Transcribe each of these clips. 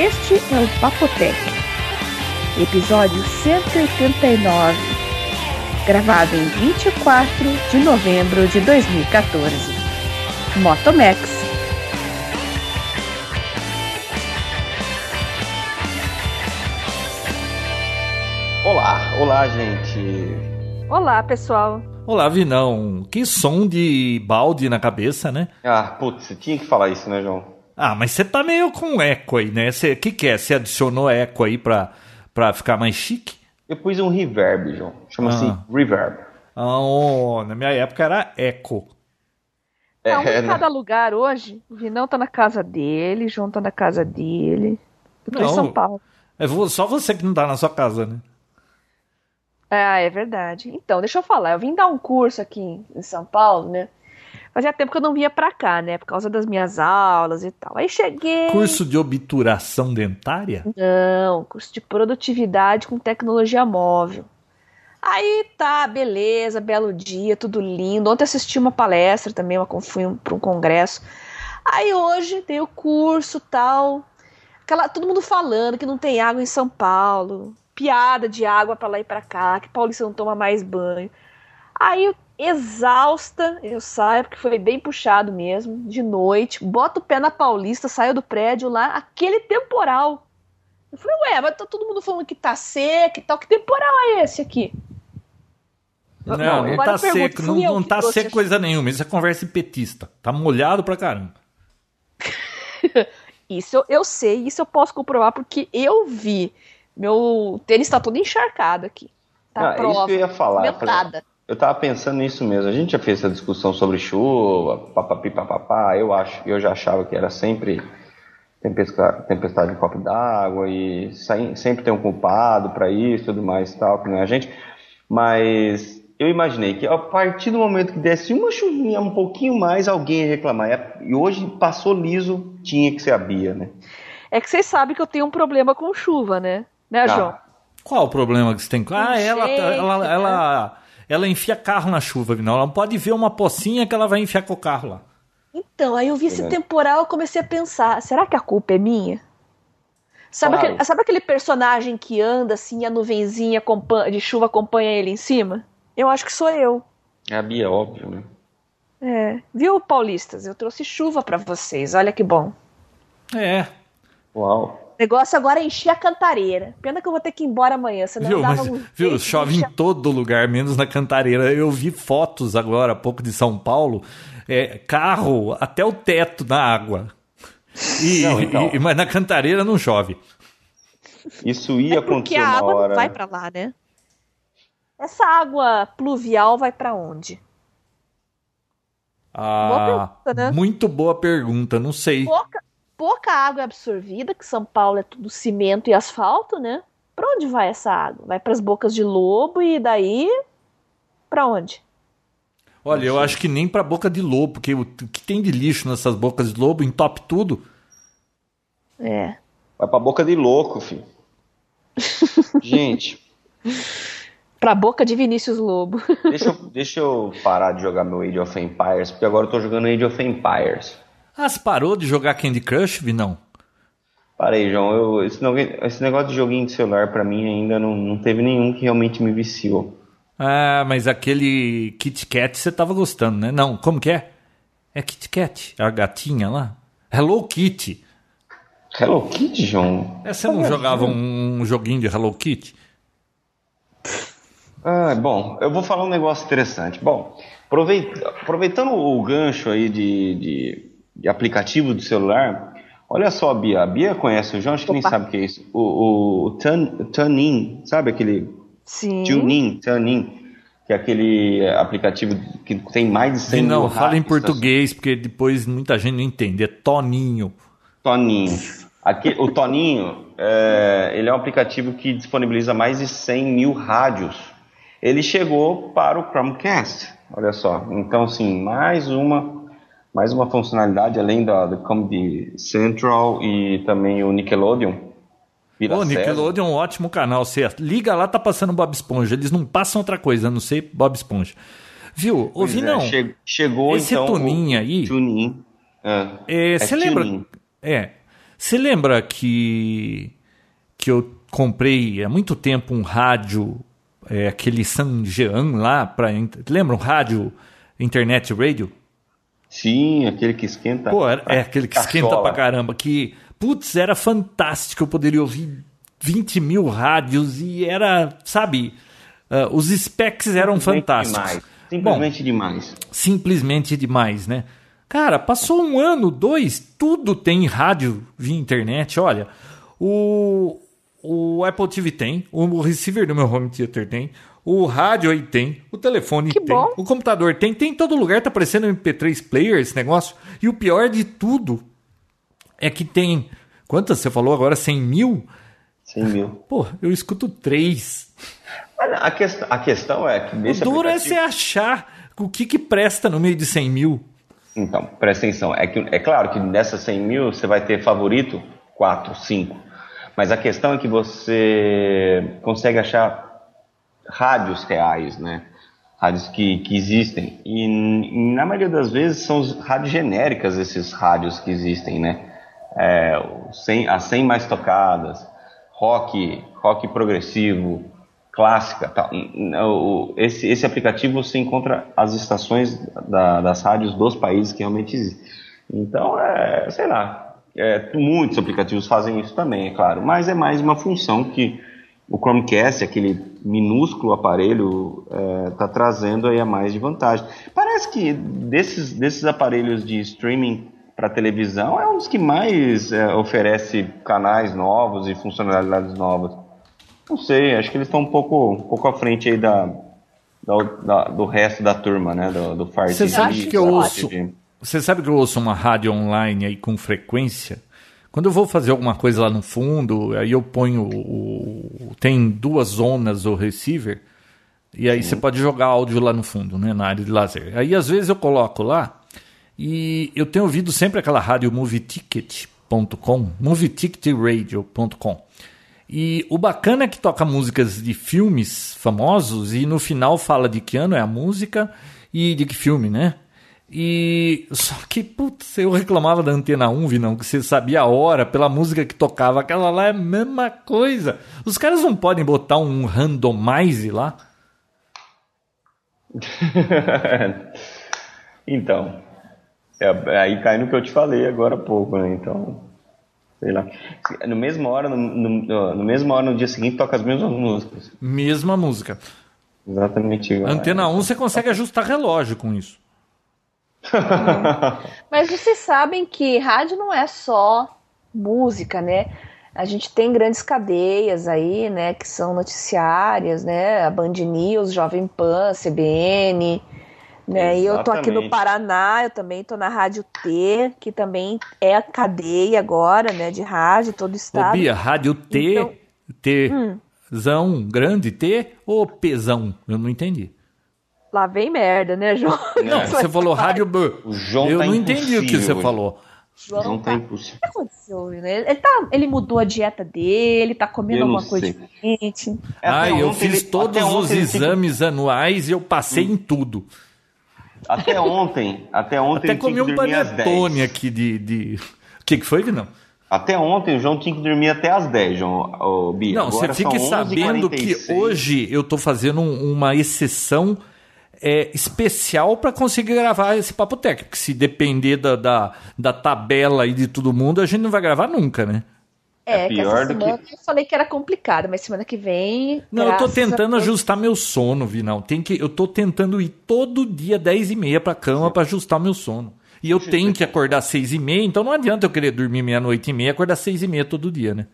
Este é o Papotec, episódio 189, gravado em 24 de novembro de 2014. Motomax. Olá, olá, gente. Olá, pessoal. Olá, Vinão. Que som de balde na cabeça, né? Ah, putz, você tinha que falar isso, né, João? Ah, mas você tá meio com eco aí, né? O que, que é? Você adicionou eco aí pra, pra ficar mais chique? Eu pus um reverb, João. Chama-se Ah. reverb. Ah, oh, na minha época era eco. É, um em né? cada lugar hoje. O Vinão tá na casa dele, João tá na casa dele. Eu tô em Não. São Paulo. É só você que não tá na sua casa, né? Ah, é verdade. Então, deixa eu falar. Eu vim dar um curso aqui em São Paulo, né? Fazia tempo que eu não vinha pra cá, né? Por causa das minhas aulas e tal. Aí cheguei. Curso de obturação dentária? Não, curso de produtividade com tecnologia móvel. Aí tá, beleza, belo dia, tudo lindo. Ontem assisti uma palestra também, uma, fui para um congresso. Aí hoje tem o curso tal. Aquela, todo mundo falando que não tem água em São Paulo. Piada de água pra lá e pra cá, que paulista não toma mais banho. Aí, eu, exausta, eu saio, porque foi bem puxado mesmo, de noite, boto o pé na Paulista, saio do prédio lá, aquele temporal. Eu falei, ué, mas tá todo mundo falando que tá seco e tal, que temporal é esse aqui? Não, não, tá eu pergunto, seco, não, não tá seco coisa nenhuma. Isso é conversa de petista. Tá molhado pra caramba. Isso eu, eu sei, isso eu posso comprovar, porque eu vi. Meu tênis tá todo encharcado aqui. Tá Ah, prova, isso que eu ia falar. Falei. Eu tava pensando nisso mesmo. A gente já fez essa discussão sobre chuva, papapi, papapá. Eu acho, eu já achava que era sempre tempestade, tempestade de copo d'água e sempre tem um culpado pra isso, tudo mais e tal, que não é a gente. Mas eu imaginei que a partir do momento que desse uma chuvinha um pouquinho mais, alguém ia reclamar. E hoje passou liso, tinha que ser a Bia, né? É que vocês sabem que eu tenho um problema com chuva, né? Né, Ah. João? Qual o problema que você tem? Ah, ela, jeito, ela, né? ela, ela enfia carro na chuva, Vinão. Ela não pode ver uma pocinha que ela vai enfiar com o carro lá. Então, aí eu vi esse temporal eu comecei a pensar, será que a culpa é minha? Sabe, Claro. aquele, sabe aquele personagem que anda assim, a nuvenzinha de chuva acompanha ele em cima? Eu acho que sou eu. É a Bia, óbvio, né? É. Viu, paulistas? Eu trouxe chuva pra vocês, olha que bom. É, Uau. O negócio agora é encher a cantareira. Pena que eu vou ter que ir embora amanhã, senão viu? dava Mas, um viu? Chove em todo lugar, menos na cantareira. Eu vi fotos agora há pouco de São Paulo. É, carro até o teto na água. E, Não, então. e- mas na cantareira não chove. Isso ia É porque acontecer a água hora. não vai pra lá, né? Essa água pluvial vai pra onde? Ah, pergunta, né? Muito boa pergunta, não sei. Pouca, pouca água é absorvida, que São Paulo é tudo cimento e asfalto, né? Pra onde vai essa água? Vai pras bocas de lobo e daí pra onde? Olha, eu acho que nem pra boca de lobo, porque o que tem de lixo nessas bocas de lobo entope tudo. É. Vai pra boca de louco, filho. Gente, Pra boca de Vinícius Lobo. deixa eu, deixa eu parar de jogar meu Age of Empires, porque agora eu tô jogando Age of Empires. Ah, você parou de jogar Candy Crush, Vinão? Parei, João. Eu, esse, esse negócio de joguinho de celular pra mim ainda não, não teve nenhum que realmente me viciou. Ah, mas aquele Kit Kat você tava gostando, né? Não, como que é? É Kit Kat, a gatinha lá. Hello Kitty. Hello Kitty, João? É, você não jogava um, um joguinho de Hello Kitty? Ah, bom, eu vou falar um negócio interessante. Bom, aproveit- aproveitando o gancho aí de, de, de aplicativo do celular, olha só, Bia. A Bia conhece o João, acho que nem Opa. sabe o que é isso. O, o, o Tun- Tunin, sabe aquele Sim. TuneIn, TuneIn, que é aquele aplicativo que tem mais de 100 Vinão, mil fala em rádios, português, porque depois muita gente não entende. É Toninho. Toninho. Aqui, o Toninho, é, ele é um aplicativo que disponibiliza mais de 100 mil rádios. Ele chegou para o Chromecast, olha só. Então, assim, mais uma, mais uma funcionalidade além da, do Comedy Central e também o Nickelodeon. Vira Ô, série. Nickelodeon é um ótimo canal. Você liga lá, tá passando Bob Esponja. Eles não passam outra coisa, a não ser Bob Esponja. Viu? Pois é, Vinão, che- chegou esse então. tuninho o- aí- TuneIn. Ah, é, é você lembra... É. Você lembra que, que eu comprei há muito tempo um rádio, é, aquele Sanjean lá, pra, lembra um rádio internet radio? Sim, aquele que esquenta. Pô, é, é aquele que esquenta pra caramba. Que, putz, era fantástico. Eu poderia ouvir 20 mil rádios e era, sabe, uh, os specs eram fantásticos. Demais. Simplesmente Bom, demais. Simplesmente demais, né? Cara, passou um ano, dois, tudo tem rádio via internet. Olha, o, o Apple TV tem, o receiver do meu home theater tem, o rádio aí tem, o telefone que tem, bom. o computador tem, tem em todo lugar, tá aparecendo MP3 player esse negócio. E o pior de tudo é que tem. Quantas você falou agora? 100 mil? 100 mil. Pô, eu escuto três. A, questão, a questão é que nesse O duro é aplicativo... é você achar o que, que presta no meio de 100 mil. Então, presta atenção. É, que, é claro que dessas 100 mil você vai ter favorito 4, 5. Mas a questão é que você consegue achar rádios reais, né? Rádios que, que existem. E na maioria das vezes são rádios genéricas esses rádios que existem, né? É, 100, as 100 mais tocadas, rock, rock progressivo, clássica. Esse, esse aplicativo você encontra as estações da, das rádios dos países que realmente existem. Então, é, sei lá, é, muitos aplicativos fazem isso também, é claro, mas é mais uma função que o Chromecast, aquele minúsculo aparelho, está é, tá trazendo aí a mais de vantagem. Parece que desses, desses aparelhos de streaming para televisão é um dos que mais é, oferece canais novos e funcionalidades novas. Não sei, acho que eles estão um pouco, um pouco à frente aí da, da, da do resto da turma, né? Do, do Fire Você sabe que eu ouço. Você sabe que eu ouço uma rádio online aí com frequência? Quando eu vou fazer alguma coisa lá no fundo, aí eu ponho o, tem duas zonas o receiver e aí Sim. você pode jogar áudio lá no fundo, né, na área de lazer. Aí às vezes eu coloco lá e eu tenho ouvido sempre aquela rádio movieticket.com, movietickеtradio.com. E o bacana é que toca músicas de filmes famosos e no final fala de que ano é a música e de que filme, né? E só que, putz, eu reclamava da Antena 1, Vinão, que você sabia a hora pela música que tocava. Aquela lá é a mesma coisa. Os caras não podem botar um randomize lá? então, é, aí cai no que eu te falei agora há pouco, né? Então, sei lá. No mesmo hora, no, no, no mesmo hora, no dia seguinte, toca as mesmas músicas. Mesma música. Exatamente igual. Antena 1 você consegue ajustar relógio com isso. Mas vocês sabem que rádio não é só música, né? A gente tem grandes cadeias aí, né, que são noticiárias, né? A Band News, Jovem Pan, CBN, né? E eu tô aqui no Paraná, eu também tô na Rádio T, que também é a cadeia agora, né, de rádio, todo o estado. Ô, Bia, Rádio T, então, T, hum. zão, grande T ou pesão? Eu não entendi. Lá vem merda, né, João? Não, você falou rádio B. O João Eu tá não entendi o que você falou. João, João tá, tá impossível. O que aconteceu, né? Ele, tá, ele mudou a dieta dele, tá comendo alguma coisa diferente. Ah, eu fiz ele, todos os exames fica... anuais e eu passei hum. em tudo. Até ontem, até ontem. Até comi um panetone aqui de, de. O que, que foi, não? Até ontem o João tinha que dormir até as 10, João, oh, Bia. Não, Agora você fique sabendo que hoje eu tô fazendo uma exceção é, especial para conseguir gravar esse papo técnico. Se depender da, da, da tabela e de todo mundo, a gente não vai gravar nunca, né? É, é pior que essa semana que... eu falei que era complicado, mas semana que vem. Não, eu tô tentando ajustar meu sono, Vinal. Tem que, eu tô tentando ir todo dia 10 e meia pra cama para ajustar meu sono. E eu tenho que acordar seis e meia, então não adianta eu querer dormir meia-noite e meia e acordar seis e meia todo dia, né?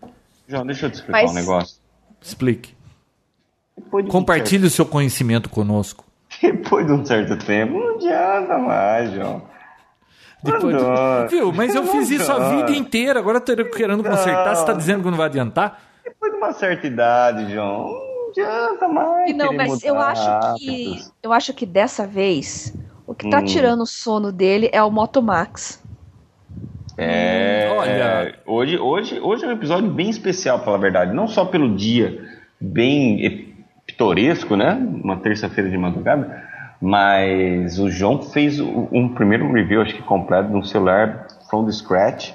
João, deixa eu te explicar mas... um negócio. Explique. Compartilhe o seu conhecimento conosco. Depois de um certo tempo, não adianta mais, João. Depois de... Viu? Mas eu fiz isso a vida inteira. Agora tô querendo consertar. Você tá dizendo que não vai adiantar? Depois de uma certa idade, João, não adianta mais. Não, mas eu acho que eu acho que dessa vez o que tá hum. tirando o sono dele é o Moto Max. É, olha, hoje, hoje, hoje é um episódio bem especial, pela verdade, não só pelo dia bem pitoresco, né? Uma terça-feira de madrugada. Mas o João fez um primeiro review, acho que completo, de um celular from the scratch.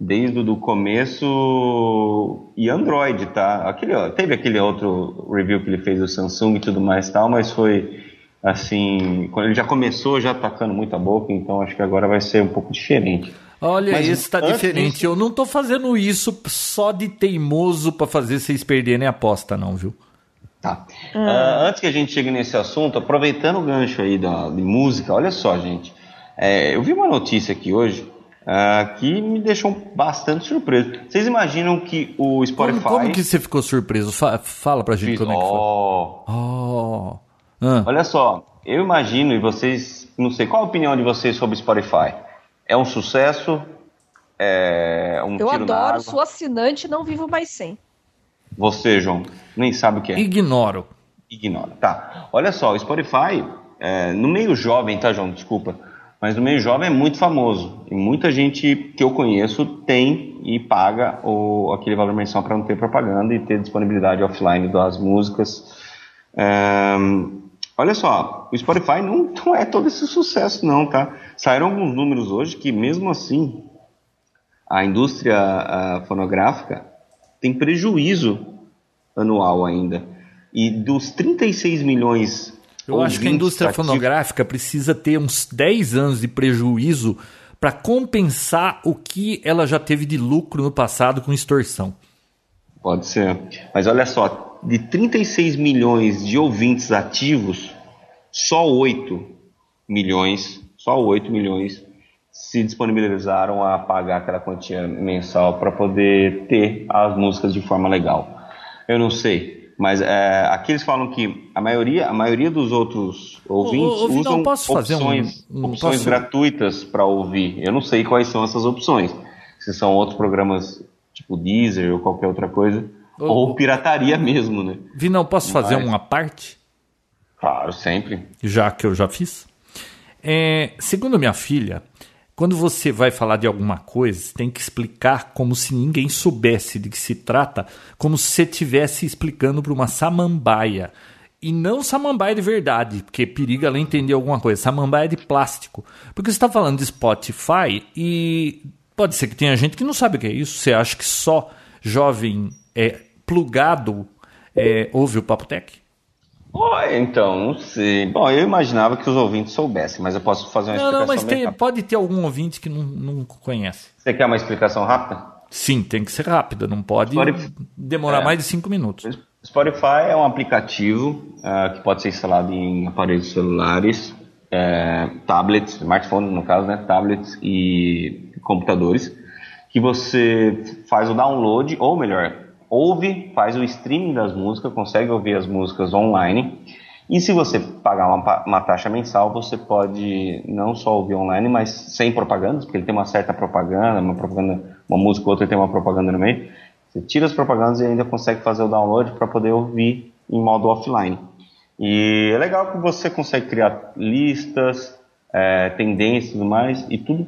desde o começo e Android, tá? Aquele, teve aquele outro review que ele fez do Samsung e tudo mais tal, mas foi assim, quando ele já começou já atacando muito a boca, então acho que agora vai ser um pouco diferente. Olha, mas esse tá diferente. Disso... Eu não tô fazendo isso só de teimoso para fazer vocês perderem a aposta, não, viu? Tá. Hum. Uh, antes que a gente chegue nesse assunto, aproveitando o gancho aí da, de música, olha só, gente. É, eu vi uma notícia aqui hoje uh, que me deixou bastante surpreso. Vocês imaginam que o Spotify. Como, como que você ficou surpreso? Fala pra gente Fiz... como é que foi. Oh. oh. Ah. Olha só, eu imagino, e vocês. Não sei, qual a opinião de vocês sobre Spotify? É um sucesso? É um eu adoro, sou assinante não vivo mais sem. Você, João, nem sabe o que é. Ignoro. Ignoro. Tá. Olha só, o Spotify, é, no meio jovem, tá, João? Desculpa. Mas no meio jovem é muito famoso. E muita gente que eu conheço tem e paga o, aquele valor mensal para não ter propaganda e ter disponibilidade offline das músicas. É, olha só, o Spotify não, não é todo esse sucesso, não, tá? Saíram alguns números hoje que, mesmo assim, a indústria a fonográfica tem prejuízo anual ainda. E dos 36 milhões. Eu acho que a indústria ativos, fonográfica precisa ter uns 10 anos de prejuízo para compensar o que ela já teve de lucro no passado com extorsão. Pode ser. Mas olha só, de 36 milhões de ouvintes ativos, só 8 milhões, só 8 milhões se disponibilizaram a pagar aquela quantia mensal para poder ter as músicas de forma legal. Eu não sei, mas é, aqui eles falam que a maioria, a maioria dos outros ouvintes ô, ô, usam opções, um, um, opções posso... gratuitas para ouvir. Eu não sei quais são essas opções. Se são outros programas tipo Deezer ou qualquer outra coisa, ou pirataria mesmo, né? Vinão, posso mas... fazer uma parte? Claro, sempre. Já que eu já fiz. É, segundo minha filha, quando você vai falar de alguma coisa, você tem que explicar como se ninguém soubesse de que se trata, como se você estivesse explicando para uma samambaia. E não samambaia de verdade, porque periga ela entender alguma coisa. Samambaia de plástico. Porque você está falando de Spotify e pode ser que tenha gente que não sabe o que é isso. Você acha que só jovem é, plugado é, ouve o Papo Tech? Oh, então, não sei. Bom, eu imaginava que os ouvintes soubessem, mas eu posso fazer uma não, explicação. Não, mas tem, pode ter algum ouvinte que não, não conhece. Você quer uma explicação rápida? Sim, tem que ser rápida, não pode Spotify, demorar é, mais de cinco minutos. Spotify é um aplicativo uh, que pode ser instalado em aparelhos celulares, é, tablets, smartphones no caso, né, tablets e computadores, que você faz o download, ou melhor, ouve, faz o streaming das músicas, consegue ouvir as músicas online. E se você pagar uma, uma, taxa mensal, você pode não só ouvir online, mas sem propagandas, porque ele tem uma certa propaganda, uma propaganda, uma música ou outra tem uma propaganda no meio. Você tira as propagandas e ainda consegue fazer o download para poder ouvir em modo offline. E é legal que você consegue criar listas, é, tendências e tudo mais, e tudo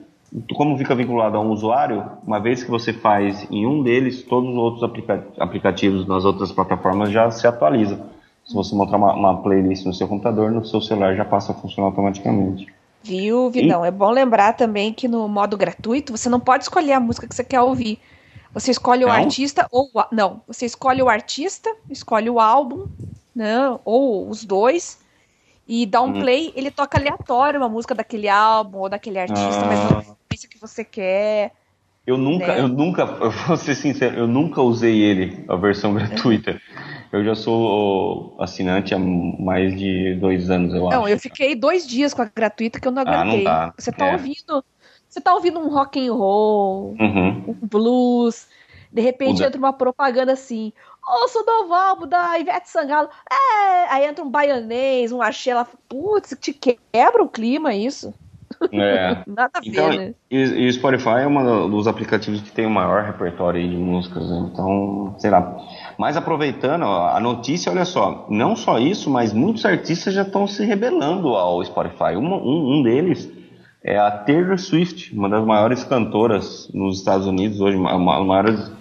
como fica vinculado a um usuário, uma vez que você faz em um deles, todos os outros aplica aplicativos nas outras plataformas já se atualizam. Se você montar uma, uma, playlist no seu computador, no seu celular já passa a funcionar automaticamente. Viu, Vidão? E... É bom lembrar também que no modo gratuito você não pode escolher a música que você quer ouvir. Você escolhe o não? artista ou não, você escolhe o artista, escolhe o álbum, não, ou os dois e dá um hum. play, ele toca aleatório uma música daquele álbum ou daquele artista, ah. mas não que você quer. Eu nunca, né? eu nunca, eu vou ser sincero, eu nunca usei ele, a versão gratuita. Eu já sou assinante há mais de dois anos, eu não, acho. Não, eu fiquei dois dias com a gratuita que eu não aguentei. Ah, não você tá é. ouvindo, você tá ouvindo um rock and roll, uhum. um blues, de repente entra uma propaganda assim, ouça o novo álbum da Ivete Sangalo. É, aí entra um baianês, um axé, ela, putz, te quebra o clima isso. É. Nada a então, ver, né? E o Spotify é um dos aplicativos que tem o maior repertório de músicas, né? então, sei lá. Mas aproveitando a notícia, olha só, não só isso, mas muitos artistas já estão se rebelando ao Spotify. Um, um, um deles é a Taylor Swift, uma das maiores cantoras nos Estados Unidos hoje, uma, uma das maiores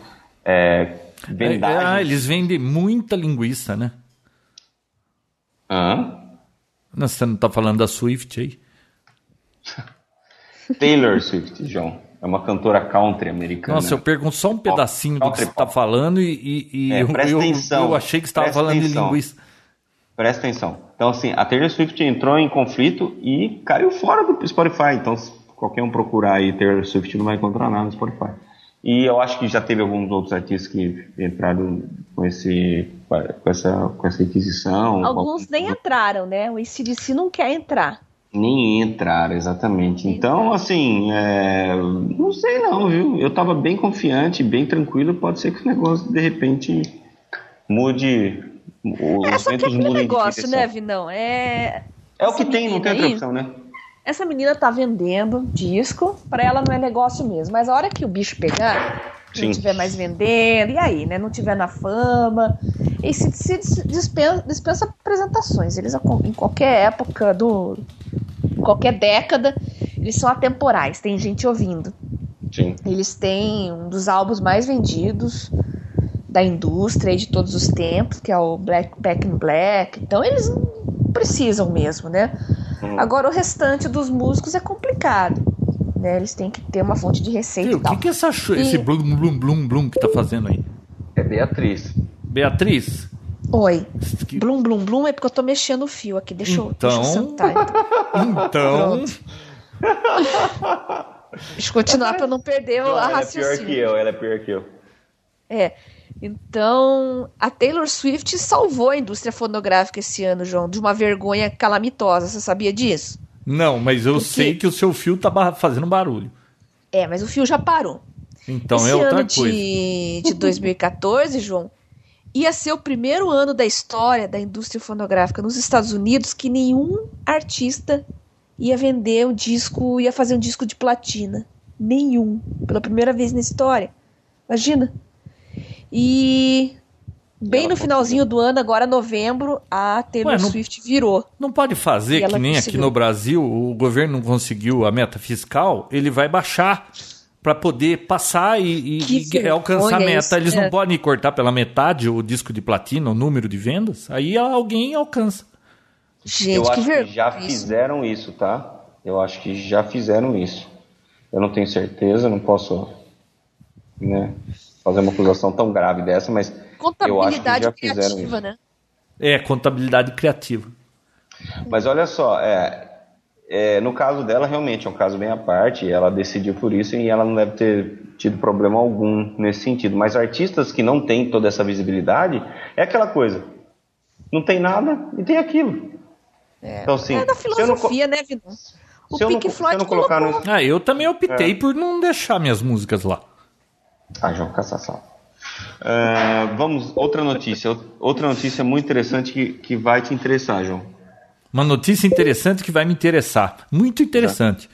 é, vendagens. Ah, eles vendem muita linguiça, né? Hã? Não, você não está falando da Swift aí? Taylor Swift, João. É uma cantora country americana. Nossa, eu pergunto só um pedacinho do que você está falando e, e, e é, eu, presta eu, atenção, eu achei que você estava falando atenção. de linguiça. Presta atenção. Então, assim, a Taylor Swift entrou em conflito e caiu fora do Spotify. Então, se qualquer um procurar aí Taylor Swift não vai encontrar nada no Spotify. E eu acho que já teve alguns outros artistas que entraram com, esse, com, essa, com essa requisição. Alguns nem entraram, né? O ACDC não quer entrar. Nem entraram, exatamente. Então, assim, é, não sei não, viu? Eu tava bem confiante, bem tranquilo. Pode ser que o negócio, de repente, mude. Os é só que aquele mudem negócio, né, Vinão? É, é o que tem, não tem outra opção, né? Essa menina tá vendendo disco, para ela não é negócio mesmo. Mas a hora que o bicho pegar, Sim. não tiver mais vendendo, e aí, né? Não tiver na fama. E se, se dispensa, dispensa apresentações. Eles, em qualquer época do. Qualquer década, eles são atemporais, tem gente ouvindo. Sim. Eles têm um dos álbuns mais vendidos da indústria de todos os tempos, que é o Black Back in Black. Então eles não precisam mesmo, né? Hum. Agora o restante dos músicos é complicado. Né? Eles têm que ter uma fonte de receita. E o que, que é essa, e... esse blum blum blum blum que tá fazendo aí? É Beatriz. Beatriz? Oi. Que... Blum blum blum é porque eu tô mexendo o fio aqui. Deixa, eu, então... deixa eu sentar. Então. então... Deixa eu continuar para não perder não, a ela raciocínio. é pior que eu, ela é pior que eu. É. Então, a Taylor Swift salvou a indústria fonográfica esse ano, João, de uma vergonha calamitosa. Você sabia disso? Não, mas eu Porque... sei que o seu fio tá fazendo barulho. É, mas o fio já parou. Então esse é outra ano coisa. De, de 2014, João, ia ser o primeiro ano da história da indústria fonográfica nos Estados Unidos que nenhum artista ia vender um disco, ia fazer um disco de platina. Nenhum. Pela primeira vez na história. Imagina. E bem no finalzinho do ano, agora novembro, a Taylor Ué, não, Swift virou. Não pode fazer que nem conseguiu. aqui no Brasil, o governo não conseguiu a meta fiscal, ele vai baixar para poder passar e, e, e alcançar a meta. Isso, Eles é. não podem cortar pela metade o disco de platina, o número de vendas, aí alguém alcança. Gente, eu que acho vergonha. que já fizeram isso, tá? Eu acho que já fizeram isso. Eu não tenho certeza, não posso né, fazer uma acusação tão grave dessa, mas eu acho que já fizeram criativa, isso. né? É, contabilidade criativa. Mas olha só, é, é, no caso dela, realmente é um caso bem à parte, ela decidiu por isso e ela não deve ter tido problema algum nesse sentido. Mas artistas que não têm toda essa visibilidade, é aquela coisa, não tem nada e tem aquilo. É, Então, assim, é da se eu não filosofia, né, Vinão? O se eu não Pink eu Floyd não colocar colocou. no- Ah, eu também optei É. por não deixar minhas músicas lá. Ah, João Cassação. É, vamos, outra notícia. Outra notícia muito interessante que, que vai te interessar, João. Uma notícia interessante que vai me interessar. Muito interessante.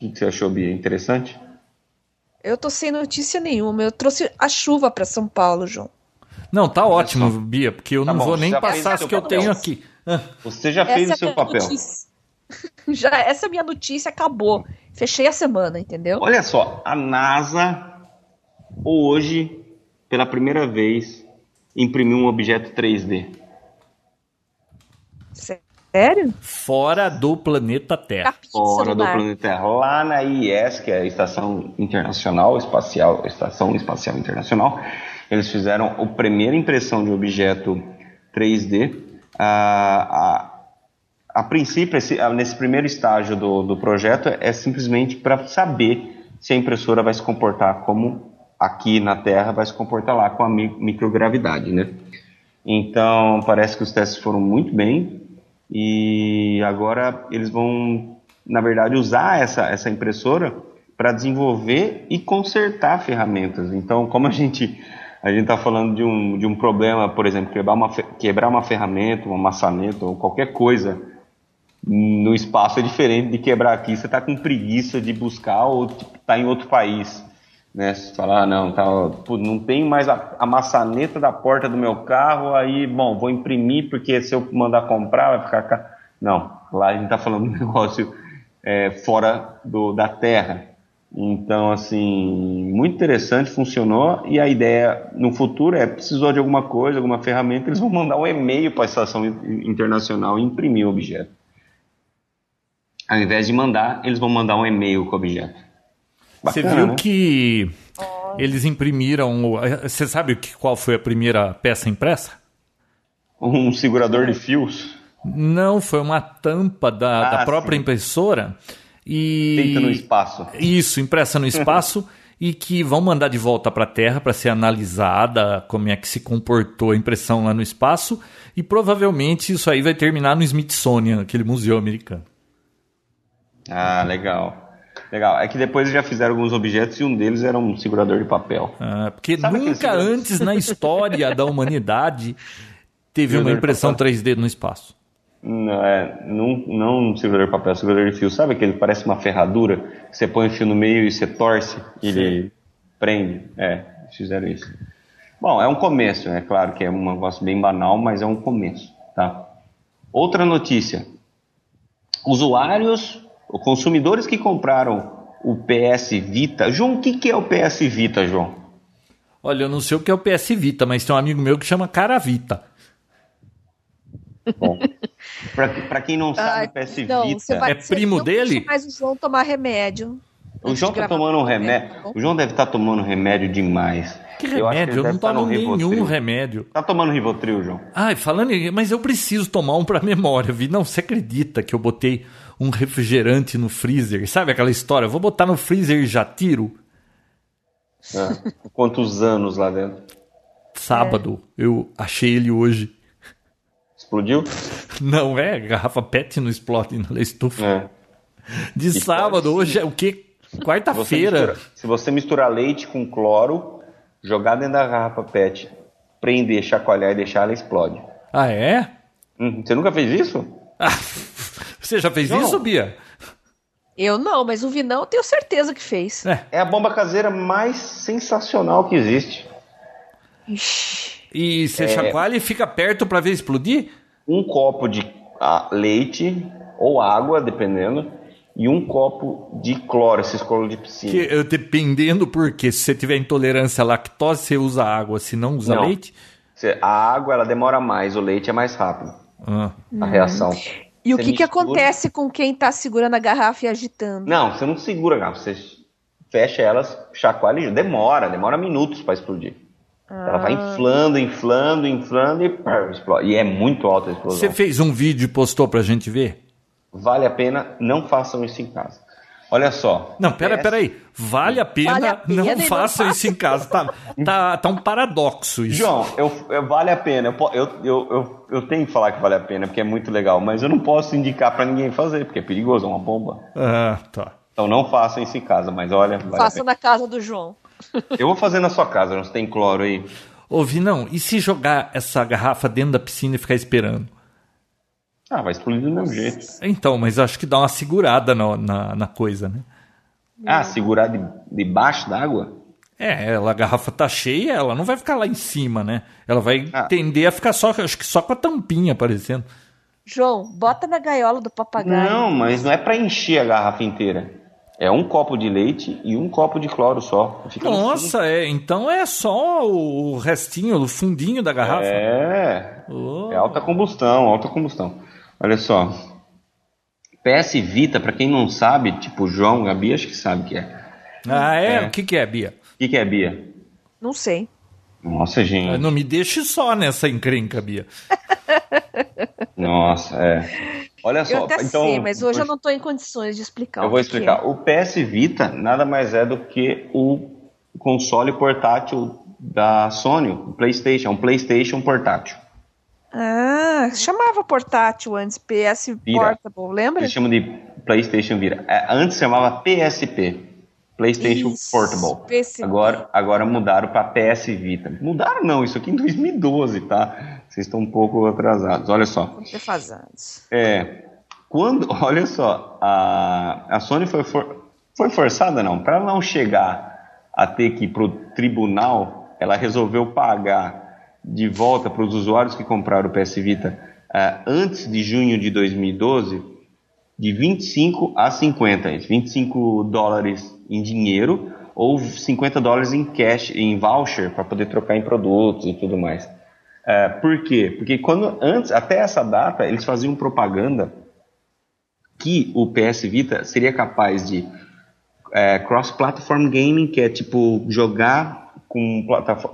O que você achou, Bia? Interessante? Eu tô sem notícia nenhuma. Eu trouxe a chuva para São Paulo, João. Não, tá ótimo, Bia, porque eu Tá não bom, vou nem fez passar o as que eu tenho aqui. Você já fez Essa o seu é papel. notícia. Já, essa minha notícia acabou. Fechei a semana, entendeu? Olha só, a NASA hoje, pela primeira vez, imprimiu um objeto 3D. Sério? Fora do planeta Terra. De Fora do planeta Terra, lá na IES, que é a Estação Internacional Espacial, Estação Espacial Internacional, eles fizeram a primeira impressão de objeto 3D. A, a, a princípio, esse- a- nesse primeiro estágio do, do projeto, é simplesmente para saber se a impressora vai se comportar como aqui na Terra vai se comportar lá com a mi- microgravidade, né? Então, parece que os testes foram muito bem e agora eles vão, na verdade, usar essa, essa impressora para desenvolver e consertar ferramentas. Então, como a gente a gente está falando de um, de um problema, por exemplo, quebrar uma, quebrar uma ferramenta, uma maçaneta ou qualquer coisa no espaço é diferente de quebrar aqui. Você está com preguiça de buscar ou está em outro país. Né? Você fala, ah, não, tá, pô, não tem mais a, a maçaneta da porta do meu carro, aí, bom, vou imprimir porque se eu mandar comprar vai ficar caro. Não, lá a gente está falando de um negócio é, fora do, da terra. Então, assim, muito interessante, funcionou. E a ideia no futuro é: precisou de alguma coisa, alguma ferramenta, eles vão mandar um e-mail para a estação in- internacional e imprimir o objeto. Ao invés de mandar, eles vão mandar um e-mail com o objeto. Você viu né? que eles imprimiram. Você sabe qual foi a primeira peça impressa? Um segurador de fios? Não, foi uma tampa da, ah, da própria sim. impressora. E... Feita no espaço. Isso, impressa no espaço. e que vão mandar de volta para a Terra para ser analisada como é que se comportou a impressão lá no espaço e provavelmente isso aí vai terminar no Smithsonian, aquele museu americano. Ah, legal. Legal. É que depois já fizeram alguns objetos e um deles era um segurador de papel. Ah, porque Sabe nunca antes na história da humanidade teve uma impressão 3D no espaço. Não, é, não, não um segurador de papel, um segurador de fio. Sabe aquele que parece uma ferradura? Você põe o fio no meio e você torce e ele prende? É, fizeram isso. Bom, é um começo, é claro que é um negócio bem banal, mas é um começo, tá? Outra notícia. Usuários, consumidores que compraram o PS Vita. João, o que, que é o PS Vita, João? Olha, eu não sei o que é o PS Vita, mas tem um amigo meu que chama Cara Vita. Bom, Pra, quem não sabe, ah, PS não, Vita. Vai, é primo dele? Mas o João tomar remédio. O João tá tomando um remédio. remédio. O João deve estar tá tomando remédio demais. Que remédio? Eu, eu não tomo tá nenhum Rivotril. remédio. Tá tomando Rivotril, João? Ai, falando mas eu preciso tomar um pra memória, vi. Não, você acredita que eu botei um refrigerante no freezer? Sabe aquela história? vou botar no freezer e já tiro? É. Quantos anos lá dentro? Sábado. É. Eu achei ele hoje. Explodiu? Não é, garrafa PET não explode na estufa. É. De e sábado, hoje é o que? Quarta-feira. Se você misturar leite com cloro, jogar dentro da garrafa PET, prender, chacoalhar e deixar, ela explode. Ah, é? Hum, você nunca fez isso? Ah, você já fez não. isso, Bia? Eu não, mas o Vinão eu tenho certeza que fez. É. é a bomba caseira mais sensacional que existe. E você é... chacoalha e fica perto para ver explodir? um copo de leite ou água, dependendo, e um copo de cloro, esses cloro de piscina. Que, dependendo porque se você tiver intolerância à lactose, você usa água, se não usa não. leite? A água ela demora mais, o leite é mais rápido. Ah. A reação. E o que, que acontece com quem está segurando a garrafa e agitando? Não, você não segura a garrafa, você fecha elas, chacoalha e demora, demora minutos para explodir. Ah. Ela vai inflando, inflando, inflando e pá, explode. E é muito alta a explosão. Você fez um vídeo e postou pra gente ver? Vale a pena, não façam isso em casa. Olha só. Não, pera, pera aí. Vale a pena, vale a pena não façam isso em casa. Tá, tá, tá um paradoxo isso. João, eu, eu vale a pena. Eu, eu, eu, eu, tenho que falar que vale a pena, porque é muito legal, mas eu não posso indicar para ninguém fazer, porque é perigoso, é uma bomba. Ah, tá. Então não façam isso em casa, mas olha. Vale Faça na casa do João. Eu vou fazer na sua casa, não tem cloro aí. Ô, não. e se jogar essa garrafa dentro da piscina e ficar esperando? Ah, vai explodir do mesmo jeito. Então, mas acho que dá uma segurada na, na, na coisa, né? Ah, segurar de, debaixo d'água? É, ela, a garrafa tá cheia, ela não vai ficar lá em cima, né? Ela vai ah. tender a ficar só, acho que só com a tampinha aparecendo. João, bota na gaiola do papagaio. Não, mas não é para encher a garrafa inteira. É um copo de leite e um copo de cloro só. Fica Nossa, é, então é só o restinho, o fundinho da garrafa? É. Oh. É alta combustão, alta combustão. Olha só. PS Vita, para quem não sabe, tipo João, a Bia acho que sabe o que é. Ah, é? é. O que, que é, Bia? O que, que é, Bia? Não sei. Nossa, gente. Não me deixe só nessa encrenca, Bia. Nossa, é. Olha só, eu até então, sei, mas hoje eu não estou em condições de explicar. Eu vou explicar. É. O PS Vita nada mais é do que o console portátil da Sony, o PlayStation, um PlayStation portátil. Ah, chamava portátil antes, PS Vira. Portable, lembra? Eles chamam de PlayStation Vira. É, antes chamava PSP, PlayStation isso, Portable. PSP. Agora, agora mudaram para PS Vita. Mudaram não, isso aqui em 2012, tá? Vocês estão um pouco atrasados. Olha só. Defasados. É, quando, olha só, a, a Sony foi, for, foi forçada, não, para não chegar a ter que ir para o tribunal, ela resolveu pagar de volta para os usuários que compraram o PS Vita uh, antes de junho de 2012 de 25 a 50, 25 dólares em dinheiro ou 50 dólares em cash, em voucher para poder trocar em produtos e tudo mais. É, por quê? Porque quando antes, até essa data, eles faziam propaganda que o PS Vita seria capaz de é, cross-platform gaming, que é tipo jogar com,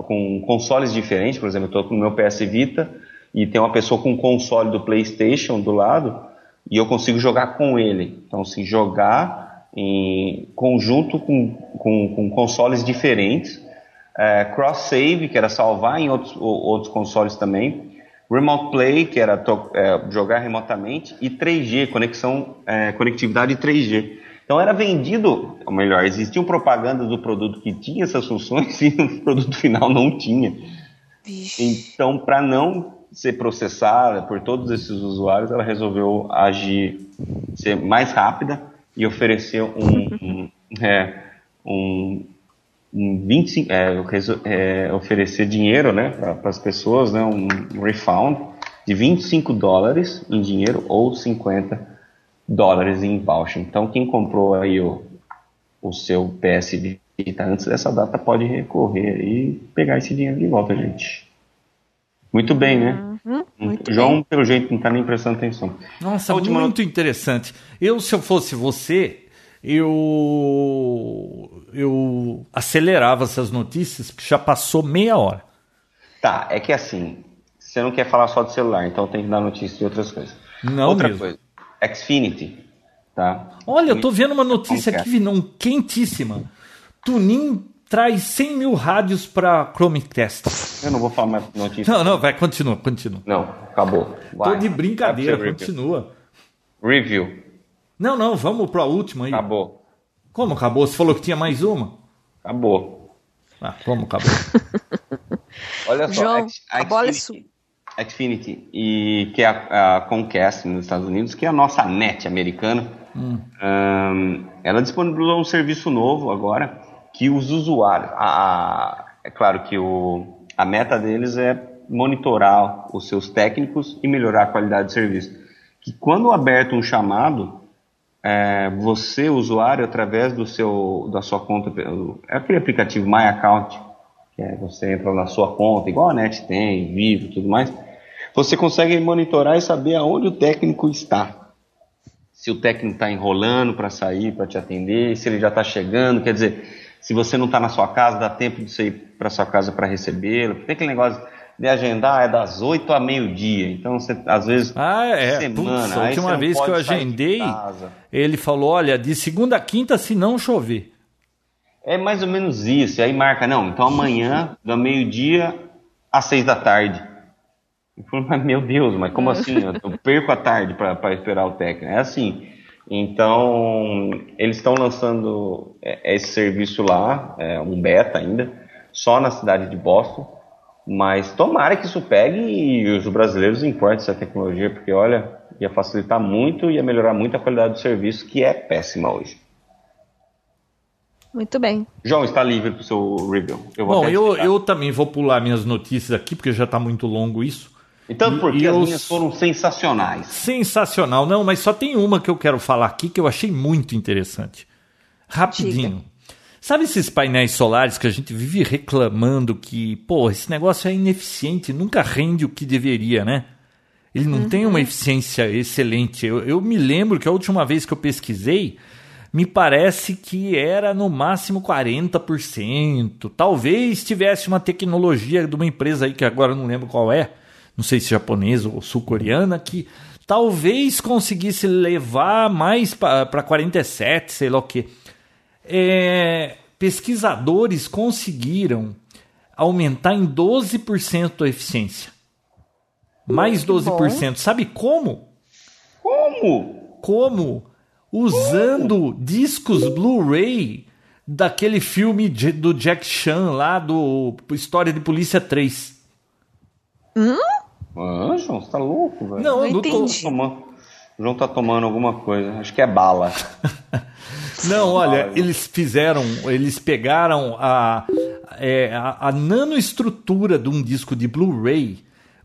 com consoles diferentes. Por exemplo, eu estou com o meu PS Vita e tem uma pessoa com um console do PlayStation do lado e eu consigo jogar com ele. Então, se jogar em conjunto com, com, com consoles diferentes, é, cross-save, que era salvar em outros, outros consoles também, remote play, que era é, jogar remotamente, e 3G, conexão, é, conectividade 3G. Então era vendido, ou melhor, existiam propagandas do produto que tinha essas funções e o produto final não tinha. Então, para não ser processada por todos esses usuários, ela resolveu agir, ser mais rápida e oferecer um, um, é, um, um 25, é, é, oferecer dinheiro né, para as pessoas, né, um refund de 25 dólares em dinheiro ou 50 dólares em voucher. Então, quem comprou aí o, o seu PS Vita antes dessa data pode recorrer e pegar esse dinheiro de volta, gente. Muito bem, né? Uhum, muito João, bem. pelo jeito, não está nem prestando atenção. Nossa, última... muito interessante. Eu, se eu fosse você, eu, eu acelerava essas notícias, porque já passou meia hora. Tá, é que assim, você não quer falar só de celular, então tem que dar notícia de outras coisas. Não Outra mesmo. coisa, Xfinity, tá? Olha, eu tô vendo uma notícia aqui, não, quentíssima. Tunin traz 100 mil rádios para Chromecast. Eu não vou falar mais notícia. Não, não, vai, continua, continua. Não, acabou. Vai. Tô de brincadeira, continua. Review. Não, não, vamos para a última aí. Acabou. Como acabou? Você falou que tinha mais uma? Acabou. Ah, como acabou? Olha só, João, a, a, bola é sua. Xfinity, e, que é a, a, Comcast nos Estados Unidos, que é a nossa net americana, hum. um, ela disponibilizou um serviço novo agora, que os usuários, a, é claro que o, a meta deles é monitorar os seus técnicos e melhorar a qualidade do serviço. Que quando aberto um chamado, é, você, usuário, através do seu, da sua conta, é aquele aplicativo My Account, que é você entra na sua conta, igual a NET tem, Vivo e tudo mais, você consegue monitorar e saber aonde o técnico está. Se o técnico está enrolando para sair, para te atender, se ele já está chegando, quer dizer, se você não está na sua casa, dá tempo de você ir para sua casa para recebê-lo. Tem aquele negócio de agendar é das 8 a meio-dia. Então, você, às vezes, ah, é. semana. Putz, a última vez que eu agendei, ele falou: olha, de segunda a quinta, se não chover. É mais ou menos isso. Aí marca, não, então amanhã, do meio-dia às seis da tarde. Eu falei, mas meu Deus, mas como assim? Eu perco a tarde para esperar o técnico. É assim. Então, eles estão lançando é, esse serviço lá, é um beta ainda, só na cidade de Boston. Mas tomara que isso pegue e os brasileiros importem essa tecnologia, porque olha, ia facilitar muito e ia melhorar muito a qualidade do serviço, que é péssima hoje. Muito bem. João, está livre para o seu review. Eu Bom, eu, eu também vou pular minhas notícias aqui, porque já está muito longo isso. Então, porque e as eu... minhas foram sensacionais. Sensacional. Não, mas só tem uma que eu quero falar aqui que eu achei muito interessante. Rapidinho. Diga. Sabe esses painéis solares que a gente vive reclamando que, pô, esse negócio é ineficiente, nunca rende o que deveria, né? Ele não uhum. tem uma eficiência excelente. Eu, eu me lembro que a última vez que eu pesquisei, me parece que era no máximo 40%. Talvez tivesse uma tecnologia de uma empresa aí que agora não lembro qual é, não sei se japonesa ou sul-coreana, que talvez conseguisse levar mais para 47, sei lá o que. É, pesquisadores conseguiram aumentar em 12% a eficiência. Mais 12%. Sabe como? Como? Como? Usando como? discos Blu-ray daquele filme do Jack Chan lá do História de Polícia 3. Hum? Ah, João, você tá louco, velho? Não, não eu não tô... O João tá tomando alguma coisa. Acho que é bala. Não, olha, eles fizeram, eles pegaram a, é, a, a nanoestrutura de um disco de Blu-ray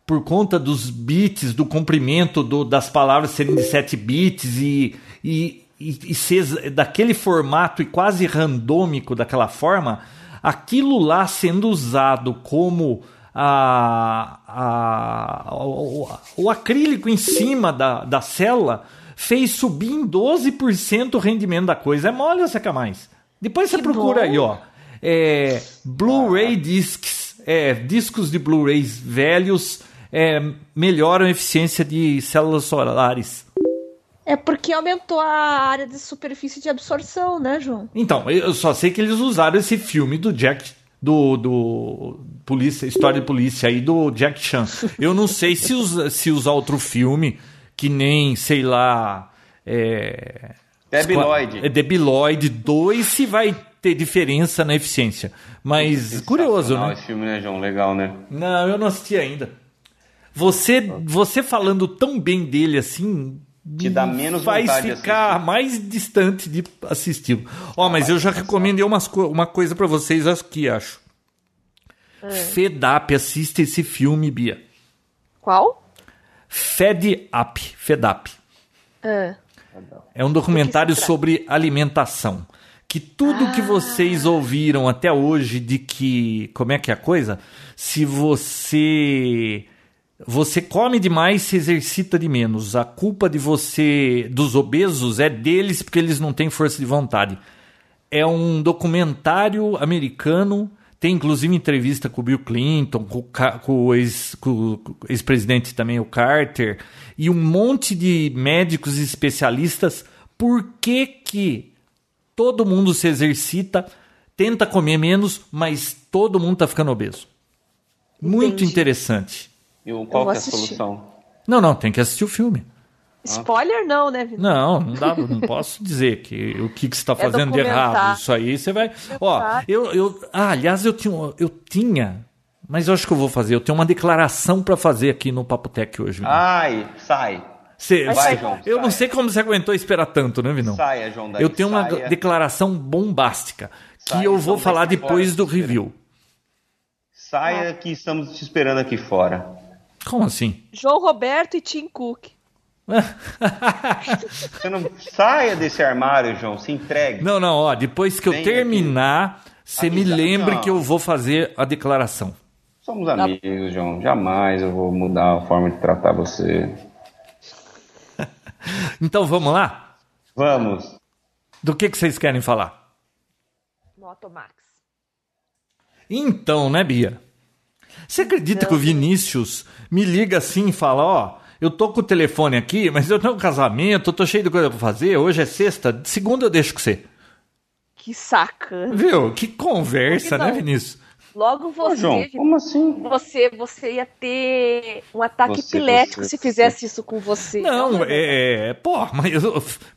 por conta dos bits, do comprimento do, das palavras serem de 7 bits e, e, e, e ser daquele formato e quase randômico daquela forma, aquilo lá sendo usado como a, a, o, o acrílico em cima da, da célula fez subir em 12% o rendimento da coisa. É mole ou quer mais? Depois você procura bom. aí, ó. É, Blu-ray discs, é, discos de Blu-rays velhos é, melhoram a eficiência de células solares. É porque aumentou a área de superfície de absorção, né, João? Então, eu só sei que eles usaram esse filme do Jack do, do polícia, história de polícia aí do Jack Chan. Eu não sei se, usa, se usar outro filme que nem, sei lá, é, Debi Lloyd. É Debi Lloyd 2 se vai ter diferença na eficiência. Mas curioso, né? esse filme, né, João? Legal, né? Não, eu não assisti ainda. Você, você falando tão bem dele assim, te dá menos faz ficar mais distante de assistir. Ó, oh, mas eu já recomendei umas, uma coisa para vocês aqui, acho. É. Fedap, assiste esse filme, Bia. Qual? Fed Up, Fedap. É. É um documentário sobre alimentação. Que tudo ah. que vocês ouviram até hoje de que. Como é que é a coisa? Se você. Você come demais, se exercita de menos. A culpa de você, dos obesos, é deles porque eles não têm força de vontade. É um documentário americano tem inclusive entrevista com o Bill Clinton, com, com o ex-presidente ex também, o Carter, e um monte de médicos e especialistas. Por que, que todo mundo se exercita, tenta comer menos, mas todo mundo está ficando obeso? Muito Entendi. interessante. E qual é a solução? Não, não, tem que assistir o filme. Spoiler não, né, Vitor? Não, não dá, não posso dizer que o que, que você está é fazendo é de errado. Isso aí você vai. Ó, eu, eu, ah, aliás, eu tinha, eu tinha, mas eu acho que eu vou fazer. Eu tenho uma declaração para fazer aqui no Papo Tech hoje. Vinão. Ai, sai. Cê, vai, João, eu sai. não sei como você aguentou esperar tanto, né, Vinão? Saia, João. Daí, eu tenho saia. uma declaração bombástica que saia, eu vou falar depois do review. Saia que estamos te esperando aqui fora. Como assim? João Roberto e Tim Cook. Você não saia desse armário, João, se entregue. Não, não, ó, depois que Vem eu terminar, aqui. você me lembre não. que eu vou fazer a declaração. Somos amigos, João. Jamais eu vou mudar a forma de tratar você. então vamos lá? Vamos. Do que, que vocês querem falar? Motomax. Então, né, Bia? Você acredita não. que o Vinícius me liga assim e fala, ó, eu tô com o telefone aqui, mas eu tenho um casamento, eu tô cheio de coisa pra fazer, hoje é sexta, segunda eu deixo com você. Que saca. Viu? Que conversa, né, Vinícius? Logo você. Ô, João, como assim? Você, você ia ter um ataque você, epilético você, se fizesse você. isso com você. Não, é, é. Pô, mas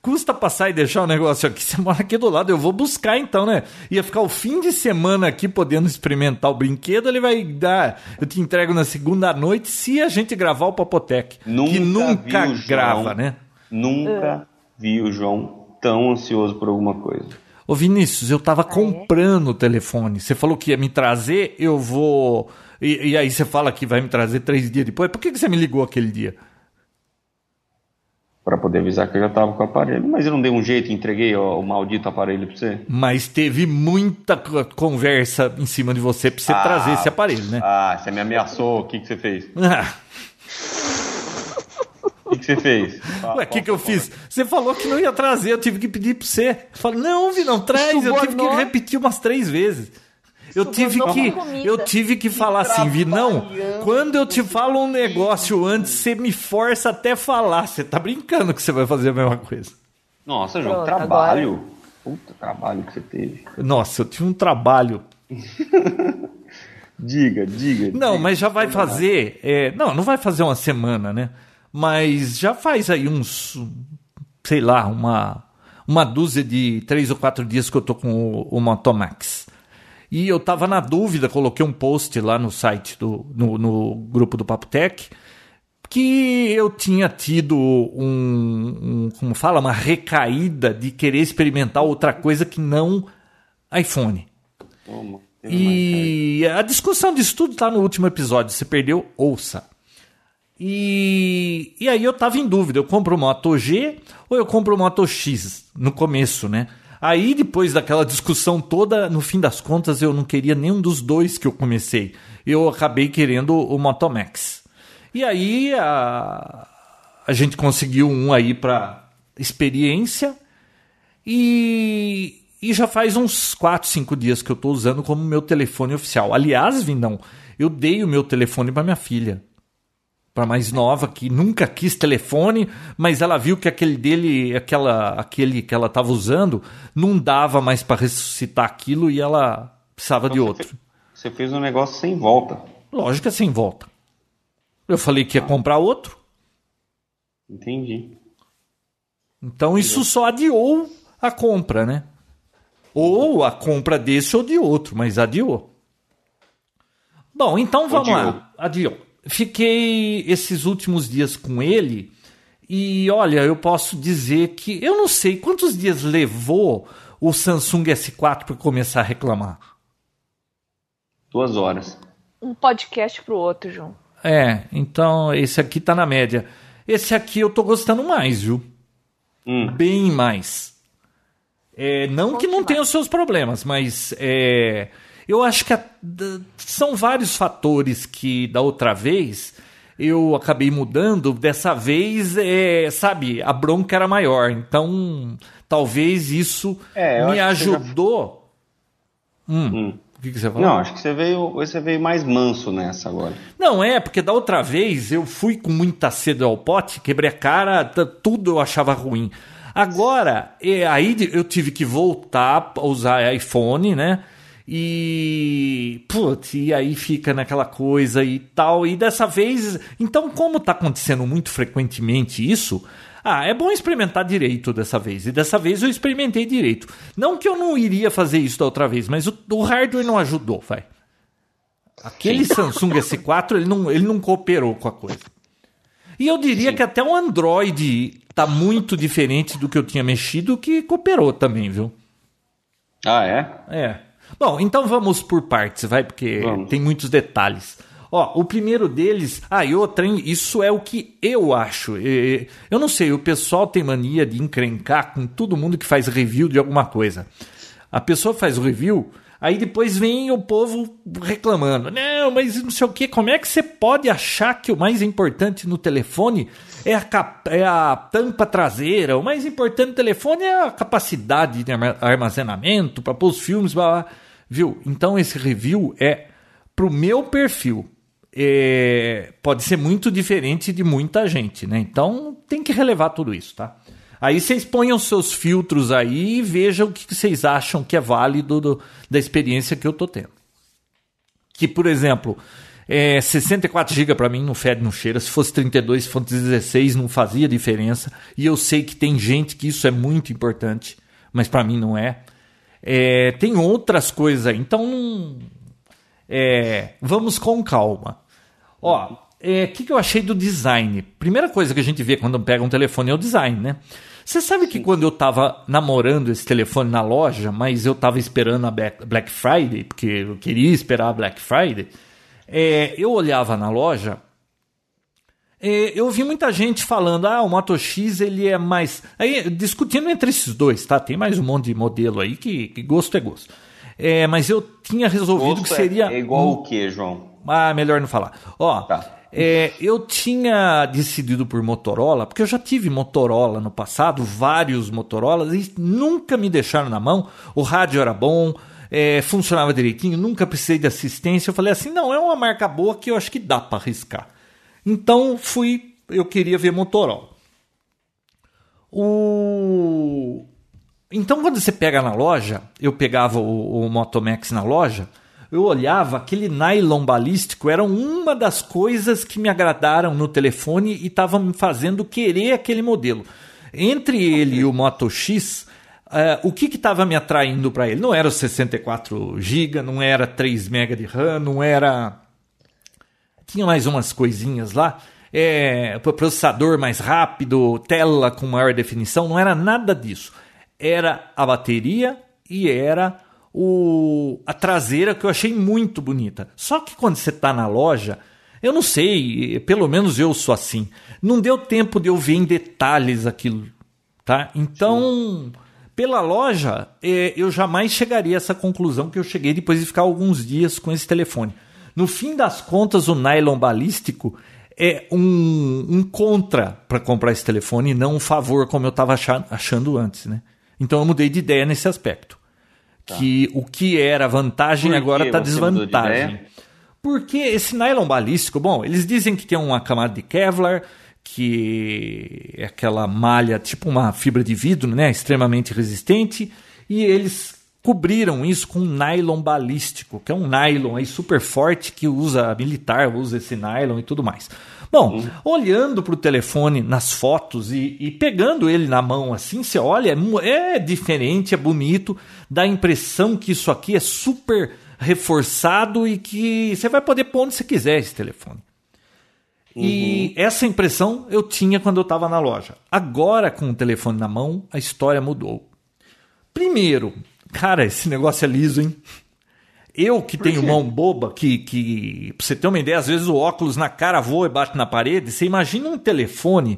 custa passar e deixar o negócio aqui. Você mora aqui do lado, eu vou buscar então, né? Ia ficar o fim de semana aqui podendo experimentar o brinquedo. Ele vai dar. Eu te entrego na segunda noite se a gente gravar o Papotec. Nunca que nunca grava, João, né? Nunca vi o João tão ansioso por alguma coisa. Ô Vinícius, eu tava ah, comprando é? o telefone. Você falou que ia me trazer, eu vou. E, e, aí você fala que vai me trazer três dias depois. Por que, que você me ligou aquele dia? Para poder avisar que eu já tava com o aparelho. Mas eu não dei um jeito e entreguei o, o maldito aparelho para você. Mas teve muita conversa em cima de você para você ah, trazer esse aparelho, né? Ah, você me ameaçou. O que, que você fez? Ah. Você fez? Ué, o que, que eu fiz? Você falou que não ia trazer, eu tive que pedir pra você. Eu falei, não, Vi, não traz. Subornou. Eu tive que repetir umas três vezes. Eu tive que, eu tive que, que falar assim, Vi, não. Quando eu te falo um negócio antes, você me força até falar. Você tá brincando que você vai fazer a mesma coisa. Nossa, João, Pronto, trabalho. Agora... Puta trabalho que você teve. Nossa, eu tive um trabalho. diga, diga. Não, diga, mas já vai fazer. É, não, não vai fazer uma semana, né? Mas já faz aí uns, sei lá, uma, uma dúzia de três ou quatro dias que eu tô com o, o Motomax. E eu tava na dúvida, coloquei um post lá no site do no, no grupo do Papo Tech, que eu tinha tido um, um, como fala, uma recaída de querer experimentar outra coisa que não iPhone. Toma, e a discussão disso tudo tá no último episódio. Você perdeu? Ouça. E, e aí eu tava em dúvida, eu compro o Moto G ou eu compro o Moto X no começo, né? Aí depois daquela discussão toda, no fim das contas eu não queria nenhum dos dois que eu comecei. Eu acabei querendo o Moto Max. E aí a, a gente conseguiu um aí para experiência e, e já faz uns 4, 5 dias que eu estou usando como meu telefone oficial. Aliás, Vindão, eu dei o meu telefone para minha filha. Para mais nova, que nunca quis telefone, mas ela viu que aquele dele, aquela, aquele que ela estava usando, não dava mais para ressuscitar aquilo e ela precisava então de outro. Você fez um negócio sem volta. Lógico que é sem volta. Eu falei que ia comprar outro. Entendi. Então isso só adiou a compra, né? Ou a compra desse ou de outro, mas adiou. Bom, então vamos adiou. lá. Adiou. Fiquei esses últimos dias com ele e olha, eu posso dizer que eu não sei quantos dias levou o Samsung S4 para começar a reclamar. Duas horas. Um podcast pro outro, João. É, então esse aqui tá na média. Esse aqui eu tô gostando mais, viu? Hum. Bem mais. É, não que não tenha os seus problemas, mas é, eu acho que a, são vários fatores que da outra vez eu acabei mudando. Dessa vez, é, sabe, a bronca era maior. Então, talvez isso é, me ajudou. Já... Hum. Hum. O que, que, você falou? Não, acho que você veio, você veio mais manso nessa agora. Não, é, porque da outra vez eu fui com muita sede ao pote, quebrei a cara, tudo eu achava ruim. Agora, aí eu tive que voltar a usar iPhone, né? E. Putz, e aí fica naquela coisa e tal. E dessa vez. Então, como tá acontecendo muito frequentemente isso. Ah, é bom experimentar direito dessa vez. E dessa vez eu experimentei direito. Não que eu não iria fazer isso da outra vez, mas o, o hardware não ajudou, vai. Aquele Samsung S4, ele não, ele não cooperou com a coisa. E eu diria Sim. que até o Android tá muito diferente do que eu tinha mexido, que cooperou também, viu? Ah, é? É. Bom, então vamos por partes, vai, porque vamos. tem muitos detalhes. Ó, o primeiro deles, ah, e outra, hein, isso é o que eu acho. Eu não sei, o pessoal tem mania de encrencar com todo mundo que faz review de alguma coisa. A pessoa faz o review, aí depois vem o povo reclamando. Não, mas não sei o que, como é que você pode achar que o mais importante no telefone é a, é a tampa traseira? O mais importante no telefone é a capacidade de armazenamento para pôr os filmes, blá, blá. viu? Então esse review é pro meu perfil é, pode ser muito diferente de muita gente, né? Então tem que relevar tudo isso, tá? Aí vocês ponham seus filtros aí e vejam o que vocês acham que é válido do, da experiência que eu tô tendo. Que, por exemplo, é, 64 GB para mim não fede, não cheira. Se fosse 32, se fosse 16, não fazia diferença. E eu sei que tem gente que isso é muito importante, mas para mim não é. é. Tem outras coisas aí. Então, é, vamos com calma. Ó, o é, que, que eu achei do design? Primeira coisa que a gente vê quando pega um telefone é o design, né? Você sabe que quando eu tava namorando esse telefone na loja, mas eu tava esperando a Black Friday, porque eu queria esperar a Black Friday, é, eu olhava na loja, é, eu vi muita gente falando, ah, o Moto X ele é mais. Aí, discutindo entre esses dois, tá? Tem mais um monte de modelo aí que, que gosto é gosto. É, mas eu tinha resolvido gosto que seria. É igual o que, João? Ah, melhor não falar. Ó, tá. é, eu tinha decidido por Motorola, porque eu já tive Motorola no passado, vários Motorolas, e nunca me deixaram na mão. O rádio era bom, é, funcionava direitinho, nunca precisei de assistência. Eu falei assim: não, é uma marca boa que eu acho que dá para arriscar. Então fui, eu queria ver Motorola. O... Então quando você pega na loja, eu pegava o, o Moto Max na loja eu olhava, aquele nylon balístico era uma das coisas que me agradaram no telefone e estava me fazendo querer aquele modelo. Entre ele e o Moto X, uh, o que estava me atraindo para ele? Não era o 64 GB, não era 3 MB de RAM, não era. Tinha mais umas coisinhas lá. É, processador mais rápido, tela com maior definição, não era nada disso. Era a bateria e era o, a traseira que eu achei muito bonita. Só que quando você está na loja, eu não sei, pelo menos eu sou assim. Não deu tempo de eu ver em detalhes aquilo, tá? Então, Sim. Pela loja, é, eu jamais chegaria a essa conclusão que eu cheguei depois de ficar alguns dias com esse telefone. No fim das contas, o nylon balístico é um, um contra para comprar esse telefone não um favor, como eu estava achando antes, né? Então eu mudei de ideia nesse aspecto. que o que era vantagem Por agora está de desvantagem. ideia? Porque esse nylon balístico, bom, eles dizem que tem uma camada de Kevlar, que é aquela malha, tipo uma fibra de vidro, né, extremamente resistente, e eles cobriram isso com nylon balístico, que é um nylon aí super forte que usa militar, usa esse nylon e tudo mais. Bom, olhando para o telefone nas fotos e, e pegando ele na mão assim, você olha, é é diferente, é bonito, dá a impressão que isso aqui é super reforçado e que você vai poder pôr onde você quiser esse telefone. E essa impressão eu tinha quando eu estava na loja. Agora, com o telefone na mão, a história mudou. Primeiro, cara, esse negócio é liso, hein? Eu que tenho mão boba, que, que, pra você ter uma ideia, às vezes o óculos na cara voa e bate na parede. Você imagina um telefone.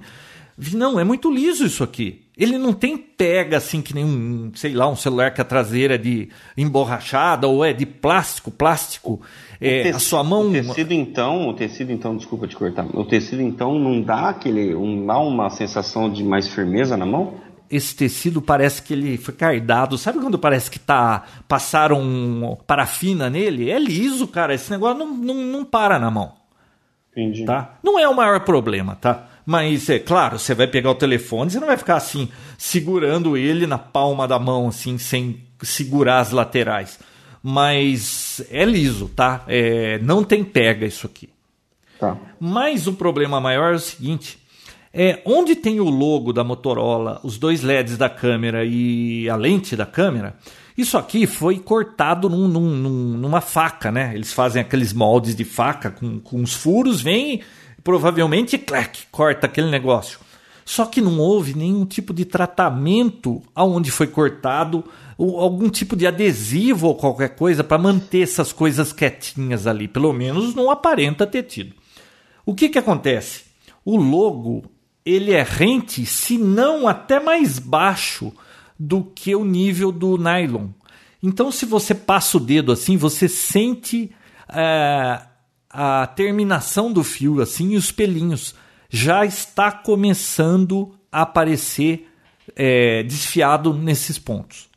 Não, é muito liso isso aqui. Ele não tem pega assim que nem um, sei lá, um celular que a traseira é de emborrachada ou é de plástico, plástico. É, a sua mão. O tecido então, o tecido então, desculpa te cortar. O tecido então não dá aquele, um, dá uma sensação de mais firmeza na mão? esse tecido parece que ele foi cardado. Sabe quando parece que tá passaram parafina nele? É liso, cara. Esse negócio não, não, não para na mão, Entendi. tá? Não é o maior problema, tá? Mas é claro, você vai pegar o telefone, você não vai ficar assim segurando ele na palma da mão, assim, sem segurar as laterais. Mas é liso, tá? É, não tem pega isso aqui. Tá. Mas o problema maior é o seguinte: é onde tem o logo da Motorola, os dois LEDs da câmera e a lente da câmera. Isso aqui foi cortado num- num- num- numa faca, né? Eles fazem aqueles moldes de faca com, com os furos, vem provavelmente clac, corta aquele negócio. Só que não houve nenhum tipo de tratamento aonde foi cortado, algum tipo de adesivo ou qualquer coisa para manter essas coisas quietinhas ali. Pelo menos não aparenta ter tido. O que, que acontece? O logo ele é rente, se não até mais baixo do que o nível do nylon. Então, se você passa o dedo assim, você sente é, a terminação do fio assim e os pelinhos. Já está começando a aparecer é, desfiado nesses pontos.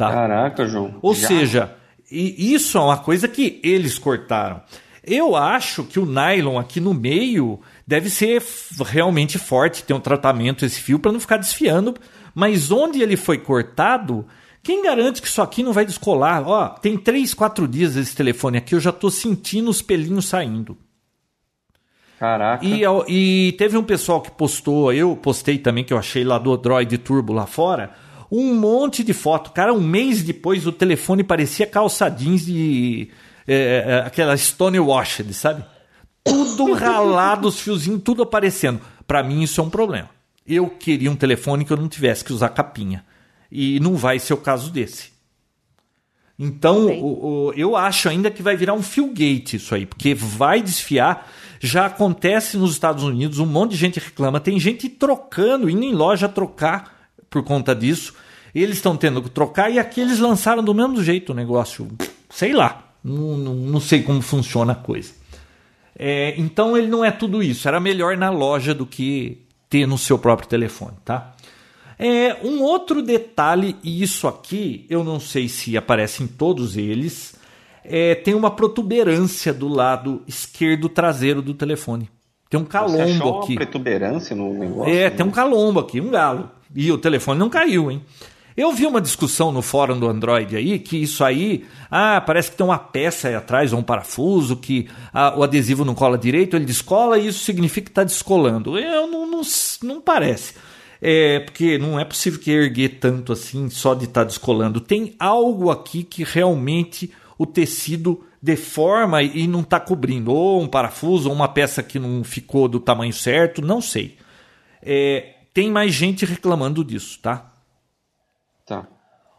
Tá? Caraca, João. Ou Já? seja, e isso é uma coisa que eles cortaram. Eu acho que o nylon aqui no meio deve ser realmente forte, ter um tratamento esse fio para não ficar desfiando. Mas onde ele foi cortado, quem garante que isso aqui não vai descolar? Ó, tem 3, 4 dias esse telefone aqui, eu já estou sentindo os pelinhos saindo. Caraca. E, e teve um pessoal que postou, eu postei também, que eu achei lá do Droid Turbo lá fora, um monte de foto. Cara, um mês depois o telefone parecia calça jeans de. é, é, aquela Stone Washed, sabe? Tudo ralado, os fiozinhos, tudo aparecendo. Pra mim isso é um problema. Eu queria um telefone que eu não tivesse que usar capinha. E não vai ser o caso desse. Então, o- o- eu acho ainda que vai virar um Gate isso aí, porque vai desfiar. Já acontece nos Estados Unidos, um monte de gente reclama. Tem gente trocando, indo em loja trocar por conta disso. Eles estão tendo que trocar e aqui eles lançaram do mesmo jeito o negócio. Sei lá, não, não, não sei como funciona a coisa. É, então ele não é tudo isso. Era melhor na loja do que ter no seu próprio telefone, tá? É, um outro detalhe, e isso aqui eu não sei se aparece em todos eles, é, tem uma protuberância do lado esquerdo traseiro do telefone. Tem um Você calombo achou aqui. uma protuberância no negócio? É, tem um calombo aqui, um galo. E o telefone não caiu, hein? Eu vi uma discussão no fórum do Android aí que isso aí, ah, parece que tem uma peça aí atrás, ou um parafuso, que ah, o adesivo não cola direito, ele descola e isso significa que está descolando. Eu não, não, não parece. É, porque não é possível que erguer tanto assim só de estar descolando. Tem algo aqui que realmente o tecido deforma e não está cobrindo. Ou um parafuso, ou uma peça que não ficou do tamanho certo, não sei. É, tem mais gente reclamando disso, tá? Tá.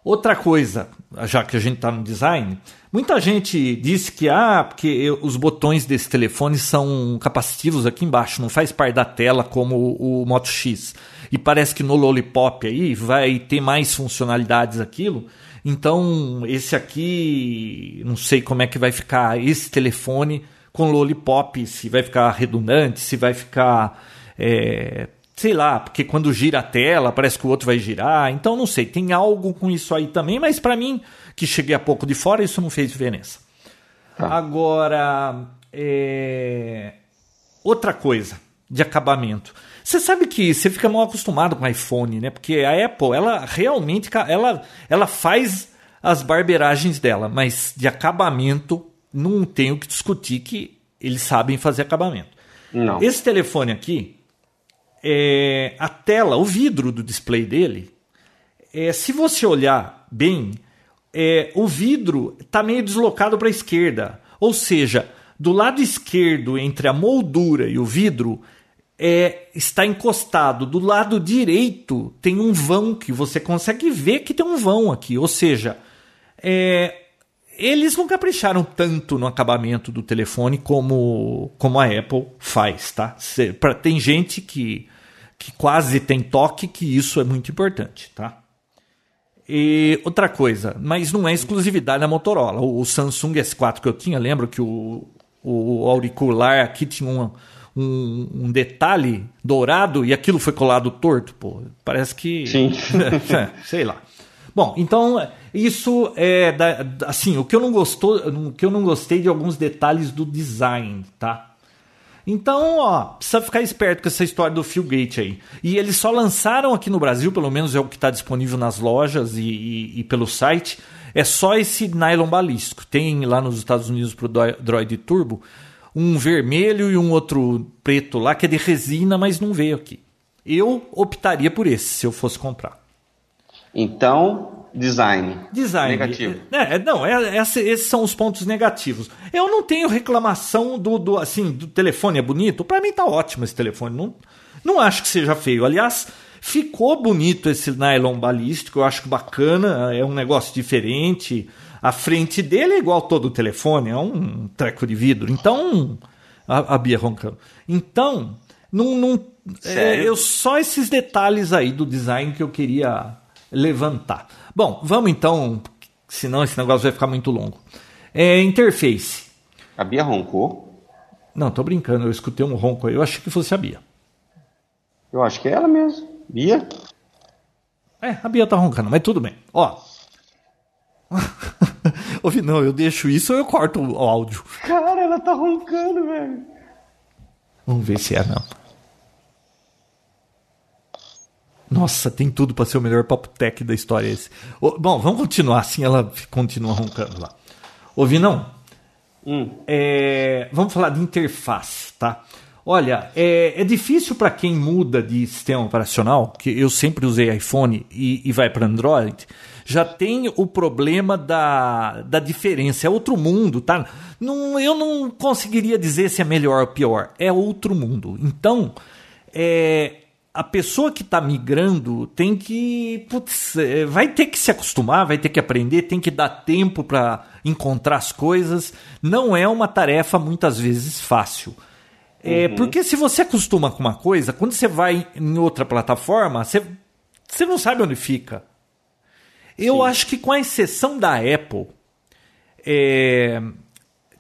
Outra coisa, já que a gente está no design, muita gente disse que ah, porque eu- os botões desse telefone são capacitivos aqui embaixo, não faz parte da tela como o, o Moto X. E parece que no Lollipop aí vai ter mais funcionalidades aquilo. Então, esse aqui, não sei como é que vai ficar esse telefone com Lollipop, se vai ficar redundante, se vai ficar. é, sei lá, porque quando gira a tela parece que o outro vai girar. Então não sei, tem algo com isso aí também, mas para mim, que cheguei a pouco de fora, isso não fez diferença. Tá. Agora, é... outra coisa de acabamento. Você sabe que você fica mal acostumado com o iPhone, né? Porque a Apple, ela realmente ela, ela faz as barberagens dela, mas de acabamento não tenho que discutir que eles sabem fazer acabamento. Não. Esse telefone aqui, é, a tela, o vidro do display dele, é, se você olhar bem, é, o vidro está meio deslocado para a esquerda. Ou seja, do lado esquerdo, entre a moldura e o vidro, é, está encostado. Do lado direito tem um vão que você consegue ver que tem um vão aqui. Ou seja, é, eles não capricharam tanto no acabamento do telefone como, como a Apple faz, tá? Cê, pra, tem gente que, que quase tem toque que isso é muito importante, tá? E outra coisa, mas não é exclusividade da Motorola. O, Samsung S4 que eu tinha, lembro que o, o auricular aqui tinha uma um, um, detalhe dourado e aquilo foi colado torto, pô. Parece que. Sim. É, sei lá. Bom, então isso é da, assim, o que eu não gostou, o que eu não gostei de alguns detalhes do design, tá? Então, ó, precisa ficar esperto com essa história do Gate aí. E eles só lançaram aqui no Brasil, pelo menos é o que está disponível nas lojas e, e, e, pelo site, é só esse nylon balístico. Tem lá nos Estados Unidos pro Droid Turbo, um vermelho e um outro preto lá, que é de resina, mas não veio aqui. Eu optaria por esse, se eu fosse comprar. Então, design. Design. Negativo. É, é não, é, é, esses são os pontos negativos. Eu não tenho reclamação do, do assim, do telefone é bonito. Para mim tá ótimo esse telefone. Não, não acho que seja feio. Aliás, ficou bonito esse nylon balístico. Eu acho bacana. É um negócio diferente. A frente dele é igual todo o telefone, é um treco de vidro. Então, a, a Bia roncando. Então, não, não é, eu só esses detalhes aí do design que eu queria levantar. Bom, vamos então, senão esse negócio vai ficar muito longo. É, interface. A Bia roncou? Não, tô brincando, eu escutei um ronco aí, eu achei que fosse a Bia. Eu acho que é ela mesmo. Bia? É, a Bia tá roncando, mas tudo bem. Ó, Ouvi, não, eu deixo isso ou eu corto o áudio. Cara, ela tá roncando, velho. Vamos ver se é, não. Nossa, tem tudo para ser o melhor papo tech da história esse. Bom, vamos continuar assim, ela continua roncando lá. Ouvi, não? Hum. É, vamos falar de interface, tá? Olha, é, é difícil para quem muda de sistema operacional, que eu sempre usei iPhone e, e vai para Android, já tem o problema da, da diferença. É outro mundo, tá? Não, eu não conseguiria dizer se é melhor ou pior. É outro mundo. Então, é, a pessoa que está migrando tem que. Putz, é, vai ter que se acostumar, vai ter que aprender, tem que dar tempo para encontrar as coisas. Não é uma tarefa muitas vezes fácil. É, uhum. Porque se você acostuma com uma coisa, quando você vai em outra plataforma, você, você não sabe onde fica. Eu Sim. acho que, com a exceção da Apple, é,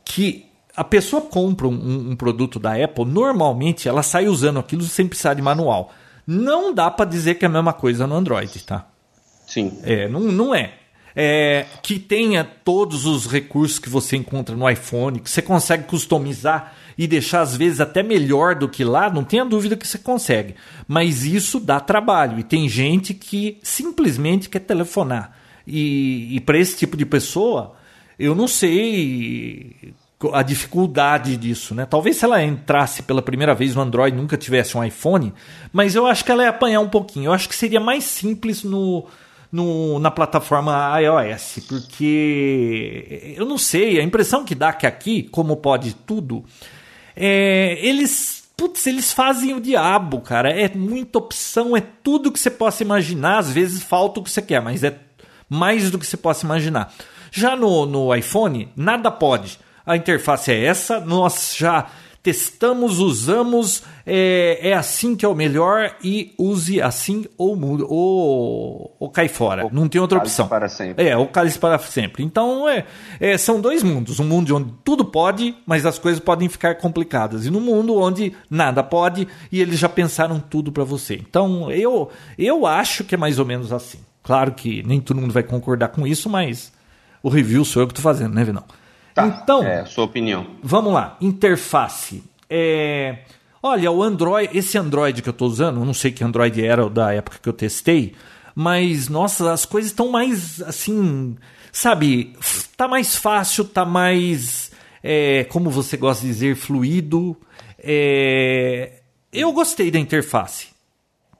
que a pessoa compra um, um, produto da Apple, normalmente ela sai usando aquilo sem precisar de manual. Não dá para dizer que é a mesma coisa no Android, tá? Sim. É, não, não é. é. Que tenha todos os recursos que você encontra no iPhone, que você consegue customizar e deixar às vezes até melhor do que lá, não tenha dúvida que você consegue. Mas isso dá trabalho e tem gente que simplesmente quer telefonar. E, e para esse tipo de pessoa, eu não sei a dificuldade disso, né? Talvez se ela entrasse pela primeira vez no Android nunca tivesse um iPhone, mas eu acho que ela ia apanhar um pouquinho. Eu acho que seria mais simples no, no, na plataforma iOS, porque eu não sei, a impressão que dá que aqui, como pode tudo, é, eles putz, eles fazem o diabo, cara. É muita opção, é tudo que você possa imaginar. Às vezes falta o que você quer, mas é mais do que você possa imaginar. Já no, no iPhone, nada pode. A interface é essa, nós já testamos, usamos, é, é assim que é o melhor e use assim ou muda ou, ou cai fora. Ou Não tem outra opção. para sempre. É, ou cálice para sempre. Então, é, é, são dois mundos. Um mundo onde tudo pode, mas as coisas podem ficar complicadas. E no mundo onde nada pode e eles já pensaram tudo para você. Então, eu, eu acho que é mais ou menos assim. Claro que nem todo mundo vai concordar com isso, mas o review sou eu que estou fazendo, né, Vinão? Tá, então, é, sua opinião. Vamos lá, interface. É, olha, o Android, esse Android que eu estou usando, não sei que Android era da época que eu testei, mas nossa, as coisas estão mais assim, sabe? Tá mais fácil, tá mais, é, como você gosta de dizer, fluido. É, eu gostei da interface.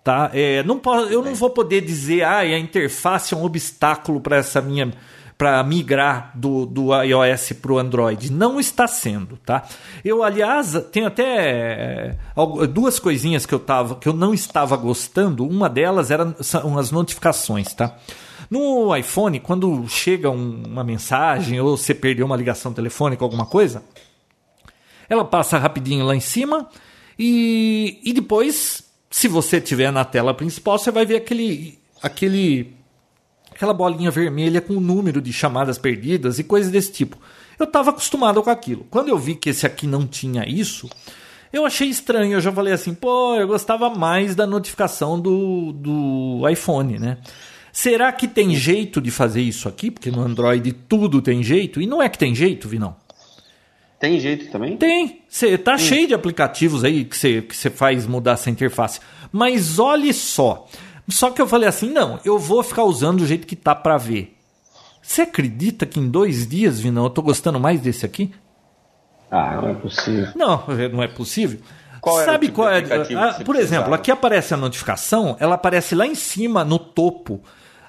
Tá? É, não posso, eu não vou poder dizer, ah, a interface é um obstáculo para essa minha para migrar do, do iOS para o Android. Não está sendo, tá? Eu, aliás, tenho até é, duas coisinhas que eu, tava, que eu não estava gostando. Uma delas eram as notificações, tá? No iPhone, quando chega um, uma mensagem ou você perdeu uma ligação telefônica, alguma coisa, ela passa rapidinho lá em cima e, e depois, se você tiver na tela principal, você vai ver aquele, aquele aquela bolinha vermelha com o número de chamadas perdidas e coisas desse tipo. Eu estava acostumado com aquilo. Quando eu vi que esse aqui não tinha isso, eu achei estranho. Eu já falei assim, pô, eu gostava mais da notificação do, do iPhone, né? Será que tem jeito de fazer isso aqui? Porque no Android tudo tem jeito. E não é que tem jeito, Vinão. Tem jeito também? Tem. Você tá hum. cheio de aplicativos aí que você que faz mudar essa interface. Mas olhe só. Só que eu falei assim: não, eu vou ficar usando do jeito que tá para ver. Você acredita que em dois dias, Vinão, eu tô gostando mais desse aqui? Ah, não é possível. Não, não é possível. Qual Sabe tipo qual é? Ah, por exemplo, aqui aparece a notificação, ela aparece lá em cima, no topo,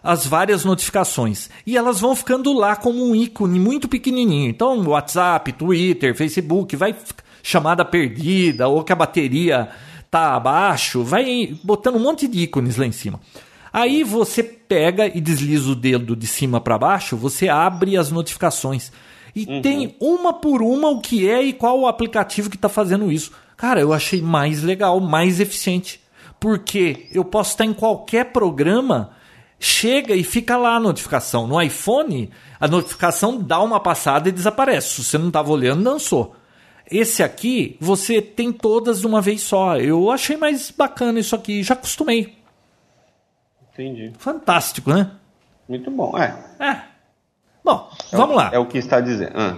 as várias notificações. E elas vão ficando lá como um ícone muito pequenininho. Então, WhatsApp, Twitter, Facebook, vai chamada perdida, ou que a bateria tá abaixo, vai botando um monte de ícones lá em cima. Aí você pega e desliza o dedo de cima para baixo, você abre as notificações. E uhum. tem uma por uma o que é e qual o aplicativo que está fazendo isso. Cara, eu achei mais legal, mais eficiente. Porque eu posso estar em qualquer programa, chega e fica lá a notificação. No iPhone, a notificação dá uma passada e desaparece. Se você não estava olhando, dançou. Esse aqui, você tem todas de uma vez só. Eu achei mais bacana isso aqui, já acostumei. Entendi. Fantástico, né? Muito bom, é. É. Bom, é vamos o, lá. É o que está dizendo. Ah.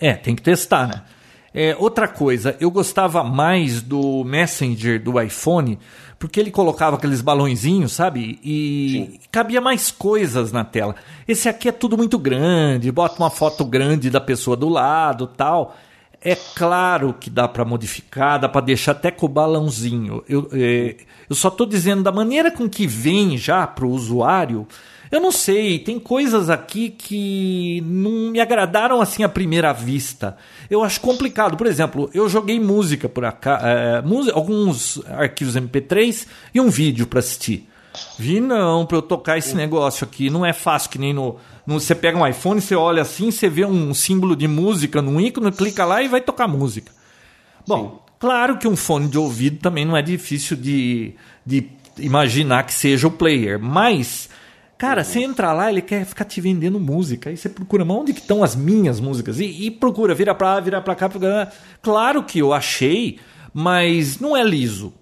É, tem que testar, né? É, outra coisa, eu gostava mais do Messenger do iPhone, porque ele colocava aqueles balãozinhos, sabe? E Sim. cabia mais coisas na tela. Esse aqui é tudo muito grande, bota uma foto grande da pessoa do lado tal. É claro que dá para modificar, dá para deixar até com o balãozinho. Eu, é, eu só estou dizendo da maneira com que vem já para o usuário. Eu não sei, tem coisas aqui que não me agradaram assim à primeira vista. Eu acho complicado. Por exemplo, eu joguei música por acá, é, alguns arquivos MP3 e um vídeo para assistir. Vi não, para eu tocar esse negócio aqui. Não é fácil que nem no, no, Você pega um iPhone, você olha assim, você vê um símbolo de música num ícone, clica lá e vai tocar música. Bom, Sim. claro que um fone de ouvido também não é difícil de, de imaginar que seja o player, mas. Cara, você entra lá, ele quer ficar te vendendo música. Aí você procura, mas onde que estão as minhas músicas? E, e procura, vira pra lá, vira pra cá. Pra... Claro que eu achei, mas não é liso.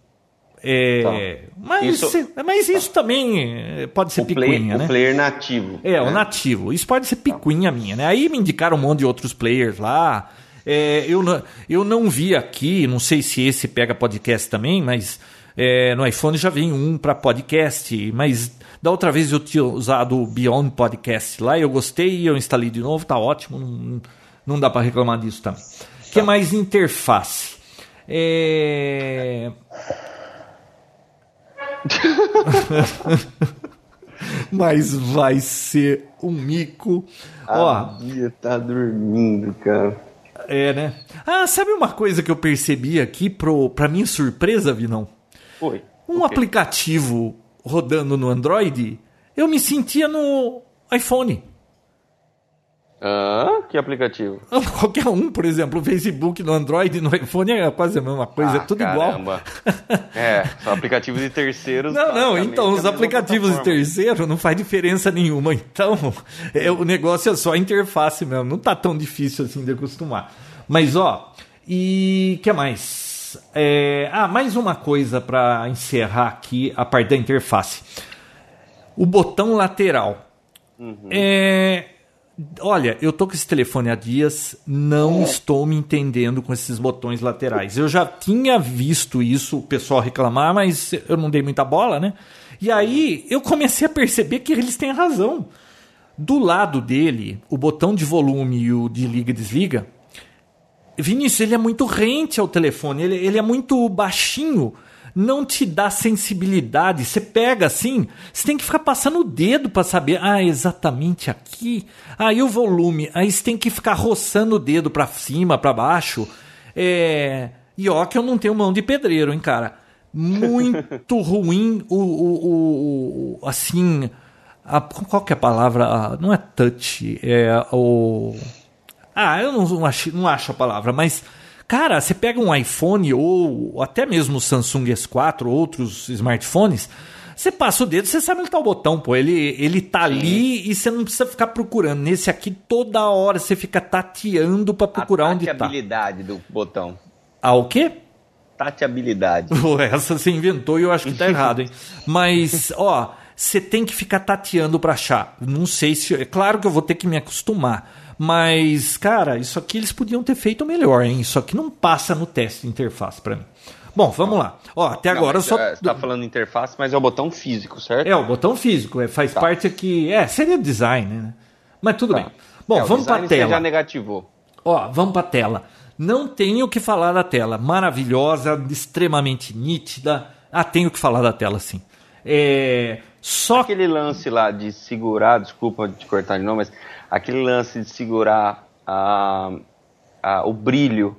É, tá. mas, isso, mas isso tá. também é, pode ser o picuinha, player, né? O player nativo. É, né? o nativo. Isso pode ser picuinha tá. minha, né? Aí me indicaram um monte de outros players lá. É, eu, não, eu não vi aqui, não sei se esse pega podcast também, mas é, no iPhone já vem um para podcast. Mas da outra vez eu tinha usado o Beyond Podcast lá, eu gostei, eu instalei de novo, tá ótimo, não, não dá para reclamar disso também. O que tá. mais interface? É... Mas vai ser um mico. A Ó, Bia tá dormindo, cara. É, né? Ah, sabe uma coisa que eu percebi aqui pro, pra minha surpresa, Vinão? Oi. Um okay. aplicativo rodando no Android, eu me sentia no iPhone. Ah, que aplicativo? Qualquer um, por exemplo, o Facebook no Android e no iPhone é quase a mesma coisa, ah, é tudo caramba. igual. é, são aplicativos de terceiros. Não, não, então os aplicativos de terceiro não faz diferença nenhuma. Então, é, o negócio é só a interface mesmo, não tá tão difícil assim de acostumar. Mas ó, e que mais? É, ah, mais uma coisa para encerrar aqui a parte da interface. O botão lateral. Uhum. É, olha, eu tô com esse telefone há dias, não é. estou me entendendo com esses botões laterais. Eu já tinha visto isso, o pessoal reclamar, mas eu não dei muita bola, né? E aí eu comecei a perceber que eles têm razão. Do lado dele, o botão de volume e o de liga e desliga, Vinícius, ele é muito rente ao telefone, ele, ele é muito baixinho, não te dá sensibilidade. Você pega assim, você tem que ficar passando o dedo para saber, ah, exatamente aqui. Aí o volume, aí você tem que ficar roçando o dedo para cima, para baixo. É... E ó, que eu não tenho mão de pedreiro, hein, cara. Muito ruim o, o, o, assim. A, qual que é a palavra? Não é touch, é o. Ah, eu não acho, não acho a palavra, mas. Cara, você pega um iPhone ou até mesmo o Samsung S4, outros smartphones, você passa o dedo, você sabe onde está o botão, pô. Ele, ele tá ali e você não precisa ficar procurando. Nesse aqui, toda hora você fica tateando para procurar onde tá. A habilidade do botão. Ah, o quê? Tateabilidade. Essa você inventou e eu acho que tá errado, hein? Mas, ó, você tem que ficar tateando para achar. Não sei se. É claro que eu vou ter que me acostumar. Mas, cara, isso aqui eles podiam ter feito melhor, hein? Isso aqui não passa no teste de interface para mim. Bom, vamos lá. Ó, até não, agora só. É, você tá falando interface, mas é o botão físico, certo? É, o botão físico. É, faz tá. parte aqui. É, seria design, né? Mas tudo tá. bem. Bom, é, vamos para a tela. já negativou. Ó, vamos para a tela. Não tenho o que falar da tela. Maravilhosa, extremamente nítida. Ah, tenho o que falar da tela, sim. É. Só aquele lance lá de segurar, desculpa de cortar de novo, mas aquele lance de segurar a, a, o brilho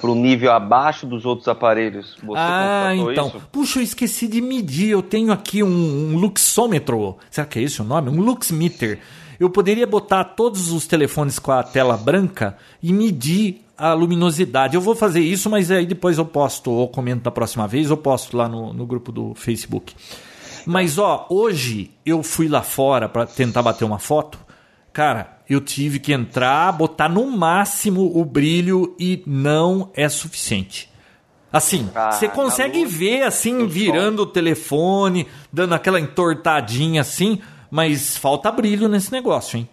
para o nível abaixo dos outros aparelhos. Você ah, então. Isso? Puxa, eu esqueci de medir. Eu tenho aqui um, um luxômetro. Será que é esse o nome? Um luxmeter. Eu poderia botar todos os telefones com a tela branca e medir a luminosidade. Eu vou fazer isso, mas aí depois eu posto ou comento da próxima vez ou posto lá no, no grupo do Facebook. Mas ó, hoje eu fui lá fora para tentar bater uma foto Cara, eu tive que entrar, botar no máximo o brilho e não é suficiente. Assim, ah, você consegue ver assim, virando sol. o telefone, dando aquela entortadinha assim, mas falta brilho nesse negócio, hein?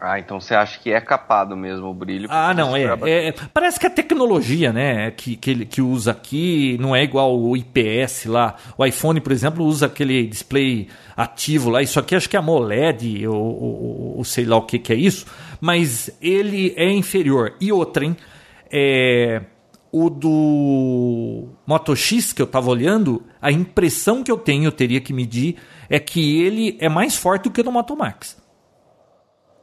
Ah, então você acha que é capado mesmo o brilho? Ah, não, é, é, Parece que a tecnologia, né, que, que, ele, que usa aqui não é igual o IPS lá. O iPhone, por exemplo, usa aquele display ativo lá. Isso aqui acho que é AMOLED ou, ou, ou sei lá o que, que é isso. Mas ele é inferior. E outra, hein? É, o do Moto X que eu estava olhando, a impressão que eu tenho, eu teria que medir, é que ele é mais forte do que o do Moto Max.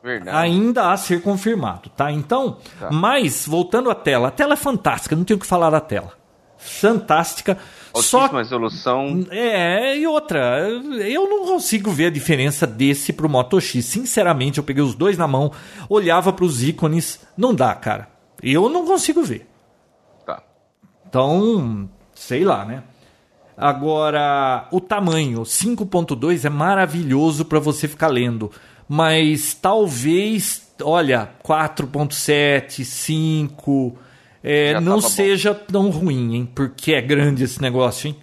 Verdade. Ainda a ser confirmado, tá? Então, tá. mas voltando à tela, a tela é fantástica, não tenho o que falar da tela. Fantástica. Altíssima só resolução. É, e outra, eu não consigo ver a diferença desse pro Moto X. Sinceramente, eu peguei os dois na mão, olhava para os ícones, não dá, cara. Eu não consigo ver. Tá. Então, sei lá, né? Agora, o tamanho 5.2 é maravilhoso para você ficar lendo mas talvez, olha, 4.7, 5, é, não seja bom. tão ruim, hein? Porque é grande esse negócio, hein?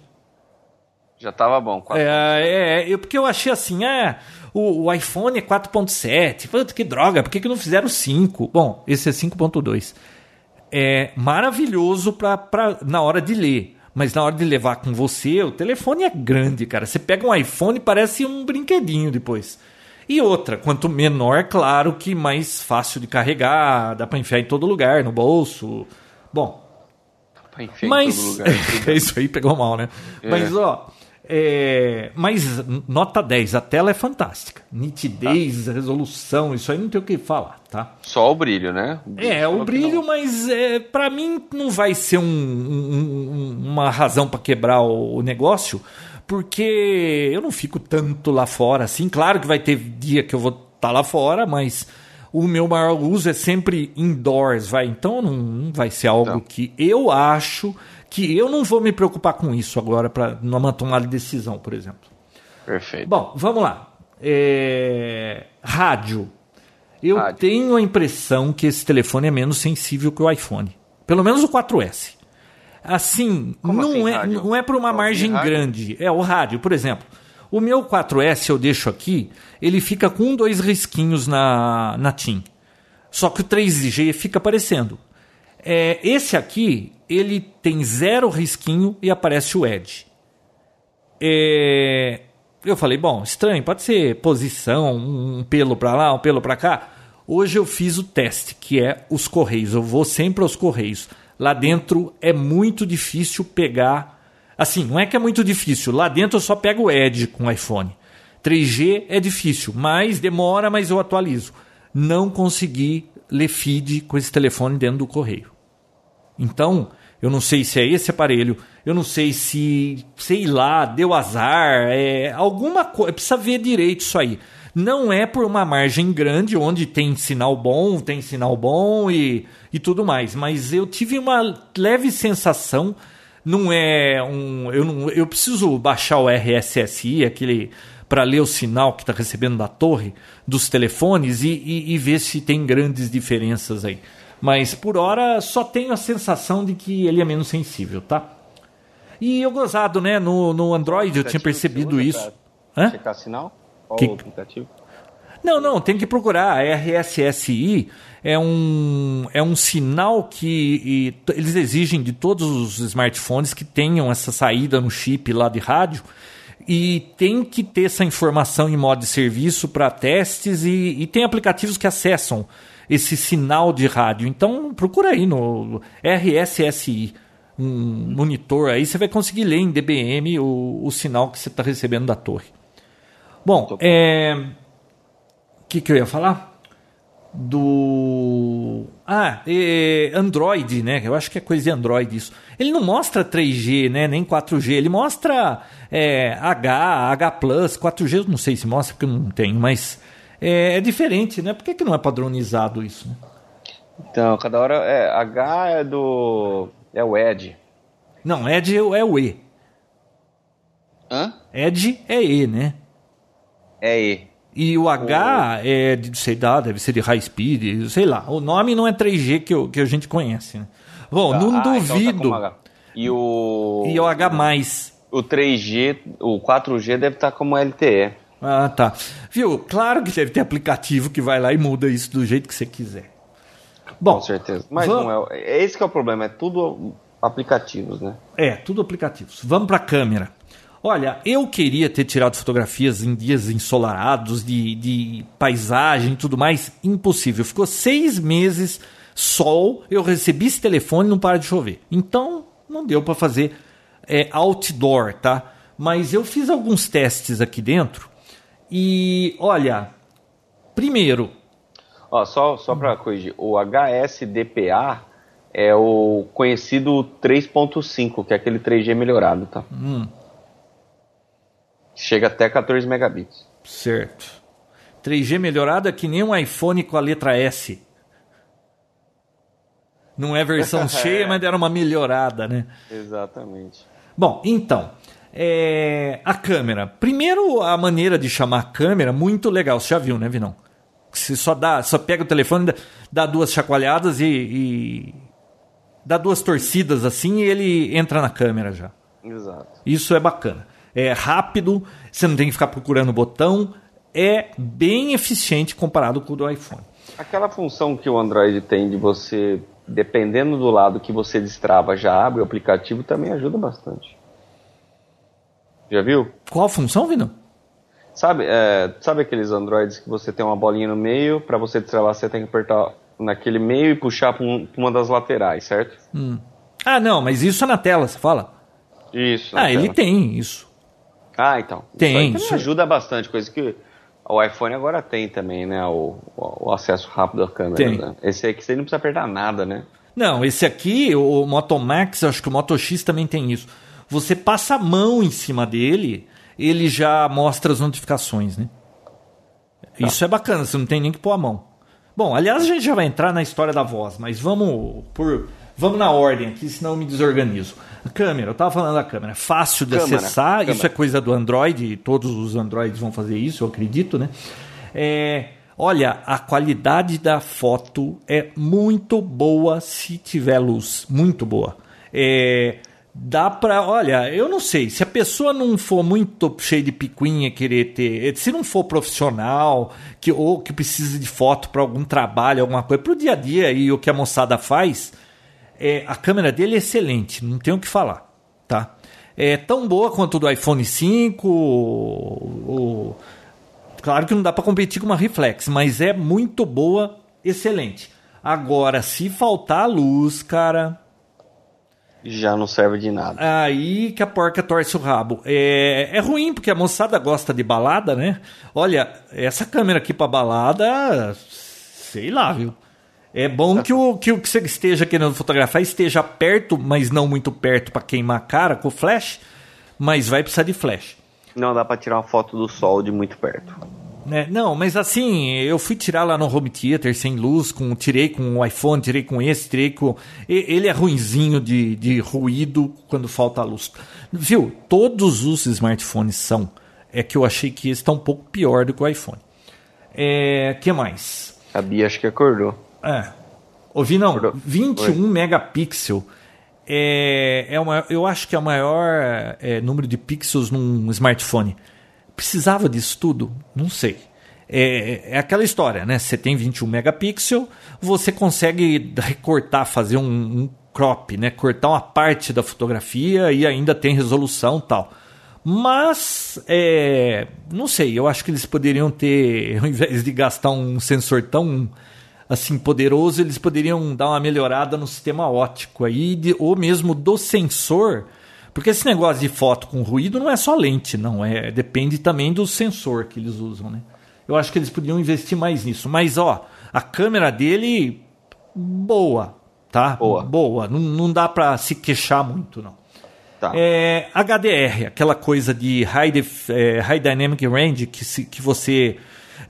Já tava bom. 4. É, é, é, porque eu achei assim, é, o, o iPhone é 4.7, puta que droga, por que, que não fizeram 5? Bom, esse é 5.2. É maravilhoso pra, pra, na hora de ler. Mas na hora de levar com você, o telefone é grande, cara. Você pega um iPhone parece um brinquedinho depois. E outra, quanto menor, claro que mais fácil de carregar, dá para enfiar em todo lugar, no bolso. Bom. Mas. é isso aí pegou mal, né? É. Mas, ó. É, mas nota 10, a tela é fantástica. Nitidez, tá. resolução, isso aí não tem o que falar, tá? Só o brilho, né? O brilho é, o brilho, mas é, para mim não vai ser um, um, uma razão para quebrar o, o negócio, porque eu não fico tanto lá fora assim. Claro que vai ter dia que eu vou estar tá lá fora, mas o meu maior uso é sempre indoors, vai. Então não, não vai ser algo não. que eu acho que eu não vou me preocupar com isso agora para numa tomada de decisão, por exemplo. Perfeito. Bom, vamos lá. É... Rádio. Eu Rádio. tenho a impressão que esse telefone é menos sensível que o iPhone. Pelo menos o 4S. Assim, Como não, assim, é, rádio? não é para uma margem grande. É o rádio, por exemplo. O meu 4S eu deixo aqui, ele fica com dois risquinhos na, na TIM. Só que o 3G fica aparecendo. É, esse aqui, ele tem zero risquinho e aparece o Edge. É, eu falei, bom, estranho, pode ser posição, um pelo para lá, um pelo para cá. Hoje eu fiz o teste, que é os correios. Eu vou sempre aos correios. Lá dentro é muito difícil pegar. Assim, não é que é muito difícil. Lá dentro eu só pego o Edge com o iPhone. 3G é difícil, mas demora, mas eu atualizo. Não consegui ler feed com esse telefone dentro do correio. Então, eu não sei se é esse aparelho, eu não sei se, sei lá, deu azar, é alguma coisa, precisa ver direito isso aí. Não é por uma margem grande, onde tem sinal bom, tem sinal bom e, e tudo mais, mas eu tive uma leve sensação, não é um. Eu, não, eu preciso baixar o RSSI, aquele para ler o sinal que está recebendo da torre dos telefones e, e, e, ver se tem grandes diferenças aí. Mas por hora só tenho a sensação de que ele é menos sensível, tá? E eu gozado, né? No, no Android eu tinha percebido isso. Hã? Checar sinal? Qual que... o aplicativo? Não, não, tem que procurar. A RSSI é um, é um sinal que e, eles exigem de todos os smartphones que tenham essa saída no chip lá de rádio e tem que ter essa informação em modo de serviço para testes e, e, tem aplicativos que acessam esse sinal de rádio. Então procura aí no RSSI, um monitor aí, você vai conseguir ler em DBM o, o sinal que você está recebendo da torre. Bom, é... o que, que eu ia falar? Do. Ah, é Android, né? Eu acho que é coisa de Android isso. Ele não mostra 3G, né? Nem 4G. Ele mostra é, H, H, 4G, eu não sei se mostra, porque eu não tenho, mas é, é diferente, né? Por que, que não é padronizado isso? Né? Então, cada hora. É, H é do. É o Edge. Não, Edge é o E. Hã? Edge é E, né? É E. E o H o... é de, sei lá, deve ser de high speed, sei lá. O nome não é 3G que, eu, que a gente conhece, né? Bom, tá. não ah, duvido. Então tá e o. E o H. O 3G, o 4G deve estar tá como LTE. Ah, tá. Viu? Claro que deve ter aplicativo que vai lá e muda isso do jeito que você quiser. Bom, com certeza. Mas vamos... não é. é esse que é o problema, é tudo aplicativos, né? É, tudo aplicativos. Vamos para a câmera. Olha, eu queria ter tirado fotografias em dias ensolarados, de, de paisagem e tudo mais. Impossível. Ficou seis meses sol, eu recebi esse telefone e não para de chover. Então, não deu para fazer é, outdoor, tá? Mas eu fiz alguns testes aqui dentro e, olha, primeiro... Ó, só só para corrigir, o HSDPA é o conhecido 3.5, que é aquele 3G melhorado, tá? Hum. Chega até 14 megabits. Certo. 3G melhorado é que nem um iPhone com a letra S. Não é versão cheia, mas era uma melhorada, né? Exatamente. Bom, então, é... a câmera. Primeiro, a maneira de chamar a câmera, muito legal. Você já viu, né, Vinão? Você só dá, só pega o telefone, dá duas chacoalhadas e, e dá duas torcidas assim e ele entra na câmera já. Exato. Isso é bacana é rápido, você não tem que ficar procurando o botão, é bem eficiente comparado com o do iPhone. Aquela função que o Android tem de você, dependendo do lado que você destrava, já abre o aplicativo, também ajuda bastante. Já viu? Qual função, Vino? Sabe, é, sabe aqueles Androids que você tem uma bolinha no meio, para você destravar você tem que apertar naquele meio e puxar para um, uma das laterais, certo? Hum. Ah, não, mas isso é na tela, você fala? Isso. Ah, tela. ele tem isso. Ah, então. Tem. Isso, ajuda bastante, coisa que o iPhone agora tem também, né? O, o acesso rápido à câmera. Tem. Né? Esse aqui você não precisa apertar nada, né? Não, esse aqui, o Moto Max, acho que o Moto X também tem isso. Você passa a mão em cima dele, ele já mostra as notificações, né? Tá. Isso é bacana, você não tem nem que pôr a mão. Bom, aliás, a gente já vai entrar na história da voz, mas vamos por vamos na ordem aqui, senão eu me desorganizo. A câmera, eu estava falando da câmera, fácil de câmera, acessar, câmera. isso é coisa do Android, todos os Androids vão fazer isso, eu acredito, né? É, olha, a qualidade da foto é muito boa se tiver luz, muito boa. É, dá para, olha, eu não sei, se a pessoa não for muito cheia de picuinha querer ter, se não for profissional, que ou que precisa de foto para algum trabalho, alguma coisa, para o dia a dia e o que a moçada faz, é, a câmera dele é excelente, não tem o que falar, tá? É tão boa quanto do iPhone 5, o, claro que não dá para competir com uma reflex, mas é muito boa, excelente. Agora, se faltar luz, cara, já não serve de nada. Aí que a porca torce o rabo. É, é ruim, porque a moçada gosta de balada, né? Olha, essa câmera aqui pra balada, sei lá, viu? É bom que o, que o que você esteja querendo fotografar esteja perto, mas não muito perto para queimar a cara com o flash, mas vai precisar de flash. Não dá para tirar uma foto do sol de muito perto. É, não, mas assim, eu fui tirar lá no home theater sem luz, com, tirei com o iPhone, tirei com esse, tirei com. Ele é ruinzinho de, de ruído quando falta luz. Viu? Todos os smartphones são. É que eu achei que esse está um pouco pior do que o iPhone. É. que mais? A Bia acho que acordou. É. Ouvi não, acordou. 21 Oi. megapixel. É, é uma, eu acho que é o maior é, número de pixels num smartphone. Precisava disso tudo? Não sei. É, é, aquela história, né? Você tem 21 megapixels, você consegue recortar, fazer um, um, crop, né? Cortar uma parte da fotografia e ainda tem resolução tal. Mas, é, não sei, eu acho que eles poderiam ter, ao invés de gastar um sensor tão assim poderoso, eles poderiam dar uma melhorada no sistema óptico aí, de, ou mesmo do sensor porque esse negócio de foto com ruído não é só lente, não. é Depende também do sensor que eles usam, né? Eu acho que eles podiam investir mais nisso. Mas, ó, a câmera dele, boa, tá? Boa. Boa. Não, não dá para se queixar muito, não. Tá. É, HDR, aquela coisa de High, def, é, high Dynamic Range, que, se, que você...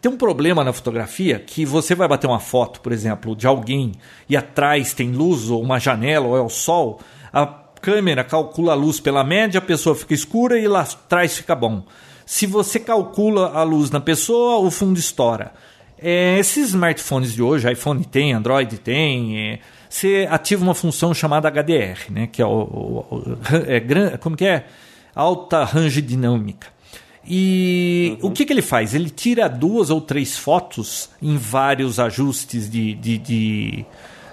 Tem um problema na fotografia que você vai bater uma foto, por exemplo, de alguém e atrás tem luz ou uma janela ou é o sol, a câmera calcula a luz pela média, a pessoa fica escura e lá atrás fica bom. Se você calcula a luz na pessoa, o fundo estoura. É, esses smartphones de hoje, iPhone tem, Android tem, é, você ativa uma função chamada HDR, né, que é, o, o, o é, como que é? Alta range dinâmica. E uhum. o que, que ele faz? Ele tira duas ou três fotos em vários ajustes de, de, de,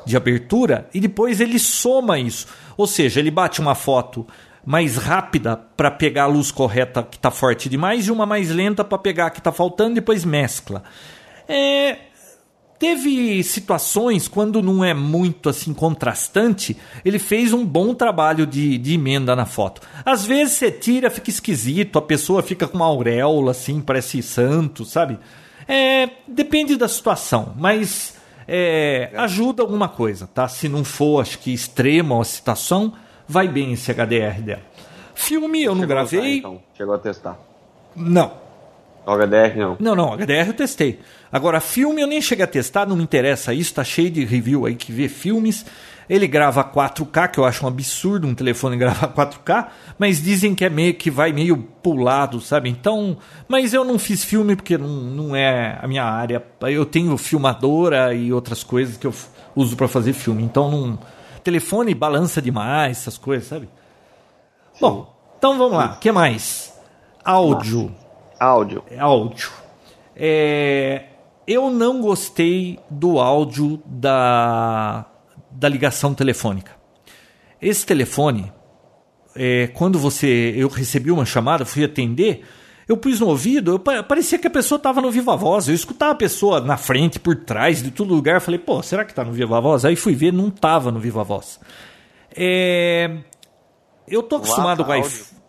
de abertura e depois ele soma isso. Ou seja, ele bate uma foto mais rápida para pegar a luz correta que está forte demais e uma mais lenta para pegar a que está faltando, depois mescla. É, teve situações quando não é muito assim contrastante, ele fez um bom trabalho de, de emenda na foto. Às vezes você tira, fica esquisito, a pessoa fica com uma auréola assim, parece santo, sabe? É, depende da situação, mas é, ajuda alguma coisa, tá? Se não for, acho que extrema a situação, vai bem esse HDR dela. Filme eu não Chegou gravei. Usar, então. Chegou a testar? Não. O HDR não? Não, não, HDR eu testei. Agora, filme eu nem cheguei a testar, não me interessa isso, tá cheio de review aí que vê filmes. Ele grava 4K, que eu acho um absurdo um telefone gravar 4K, mas dizem que é meio que vai meio pulado, sabe? Então, mas eu não fiz filme porque não, não é a minha área. Eu tenho filmadora e outras coisas que eu uso para fazer filme. Então, não telefone balança demais, essas coisas, sabe? Sim. Bom, então vamos lá. O que mais? Áudio. Áudio. É áudio. É, eu não gostei do áudio da da ligação telefônica. Esse telefone, é, quando você eu recebi uma chamada, fui atender, eu pus no ouvido, eu, parecia que a pessoa estava no Viva Voz. Eu escutava a pessoa na frente, por trás, de todo lugar. Falei, pô, será que está no Viva Voz? Aí fui ver, não estava no Viva Voz. É, eu tô acostumado Vaza com iPhone.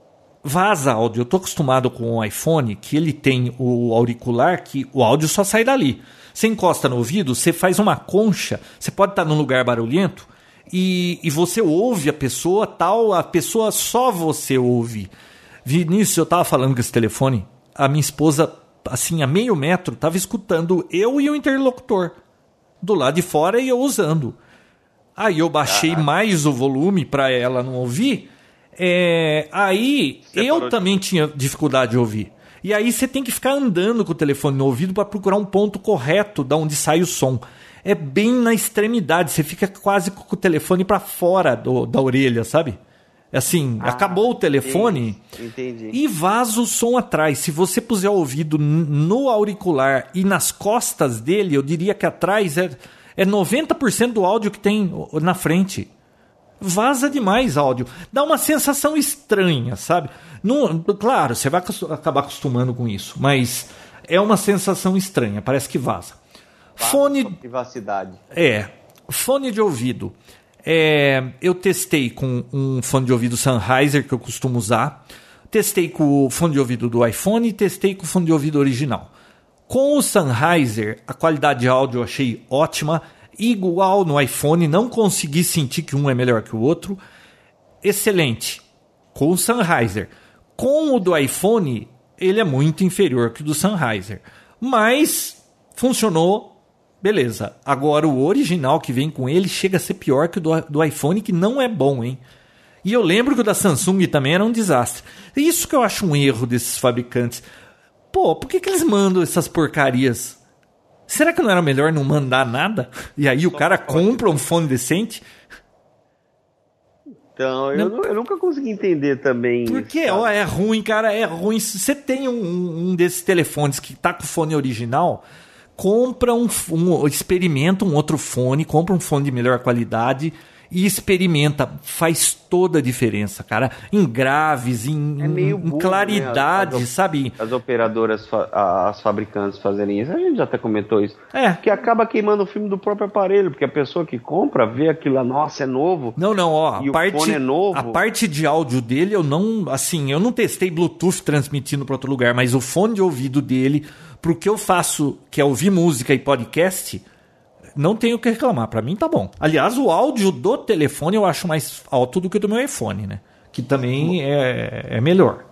Vaza áudio. Eu tô acostumado com o iPhone que ele tem o auricular que o áudio só sai dali. Você encosta no ouvido, você faz uma concha, você pode estar num lugar barulhento e, e você ouve a pessoa tal, a pessoa só você ouve. Vinícius, eu estava falando com esse telefone, a minha esposa, assim, a meio metro, estava escutando eu e o interlocutor. do lado de fora e eu usando. Aí eu baixei mais o volume para ela não ouvir. É, aí você eu também de... tinha dificuldade de ouvir. E aí você tem que ficar andando com o telefone no ouvido para procurar um ponto correto da onde sai o som. É bem na extremidade, você fica quase com o telefone para fora do, da orelha, sabe? Assim, ah, acabou o telefone entendi, entendi. e vaza o som atrás. Se você puser o ouvido no auricular e nas costas dele, eu diria que atrás é, é 90% do áudio que tem na frente. Vaza demais áudio. Dá uma sensação estranha, sabe? Não, claro, você vai acabar acostumando com isso, mas é uma sensação estranha, parece que vaza. vaza fone. Privacidade. É. Fone de ouvido. É, eu testei com um fone de ouvido Sennheiser que eu costumo usar. Testei com o fone de ouvido do iPhone e testei com o fone de ouvido original. Com o Sennheiser, a qualidade de áudio eu achei ótima, igual no iPhone, não consegui sentir que um é melhor que o outro. Excelente. Com o Sennheiser. Com o do iPhone, ele é muito inferior que o do Sennheiser. Mas funcionou Beleza. Agora o original que vem com ele chega a ser pior que o do, do iPhone, que não é bom, hein? E eu lembro que o da Samsung também era um desastre. Isso que eu acho um erro desses fabricantes. Pô, por que, que eles mandam essas porcarias? Será que não era melhor não mandar nada? E aí o cara compra um fone decente? Então, eu, eu, nunca consegui entender também. Porque, ó, é ruim, cara, é ruim. Se você tem um, um desses telefones que tá com o fone original, compra um, um, experimenta um outro fone, compra um fone de melhor qualidade e experimenta, faz toda a diferença, cara. Em graves, em, é em burro, claridade, né? as, sabe? As operadoras, as fabricantes fazerem isso, a gente já até comentou isso. É. Que acaba queimando o filme do próprio aparelho, porque a pessoa que compra vê aquilo lá, nossa, é novo. Não, não, ó, a parte, é novo. a parte de áudio dele eu não, assim, eu não testei Bluetooth transmitindo para outro lugar, mas o fone de ouvido dele pro que eu faço, que é ouvir música e podcast, não tenho o que reclamar. Para mim tá bom. Aliás, o áudio do telefone eu acho mais alto do que o do meu iPhone, né? Que também é, é melhor.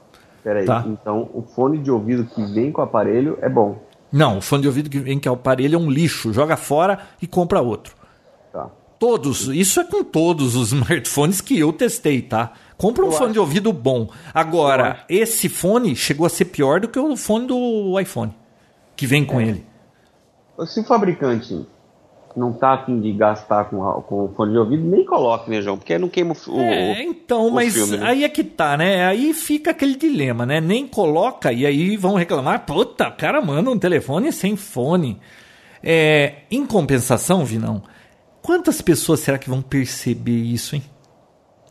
Peraí, tá? então o fone de ouvido que vem com o aparelho é bom. Não, o fone de ouvido que vem com o aparelho é um lixo. Joga fora e compra outro. Tá. Todos, isso é com todos os smartphones que eu testei, tá? Compra um eu fone acho. de ouvido bom. Agora, esse fone chegou a ser pior do que o fone do iPhone que vem com é. ele. Se o fabricante não tá afim de gastar com, com fone de ouvido, nem coloque, né, João? Porque aí não queima o, é, então, o mas filme, né? aí é que tá, né? Aí fica aquele dilema, né? Nem coloca e aí vão reclamar, puta, o cara manda um telefone sem fone. É, em compensação, Vinão, quantas pessoas será que vão perceber isso, hein?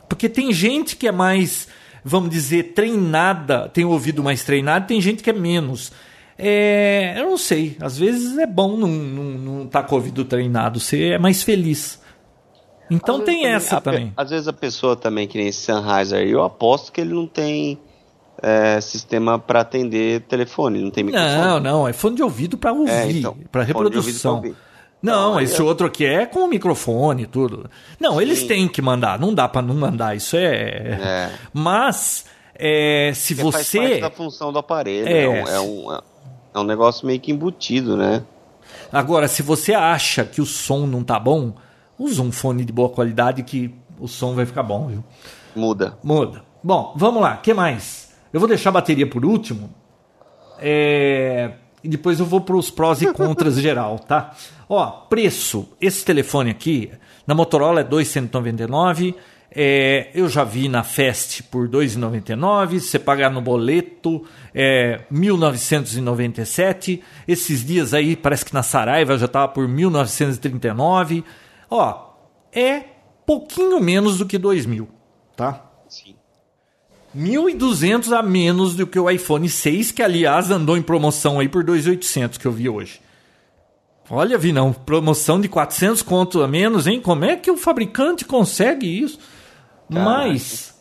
Porque tem gente que é mais, vamos dizer, treinada, tem o ouvido mais treinado, tem gente que é menos. É, eu não sei. Às vezes é bom não estar tá com o ouvido treinado, você é mais feliz. Então às tem essa a, também. Às vezes a pessoa também, que nem esse Sennheiser, eu aposto que ele não tem é, sistema para atender telefone, não tem microfone. Não, não, é fone de ouvido para ouvir, é, então, para reprodução. Não, então, esse é... outro aqui é com microfone e tudo. Não, Sim. eles têm que mandar, não dá para não mandar, isso é. é. Mas é, se Porque você. Faz parte da função do aparelho, é, um, é um, é um negócio meio que embutido, né? Agora, se você acha que o som não tá bom, usa um fone de boa qualidade que o som vai ficar bom, viu? Muda. Muda. Bom, vamos lá. O que mais? Eu vou deixar a bateria por último. É... E depois eu vou para os prós e contras geral, tá? Ó, preço. Esse telefone aqui, na Motorola é 299 é, eu já vi na Fest por R$ 2,99. Você pagar no boleto é 1997. Esses dias aí parece que na Saraiva já estava por 1939. Ó, é pouquinho menos do que 2.000, tá? Sim. 1.200 a menos do que o iPhone 6, que aliás andou em promoção aí por 2.800 que eu vi hoje. Olha, Vinão, promoção de 400 conto a menos, hein? Como é que o fabricante consegue isso? Mas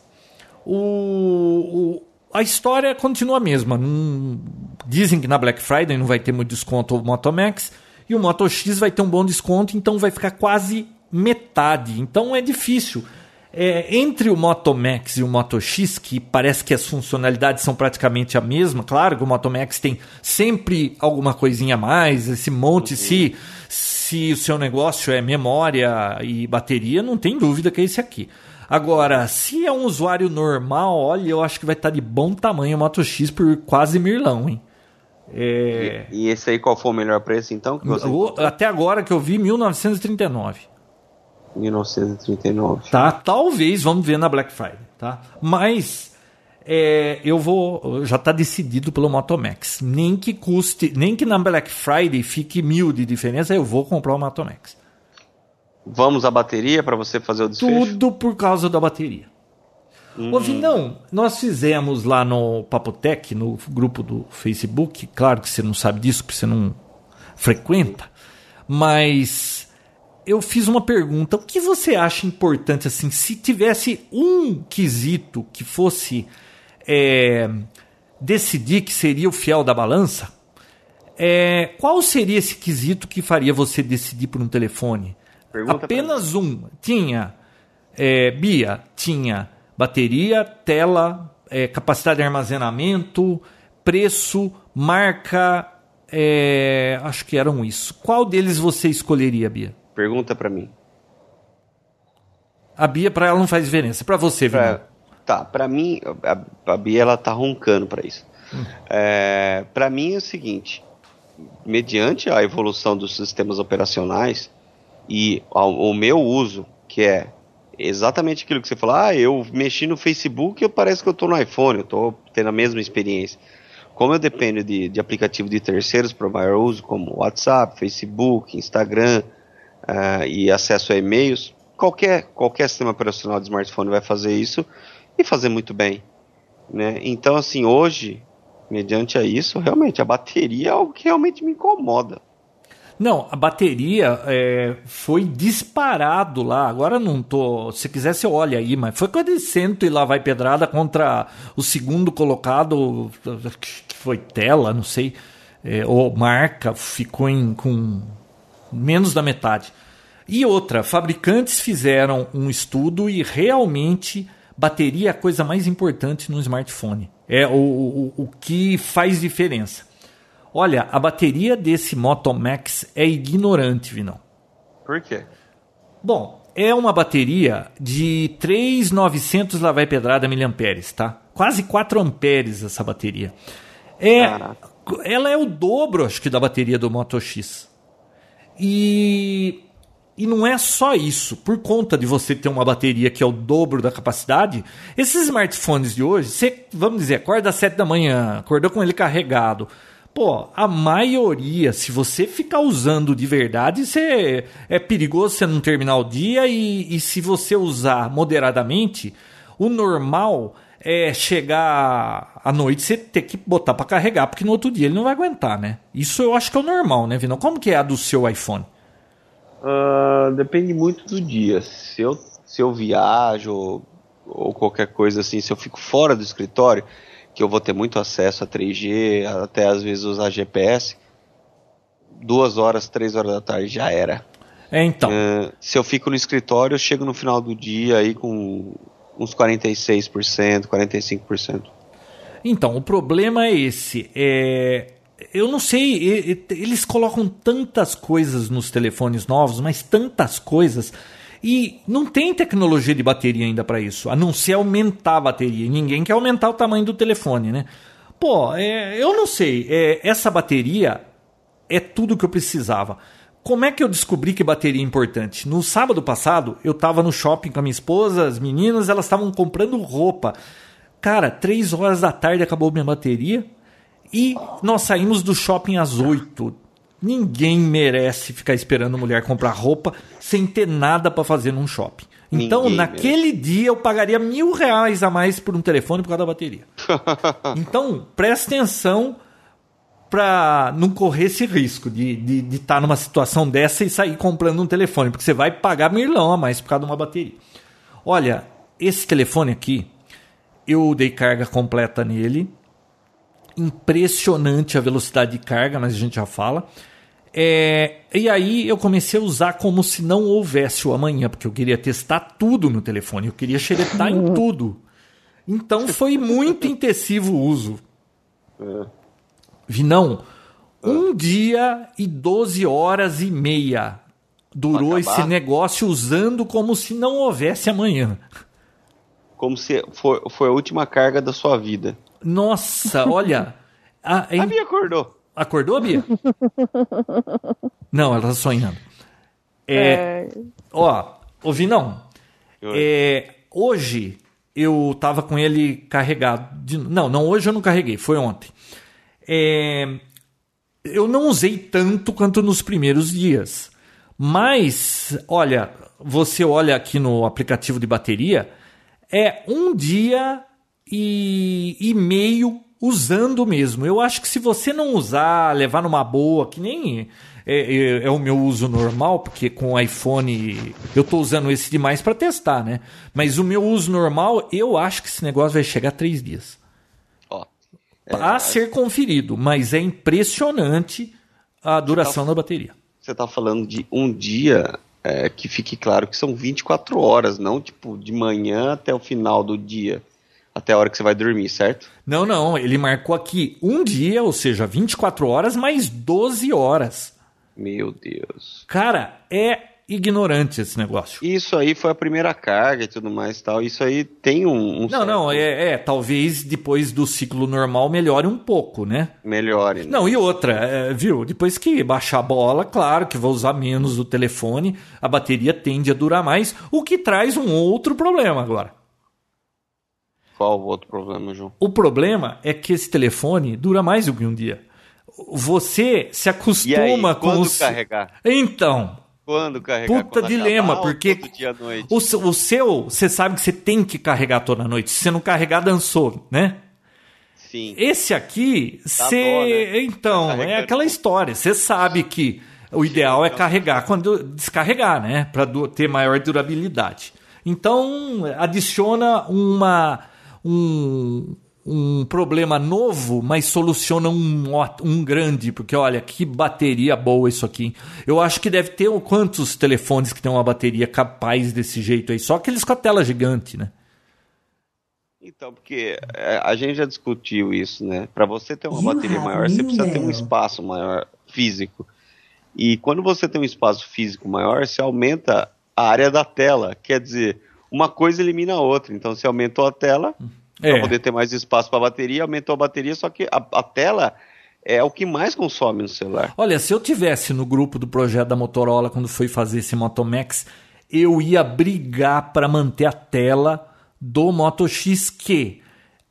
o, o, a história continua a mesma. dizem que na Black Friday não vai ter muito desconto o Moto Max e o Moto X vai ter um bom desconto, então vai ficar quase metade. Então é difícil. É, entre o Moto Max e o Moto X, que parece que as funcionalidades são praticamente a mesma, claro que o Moto Max tem sempre alguma coisinha a mais, esse monte, uhum. se se o seu negócio é memória e bateria, não tem dúvida que é esse aqui. Agora, se é um usuário normal, olha, eu acho que vai estar de bom tamanho o Moto X por quase mirlão, hein? É... E, e, esse aí qual foi o melhor preço então? O, até agora que eu vi, 1939. 1939. Tá, talvez, vamos ver na Black Friday, tá? Mas é, eu vou, já está decidido pelo Motomax. Nem que custe, nem que na Black Friday fique mil de diferença, eu vou comprar o Motomax. Vamos à bateria para você fazer o desfecho? Tudo por causa da bateria. Hum. Ô, Vinão, nós fizemos lá no Papotec, no grupo do Facebook, claro que você não sabe disso, porque você não frequenta, mas eu fiz uma pergunta. O que você acha importante, assim, se tivesse um quesito que fosse é, decidir que seria o fiel da balança, é, qual seria esse quesito que faria você decidir por um telefone? Pergunta Apenas um. Tinha, é, Bia, tinha bateria, tela, é, capacidade de armazenamento, preço, marca, é, acho que eram isso. Qual deles você escolheria, Bia? Pergunta para mim. A Bia para ela não faz diferença, para você, pra, Tá, para mim a, a, Bia ela tá roncando para isso. Hum. É, para mim é o seguinte, mediante a evolução dos sistemas operacionais e ao, o meu uso, que é exatamente aquilo que você falou. Ah, eu mexi no Facebook e parece que eu estou no iPhone, eu estou tendo a mesma experiência. Como eu dependo de, de aplicativo de terceiros para maior uso, como WhatsApp, Facebook, Instagram uh, e acesso a e-mails, qualquer, qualquer sistema operacional de smartphone vai fazer isso e fazer muito bem. Né? Então, assim, hoje, mediante a isso, realmente a bateria é algo que realmente me incomoda. Não, a bateria é, foi disparado lá. Agora não tô. Se quiser, você olha aí, mas foi quase cento e lá vai pedrada contra o segundo colocado, que foi tela, não sei, é, ou marca, ficou em, com menos da metade. E outra, fabricantes fizeram um estudo e realmente bateria é a coisa mais importante no smartphone. É o, o, o que faz diferença. Olha, a bateria desse Moto Max é ignorante, Vinão. Por quê? Bom, é uma bateria de 3.900 lá vai pedrada miliamperes, tá? Quase 4 amperes essa bateria. É, ela é o dobro, acho que, da bateria do Moto X. E e não é só isso. Por conta de você ter uma bateria que é o dobro da capacidade, esses smartphones de hoje, você, vamos dizer, acorda às 7 da manhã, acordou com ele carregado, Pô, a maioria, se você ficar usando de verdade, você, é perigoso você não terminar o dia e, e se você usar moderadamente, o normal é chegar à noite você ter que botar para carregar, porque no outro dia ele não vai aguentar, né? Isso eu acho que é o normal, né, Vinão? Como que é a do seu iPhone? Uh, depende muito do dia. Se eu, se eu viajo ou, ou qualquer coisa assim, se eu fico fora do escritório, que eu vou ter muito acesso a 3G, até às vezes usar GPS, duas horas, três horas da tarde já era. É, então. Uh, se eu fico no escritório, eu chego no final do dia aí com uns 46%, 45%. Então, o problema é esse. É, eu não sei, eles colocam tantas coisas nos telefones novos, mas tantas coisas e não tem tecnologia de bateria ainda para isso, a não ser aumentar a bateria. Ninguém quer aumentar o tamanho do telefone, né? Pô, é, eu não sei. É, essa bateria é tudo que eu precisava. Como é que eu descobri que bateria é importante? No sábado passado, eu estava no shopping com a minha esposa, as meninas, elas estavam comprando roupa. Cara, três horas da tarde acabou minha bateria e nós saímos do shopping às oito. Ninguém merece ficar esperando mulher comprar roupa sem ter nada para fazer num shopping. Então, Ninguém naquele merece. dia, eu pagaria mil reais a mais por um telefone por causa da bateria. então, preste atenção para não correr esse risco de estar de, de tá numa situação dessa e sair comprando um telefone, porque você vai pagar milão a mais por causa de uma bateria. Olha, esse telefone aqui, eu dei carga completa nele. Impressionante a velocidade de carga, mas a gente já fala. É, e aí eu comecei a usar como se não houvesse o amanhã, porque eu queria testar tudo no telefone, eu queria xeretar em tudo. Então foi muito intensivo o uso. Vinão, um dia e 12 horas e meia durou esse negócio usando como se não houvesse amanhã. Como se foi a última carga da sua vida. Nossa, olha. A, a Bia acordou. Acordou, Bia? não, ela tá sonhando. É, é... Ó, ouvi não. É, hoje eu tava com ele carregado. De, não, não, hoje eu não carreguei, foi ontem. É, eu não usei tanto quanto nos primeiros dias. Mas, olha, você olha aqui no aplicativo de bateria, é um dia e, e meio usando mesmo. Eu acho que se você não usar, levar numa boa, que nem é, é, é o meu uso normal, porque com o iPhone eu estou usando esse demais para testar, né? Mas o meu uso normal, eu acho que esse negócio vai chegar a três dias. Ó, é, a ser conferido, mas é impressionante a duração tá, da bateria você está falando de um dia, é, que fique claro que são 24 horas, não tipo de manhã até o final do dia, até a hora que você vai dormir, certo? Não, não, ele marcou aqui um dia, ou seja, 24 horas mais 12 horas. Meu Deus. Cara, é ignorante esse negócio. Isso aí foi a primeira carga e tudo mais tal. Isso aí tem um. um não, certo... não, é, é, Talvez depois do ciclo normal melhore um pouco, né? Melhore. Né? Não, e outra, é, viu? Depois que baixar a bola, claro que vou usar menos o telefone, a bateria tende a durar mais, o que traz um outro problema agora. Qual o outro problema, João? O problema é que esse telefone dura mais do que um dia. Você se acostuma aí, com os. carregar? Então, quando carregar? Puta quando dilema, porque o, o seu, você sabe que você tem que carregar toda noite. Se você não carregar, dançou, né? Sim. Esse aqui, você. Né? Então, tá é aquela história. Você sabe que o ideal é carregar quando descarregar, né? Para ter maior durabilidade. Então, adiciona uma. Um, um problema novo, mas soluciona um, um grande, porque olha que bateria boa isso aqui. Eu acho que deve ter quantos telefones que tem uma bateria capaz desse jeito aí, só aqueles com a tela gigante, né? Então, porque é, a gente já discutiu isso, né? Para você ter uma bateria maior, você precisa ter um espaço maior físico. E quando você tem um espaço físico maior, você aumenta a área da tela. Quer dizer, uma coisa elimina a outra. Então, você aumentou a tela, é. para poder ter mais espaço para a bateria, aumentou a bateria, só que a, a, tela é o que mais consome no celular. Olha, se eu tivesse no grupo do projeto da Motorola quando foi fazer esse Moto Max, eu ia brigar para manter a tela do Moto X que,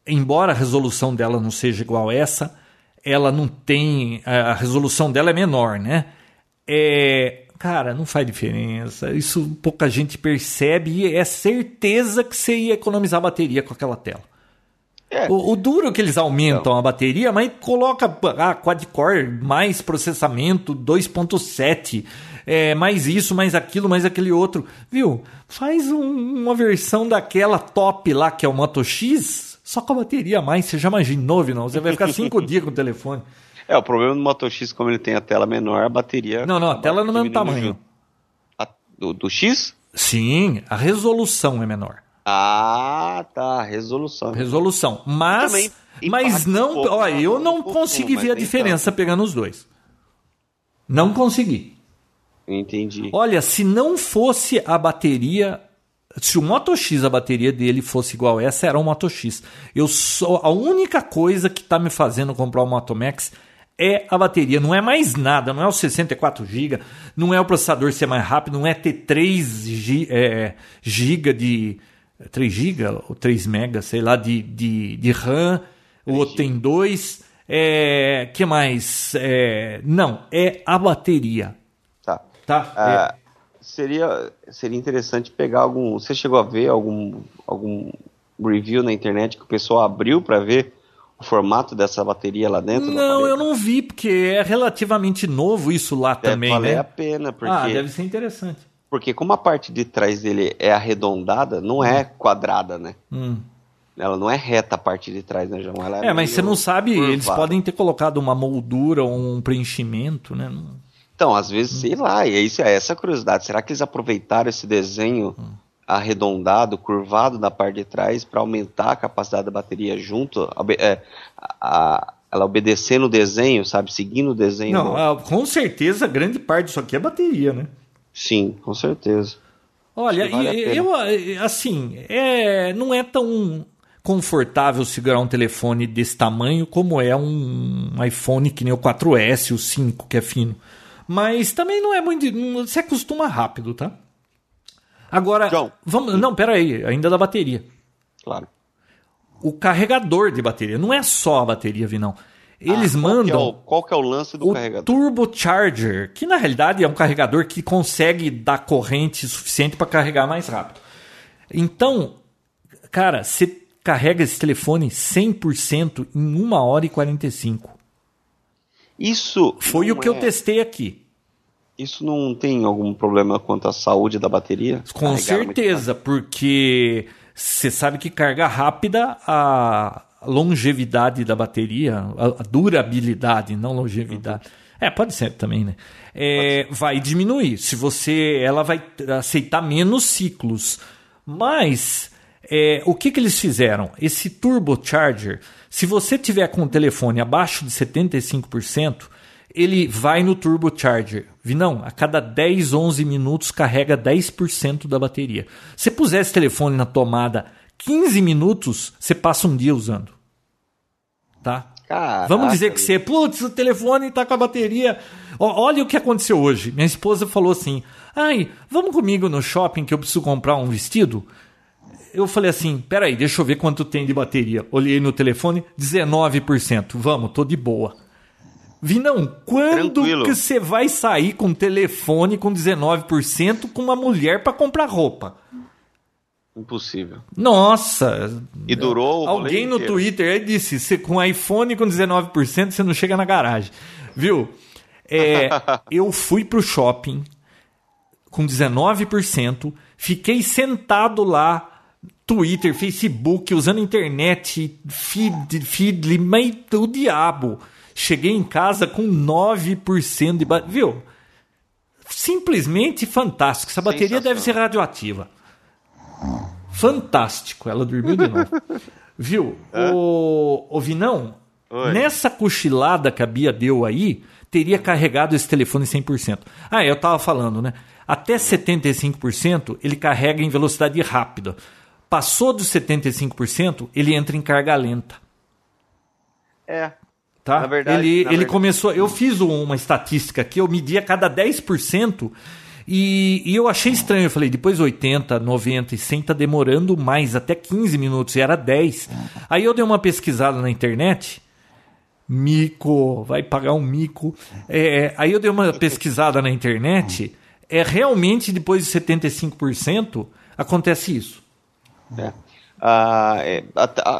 embora a resolução dela não seja igual a essa, ela não tem a resolução dela é menor, né? É, cara, não faz diferença. Isso pouca gente percebe e é certeza que você ia economizar bateria com aquela tela. É. O, o, duro é que eles aumentam a bateria, mas coloca ah, quad-core, mais processamento, 2.7, é, mais isso, mais aquilo, mais aquele outro. Viu? Faz um, uma versão daquela top lá, que é o Moto X, só com a bateria a mais. Você já imaginou, não? Você vai ficar cinco dias com o telefone. É, o problema do Moto X, como ele tem a tela menor, a bateria... Não, não, a tela é no mesmo tamanho. A, do, do X? Sim, a resolução é menor. Ah, tá. Resolução. Resolução. Mas, mas não. Um olha, eu não consegui ver a diferença pegando os dois. Não consegui. Entendi. Olha, se não fosse a bateria. Se o Moto X, a bateria dele fosse igual essa, era um Moto X. Eu só, a única coisa que está me fazendo comprar o Moto Max é a bateria, não é mais nada, não é o 64 GB, não é o processador ser mais rápido, não é ter 3 GB de, 3 GB ou 3 MB, sei lá, de, de, de RAM, o outro tem 2. É, que mais? É, não, é a bateria. Tá. tá? Ah, é. seria, seria interessante pegar algum. Você chegou a ver algum, algum review na internet que o pessoal abriu para ver o formato dessa bateria lá dentro? Não, eu não vi, porque é relativamente novo isso lá deve também. Vale né? a pena, porque. Ah, deve ser interessante. Porque como a parte de trás dele é arredondada, não é quadrada, né? Hum. Ela não é reta a parte de trás, né, João? Ela é, é mas você não sabe, curvada. eles podem ter colocado uma moldura ou um preenchimento, né? Então, às vezes, hum. sei lá, e é, isso, é essa curiosidade. Será que eles aproveitaram esse desenho hum. Arredondado, curvado da parte de trás para aumentar a capacidade da bateria junto? A, é, a, a, ela obedecendo o desenho, sabe? Seguindo o desenho. Não, do... com certeza, grande parte disso aqui é bateria, né? Sim, com certeza. Olha, vale eu assim, é, não é tão confortável segurar um telefone desse tamanho como é um iPhone que nem o 4S, o 5, que é fino. Mas também não é muito. Se acostuma rápido, tá? Agora, John. vamos. Não, pera aí, ainda da bateria. Claro. O carregador de bateria, não é só a bateria, Vinão. Eles ah, mandam. Que é o, qual que é o lance do o carregador? Turbocharger, que na realidade é um carregador que consegue dar corrente suficiente para carregar mais rápido. Então, cara, você carrega esse telefone 100% em 1 hora e 45. Isso foi o que é... eu testei aqui. Isso não tem algum problema quanto à saúde da bateria? Com certeza, porque você sabe que carga rápida a longevidade da bateria, a durabilidade, não longevidade. Uhum. É, pode ser também, né? É, vai diminuir. Se você, ela vai aceitar menos ciclos. Mas é, o que, que eles fizeram? Esse turbocharger, se você tiver com o telefone abaixo de 75%, ele vai no turbocharger. Não, a cada 10, 11 minutos carrega 10% da bateria. Se puser esse telefone na tomada 15 minutos, você passa um dia usando. Tá? Caraca. Vamos dizer que você, putz, o telefone está com a bateria. olha o que aconteceu hoje. Minha esposa falou assim: ai, vamos comigo no shopping que eu preciso comprar um vestido? Eu falei assim: peraí, deixa eu ver quanto tem de bateria. Olhei no telefone, 19%. Vamos, tô de boa. Vinão, quando Tranquilo. que você vai sair com um telefone com 19% com uma mulher para comprar roupa? Impossível. Nossa! E durou Alguém no inteiro. Twitter aí disse: você com iPhone com 19% você não chega na garagem. Viu? É, eu fui pro shopping com 19%, fiquei sentado lá, Twitter, Facebook, usando internet, feed, feed, mas o diabo. Cheguei em casa com 9% de bateria. Viu? Simplesmente fantástico. Essa bateria deve ser radioativa. Fantástico. Ela dormiu de novo. Viu? O, o Vinão, Oi. nessa cochilada que a Bia deu aí, teria carregado esse telefone 100%. Ah, eu tava falando, né? Até 75% ele carrega em velocidade rápida. Passou dos 75%, ele entra em carga lenta. É, Tá? Na verdade, ele, na ele verdade. começou. Eu fiz uma estatística aqui, eu medi a cada 10%. E, e eu achei estranho, eu falei, depois 80, 90 e 100 tá demorando mais, até 15 minutos, e era 10. Aí eu dei uma pesquisada na internet, mico, vai pagar um mico. É, aí eu dei uma pesquisada na internet, é realmente depois de 75% acontece isso. É. Ah, é,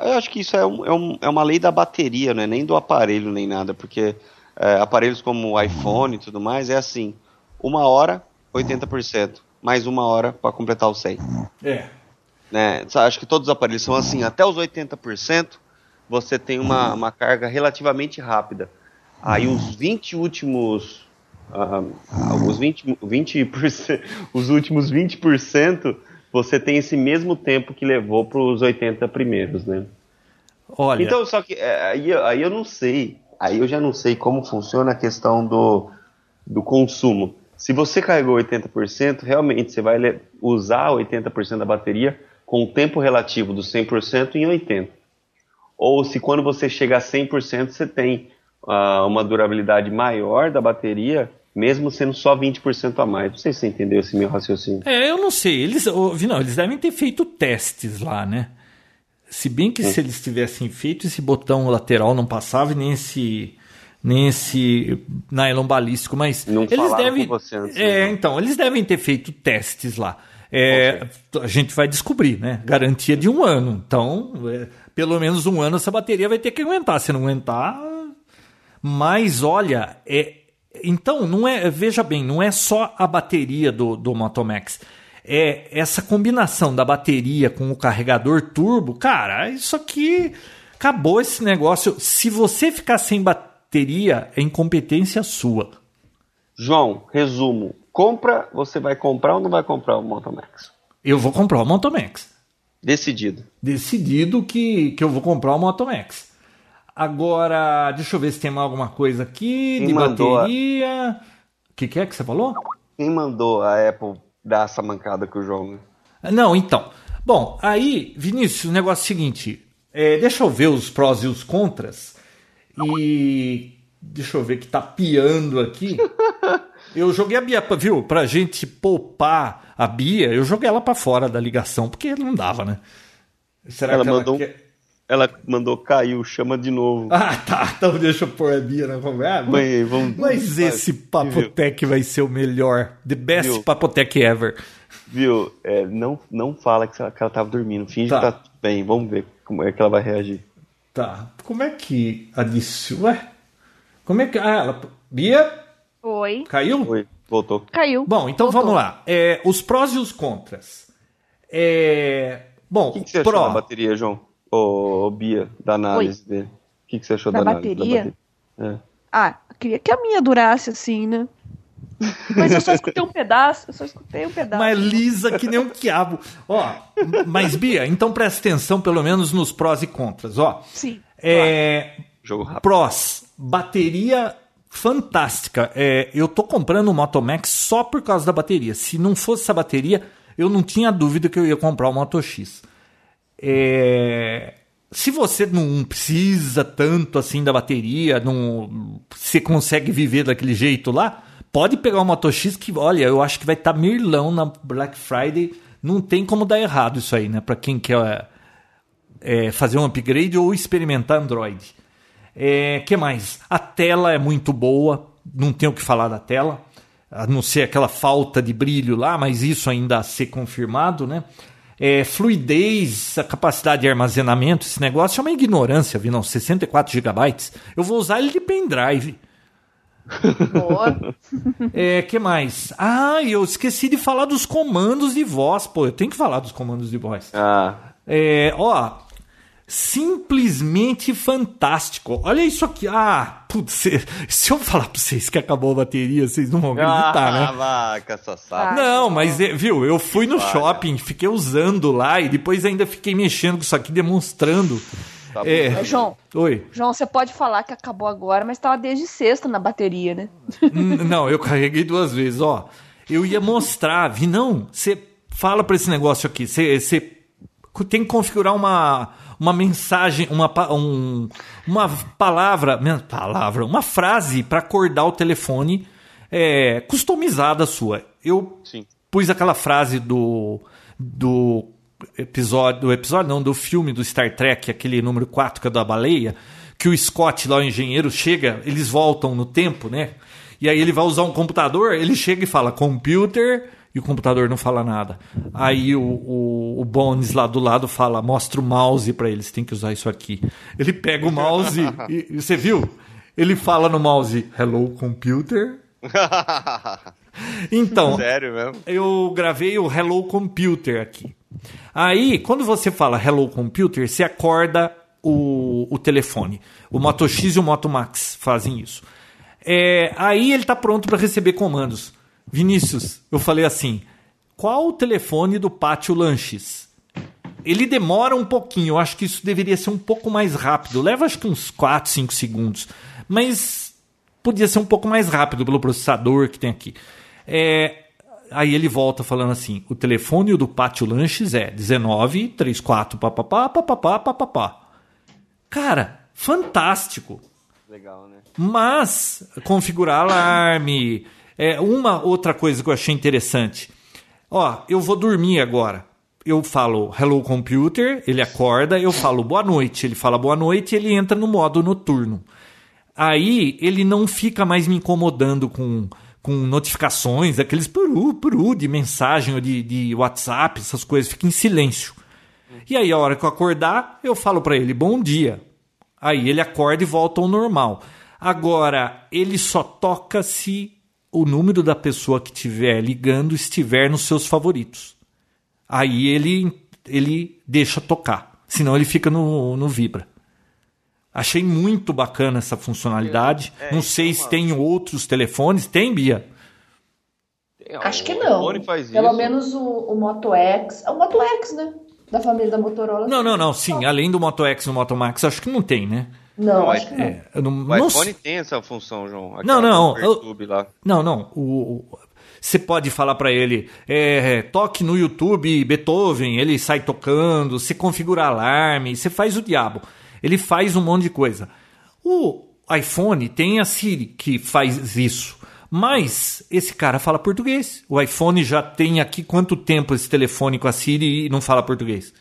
eu acho que isso é, um, é, um, é, uma lei da bateria, não é nem do aparelho nem nada, porque é, aparelhos como o iPhone e tudo mais é assim: uma hora, 80%, mais uma hora para completar o 100. É. Né? Acho que todos os aparelhos são assim: até os 80% você tem uma, uma carga relativamente rápida. Aí os 20 últimos. Uh, os 20, 20%, os últimos 20% você tem esse mesmo tempo que levou para os 80 primeiros, né? Olha. Então, só que é, aí, aí eu não sei. Aí eu já não sei como funciona a questão do, do consumo. Se você carregou 80%, realmente você vai usar 80% da bateria com o tempo relativo do 100% em 80%. Ou se quando você chega a 100%, você tem uh, uma durabilidade maior da bateria mesmo sendo só 20% a mais. Não sei se você entendeu esse meu raciocínio. É, eu não sei. Eles, não, eles devem ter feito testes lá, né? Se bem que se eles tivessem feito, esse botão lateral não passava e nem esse nem esse nylon balístico, mas não eles devem você antes, é, né? então eles devem ter feito testes lá. É, a gente vai descobrir, né? Garantia de um ano. Então, é, pelo menos um ano essa bateria vai ter que aguentar. Se não aguentar, mas olha, é então, não é, veja bem, não é só a bateria do, do Moto Max. É essa combinação da bateria com o carregador turbo, cara, isso aqui acabou esse negócio. Se você ficar sem bateria, é incompetência sua. João, resumo. Compra, você vai comprar ou não vai comprar o Moto Max? Eu vou comprar o Moto Max. Decidido. Decidido que, que eu vou comprar o Moto Max. Agora, deixa eu ver se tem mais alguma coisa aqui. De bateria. O que, que é que você falou? quem mandou a Apple dar essa mancada com o João? Né? Não, então. Bom, aí, Vinícius, o negócio é o seguinte. É, deixa eu ver os prós e os contras. E deixa eu ver que tá piando aqui. Eu joguei a Bia, viu? Pra gente poupar a Bia, eu joguei ela para fora da ligação, porque não dava, né? Será ela que mandou, ela, quer... ela mandou caiu, chama de novo. Ah, tá. Então deixa eu pôr a Bia na conversa. Mas, vamos, mas esse Papotec vai ser o melhor. The best viu? Papotec ever. Viu? É, não, não fala que ela, que ela tava dormindo. Finge tá. que tá bem. Vamos ver como é que ela vai reagir. Tá. Como é que adiciona? Ué? Como é que. Ah, ela. Bia? Oi. Caiu? Oi, voltou. Caiu. Bom, então voltou. vamos lá. É, os prós e os contras. É, bom, o que, que você pró... achou da bateria, João? Ô, ô Bia, da análise Oi. dele. O que, que você achou da, da análise bateria? da bateria? É. Ah, queria que a minha durasse assim, né? Mas eu só escutei um pedaço, eu só escutei um pedaço. Mas lisa que nem um quiabo. Ó, mas Bia, então presta atenção pelo menos nos prós e contras, ó. Sim. É, Jogo rápido. Prós, bateria fantástica. É, eu tô comprando o Moto Max só por causa da bateria. Se não fosse essa bateria, eu não tinha dúvida que eu ia comprar o Moto X. É, se você não precisa tanto assim da bateria, não, você consegue viver daquele jeito lá, pode pegar Moto X que, olha, eu acho que vai estar tá mirlão na Black Friday. Não tem como dar errado isso aí, né? Para quem quer é, fazer um upgrade ou experimentar Android. É, que mais? A tela é muito boa, não tenho o que falar da tela, a não ser aquela falta de brilho lá, mas isso ainda a ser confirmado, né? É, fluidez, a capacidade de armazenamento, esse negócio é uma ignorância, viu? Não, 64 GB. Eu vou usar ele de pendrive. Boa. É, que mais? Ah, eu esqueci de falar dos comandos de voz. Pô, eu tenho que falar dos comandos de voz. Ah. É, ó, simplesmente fantástico. Olha isso aqui. Ah, putz, se eu falar pra vocês que acabou a bateria, vocês não vão acreditar, ah, né? Vaca, só sabe. Não, mas é, viu, eu fui no shopping, fiquei usando lá e depois ainda fiquei mexendo com isso aqui, demonstrando. Tá é... João, Oi. João, você pode falar que acabou agora, mas tava desde sexta na bateria, né? não, eu carreguei duas vezes, ó. Eu ia mostrar, vi, não, você fala para esse negócio aqui, você tem que configurar uma uma mensagem, uma, um, uma palavra, palavra, uma frase para acordar o telefone é, customizada sua. Eu Sim. pus aquela frase do, do episódio, do episódio não, do filme do Star Trek, aquele número 4 que é da baleia, que o Scott lá, o engenheiro, chega, eles voltam no tempo, né? E aí ele vai usar um computador, ele chega e fala computer e o computador não fala nada. Aí o, o, o Bones lá do lado fala, mostra o mouse para eles, tem que usar isso aqui. Ele pega o mouse e, e você viu? Ele fala no mouse, hello computer. Então, Sério mesmo? eu gravei o Hello Computer aqui. Aí, quando você fala Hello Computer, você acorda o, o telefone. O Moto X e o Moto Max fazem isso. É, aí ele está pronto para receber comandos. Vinícius, eu falei assim: qual o telefone do Pátio Lanches? Ele demora um pouquinho, eu acho que isso deveria ser um pouco mais rápido. Leva acho que uns 4, 5 segundos. Mas podia ser um pouco mais rápido pelo processador que tem aqui. É, aí ele volta falando assim: o telefone do Pátio Lanches é 19 34 papapá, papapá, papapá. Cara, fantástico. Legal, né? Mas configurar alarme, é, uma outra coisa que eu achei interessante. Ó, eu vou dormir agora. Eu falo hello computer, ele acorda, eu falo boa noite, ele fala boa noite e ele entra no modo noturno. Aí ele não fica mais me incomodando com, com notificações, aqueles puru, puru de mensagem ou de, de WhatsApp, essas coisas, fica em silêncio. E aí a hora que eu acordar, eu falo para ele bom dia. Aí ele acorda e volta ao normal. Agora, ele só toca se o número da pessoa que estiver ligando estiver nos seus favoritos. Aí ele, ele deixa tocar, senão ele fica no, no vibra. Achei muito bacana essa funcionalidade. É, não sei se tem outros telefones. Tem, Bia? Acho que não. Pelo isso. menos o, o Moto X. É o Moto X, né? Da família da Motorola. Não, não, não. Sim, além do Moto X e do Moto Max, acho que não tem, né? Não, não acho que não. É, não, o iPhone tem essa função, João. Não, não. Eu, lá. Não, não. O, o, Você pode falar para ele, é, toque no YouTube Beethoven, ele sai tocando, você configura alarme, você faz o diabo. Ele faz um monte de coisa. O iPhone tem a Siri que faz isso. Mas esse cara fala português. O iPhone já tem aqui quanto tempo esse telefone com a Siri e não fala português?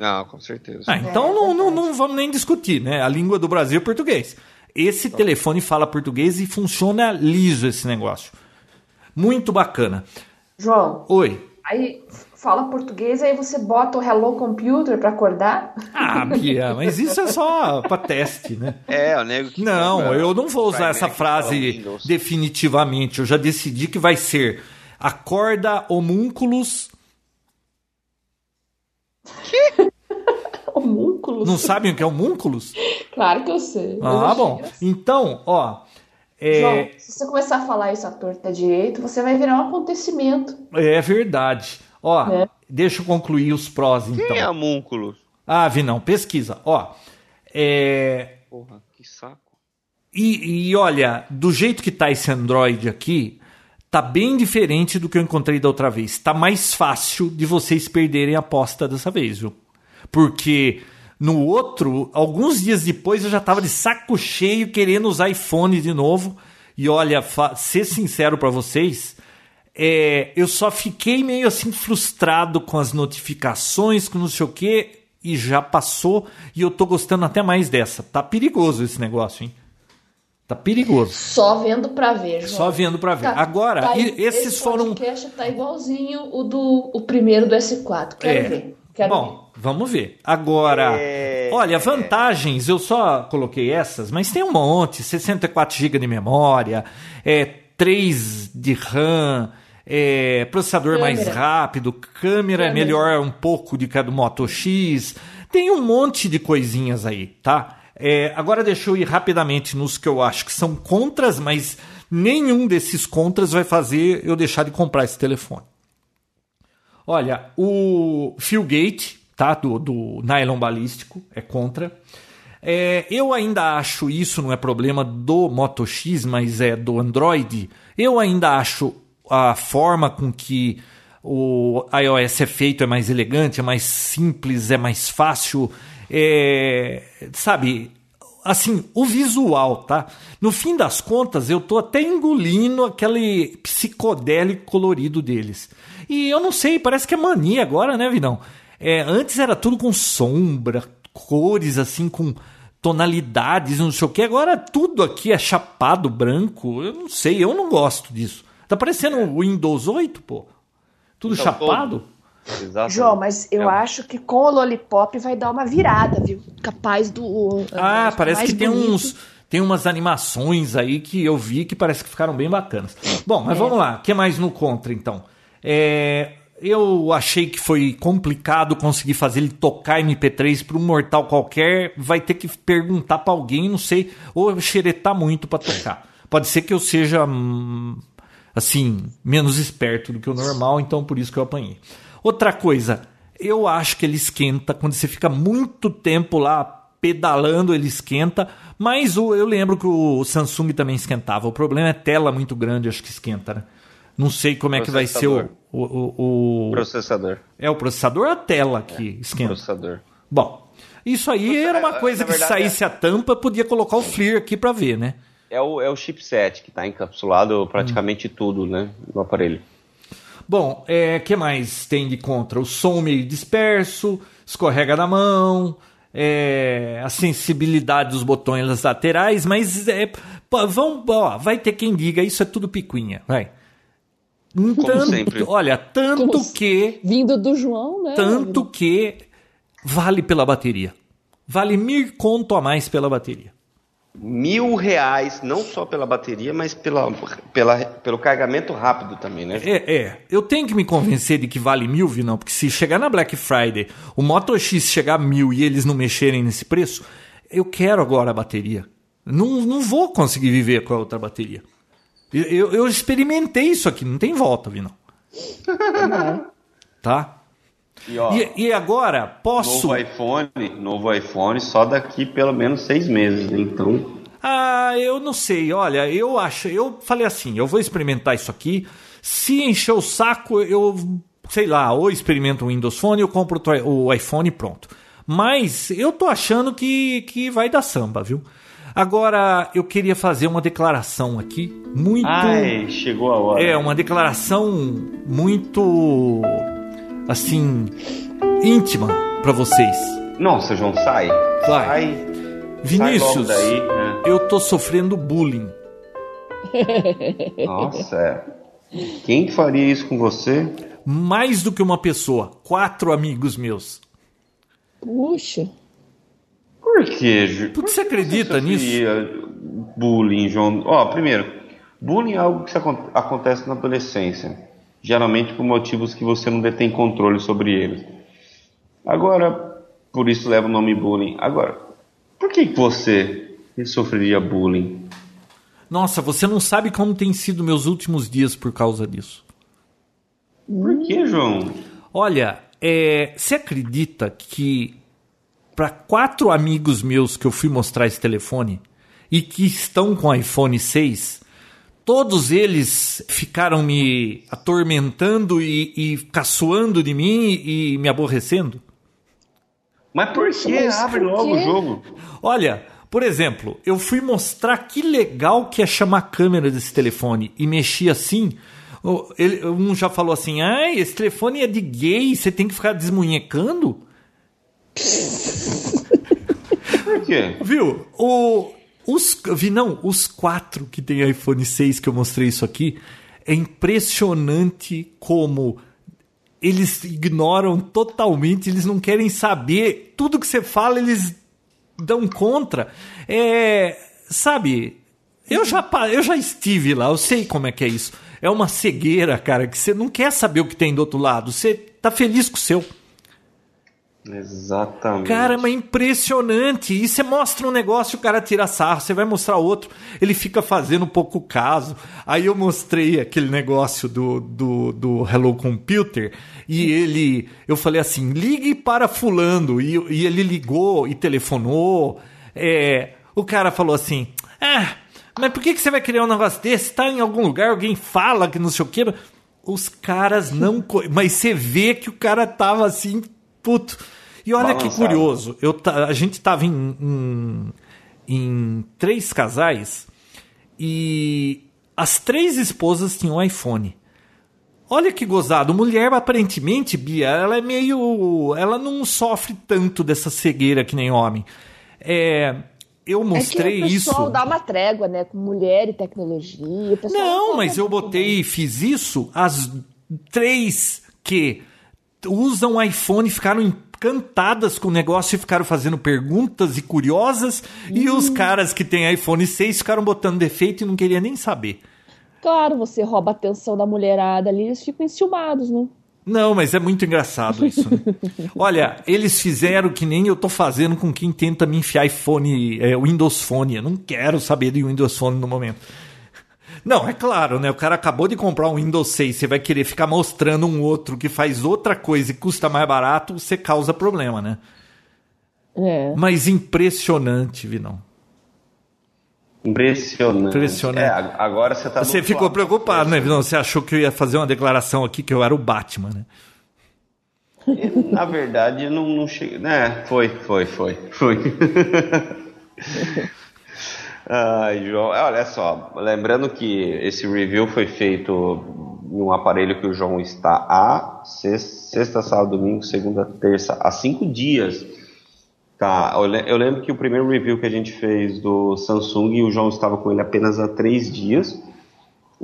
Ah, com certeza. Ah, então é, não, não, não, vamos nem discutir, né? A língua do Brasil é português. Esse tá. telefone fala português e funciona liso esse negócio. Muito bacana. João. Oi. Aí fala português, aí você bota o Hello Computer para acordar? Ah, Bia, mas isso é só para teste, né? É, o nego que Não, eu não vou usar essa frase definitivamente. Eu já decidi que vai ser acorda homúnculos. Que? homúnculos? Não sabem o que é homúnculos? Claro que eu sei. Ah, eu bom. Então, ó, é... João, se você começar a falar isso à torta direito, você vai virar um acontecimento. É verdade. Ó, é. deixa eu concluir os prós, então. Quem é homúnculo? Ah, vi não, pesquisa. Ó, é... Porra, que saco. E, e olha, do jeito que tá esse Android aqui, tá bem diferente do que eu encontrei da outra vez. Tá mais fácil de vocês perderem a aposta dessa vez, viu? Porque no outro, alguns dias depois eu já estava de saco cheio querendo usar iPhone de novo. E olha, ser sincero para vocês, é, eu só fiquei meio assim frustrado com as notificações, com não sei o que, e já passou. E eu tô gostando até mais dessa. Tá perigoso esse negócio, hein? Tá perigoso. Só vendo para ver, João. Só vendo para ver. Tá, Agora, tá, esses esse foram. O podcast tá igualzinho o do o primeiro do S4. Quero é. ver. Quero Bom, ver. vamos ver. Agora, é... olha, vantagens, eu só coloquei essas, mas tem um monte: 64 GB de memória, é, 3 de RAM, é, processador câmera. mais rápido, câmera, câmera melhor um pouco de cada Moto X. Tem um monte de coisinhas aí, tá? É, agora deixa eu ir rapidamente nos que eu acho que são contras, mas nenhum desses contras vai fazer eu deixar de comprar esse telefone. Olha, o Phil Gate, tá? Do, do nylon balístico, é contra. É, eu ainda acho isso não é problema do Moto X, mas é do Android. Eu ainda acho a forma com que o iOS é feito é mais elegante, é mais simples, é mais fácil. É, sabe, assim, o visual, tá? No fim das contas, eu tô até engolindo aquele psicodélico colorido deles. E eu não sei, parece que é mania agora, né, Vinão? É, antes era tudo com sombra, cores assim, com tonalidades, não sei o que. Agora tudo aqui é chapado branco. Eu não sei, eu não gosto disso. Tá parecendo o Windows 8, pô. Tudo então, chapado. Exatamente. João, mas eu é. acho que com o Lollipop vai dar uma virada, viu? Capaz do. Ah, parece que bonito. tem uns. Tem umas animações aí que eu vi que parece que ficaram bem bacanas. Bom, mas é. vamos lá. O que mais no contra, então? É, eu achei que foi complicado conseguir fazer ele tocar MP3 para um mortal qualquer. Vai ter que perguntar para alguém, não sei, ou xeretar muito para tocar. Pode ser que eu seja, hum, assim, menos esperto do que o normal, então por isso que eu apanhei. Outra coisa, eu acho que ele esquenta quando você fica muito tempo lá pedalando, ele esquenta. Mas o, eu lembro que o Samsung também esquentava. O problema é tela muito grande, acho que esquenta, né? Não sei como é que vai ser o, o, o, Processador. É o processador ou a tela que é, esquenta? Processador. Bom, isso aí era uma coisa que verdade, saísse é... a tampa, podia colocar o FLIR aqui para ver, né? É o, é o chipset que está encapsulado praticamente hum. tudo, né, no aparelho. Bom, é que mais tem de contra? O som meio disperso, escorrega na mão, é, a sensibilidade dos botões laterais, mas é, vão, ó, vai ter quem diga isso é tudo picuinha, vai. Como tanto, sempre. Olha, tanto Como que. Vindo do João, né? Tanto que vale pela bateria. Vale mil conto a mais pela bateria. Mil reais, não só pela bateria, mas pela, pela, pelo carregamento rápido também, né? É, é. Eu tenho que me convencer de que vale mil, Vinão, porque se chegar na Black Friday, o Moto X chegar a mil e eles não mexerem nesse preço, eu quero agora a bateria. Não, não vou conseguir viver com a outra bateria. Eu, eu experimentei isso aqui, não tem volta, Vinão. tá? E, ó, e, e, agora, posso. Novo iPhone, novo iPhone só daqui pelo menos seis meses, então. Ah, eu não sei. Olha, eu acho. Eu falei assim: eu vou experimentar isso aqui. Se encher o saco, eu, sei lá, ou experimento o Windows Phone ou compro o iPhone e pronto. Mas eu tô achando que, que vai dar samba, viu? Agora, eu queria fazer uma declaração aqui, muito. Ai, chegou a hora. É, uma declaração muito. Assim. íntima para vocês. Nossa, João, sai. Vai. Sai. Vinícius, sai daí, né? eu tô sofrendo bullying. Nossa, é. Quem faria isso com você? Mais do que uma pessoa, quatro amigos meus. Puxa. Por quê? Por que você acredita você nisso? Bullying, João. Ó, primeiro, bullying é algo que acontece na adolescência, geralmente por motivos que você não detém controle sobre eles. Agora, por isso leva o nome bullying. Agora, por que você sofreria bullying? Nossa, você não sabe como tem sido meus últimos dias por causa disso. Por que, João? Olha, é, você acredita que para quatro amigos meus que eu fui mostrar esse telefone e que estão com iPhone 6, todos eles ficaram me atormentando e, e caçoando de mim e, e me aborrecendo? Mas por que? Abre por logo o jogo. Olha, por exemplo, eu fui mostrar que legal que é chamar a câmera desse telefone e mexi assim. Ele, um já falou assim: ah, esse telefone é de gay, você tem que ficar desmunhecando? Por quê? Viu? O, os, vi, não, os quatro que tem iPhone 6 que eu mostrei isso aqui, é impressionante como eles ignoram totalmente, eles não querem saber. Tudo que você fala, eles dão contra. É, sabe, eu já, eu já estive lá, eu sei como é que é isso. É uma cegueira, cara, que você não quer saber o que tem do outro lado. Você tá feliz com o seu. Exatamente. Cara, mas impressionante. E você mostra um negócio, o cara tira sarro, você vai mostrar outro, ele fica fazendo pouco caso. Aí eu mostrei aquele negócio do, do, do Hello Computer e ele, eu falei assim: ligue para Fulano. E, e ele ligou e telefonou. É, o cara falou assim: ah, mas por que, que você vai criar um negócio desse? Está em algum lugar, alguém fala que não sei o quê. Os caras não. Mas você vê que o cara tava assim puto. E olha Balançado. que curioso, eu, a gente tava em, em, em três casais e as três esposas tinham iPhone. Olha que gozado. Mulher, aparentemente, Bia, ela é meio. Ela não sofre tanto dessa cegueira que nem homem. É, eu mostrei isso. É que o pessoal isso. dá uma trégua, né? Com mulher e tecnologia. Não, mas eu botei e fiz isso. As três que usam iPhone ficaram encantadas com o negócio e ficaram fazendo perguntas e curiosas. Hum. E os caras que têm iPhone 6 ficaram botando defeito e não queriam nem saber. Claro, você rouba a atenção da mulherada ali, eles ficam enciumados, né? Não, mas é muito engraçado isso. Né? Olha, eles fizeram que nem eu tô fazendo com quem tenta me enfiar iPhone, é, Windows Phone. Eu não quero saber de Windows Phone no momento. Não, é claro, né? O cara acabou de comprar um Windows 6, você vai querer ficar mostrando um outro que faz outra coisa e custa mais barato, você causa problema, né? É. Mas impressionante, Vinão. Impressionante. Impressionante. É, agora você tá Você ficou preocupado, né, Vinão? Você achou que eu ia fazer uma declaração aqui que eu era o Batman, né? Na verdade, não, não cheguei. Né, foi, foi, foi, foi. Ai, João, olha só, lembrando que esse review foi feito em um aparelho que o João está há sexta, sábado, domingo, segunda, terça, há cinco dias. Tá, eu lembro que o primeiro review que a gente fez do Samsung, o João estava com ele apenas há três dias.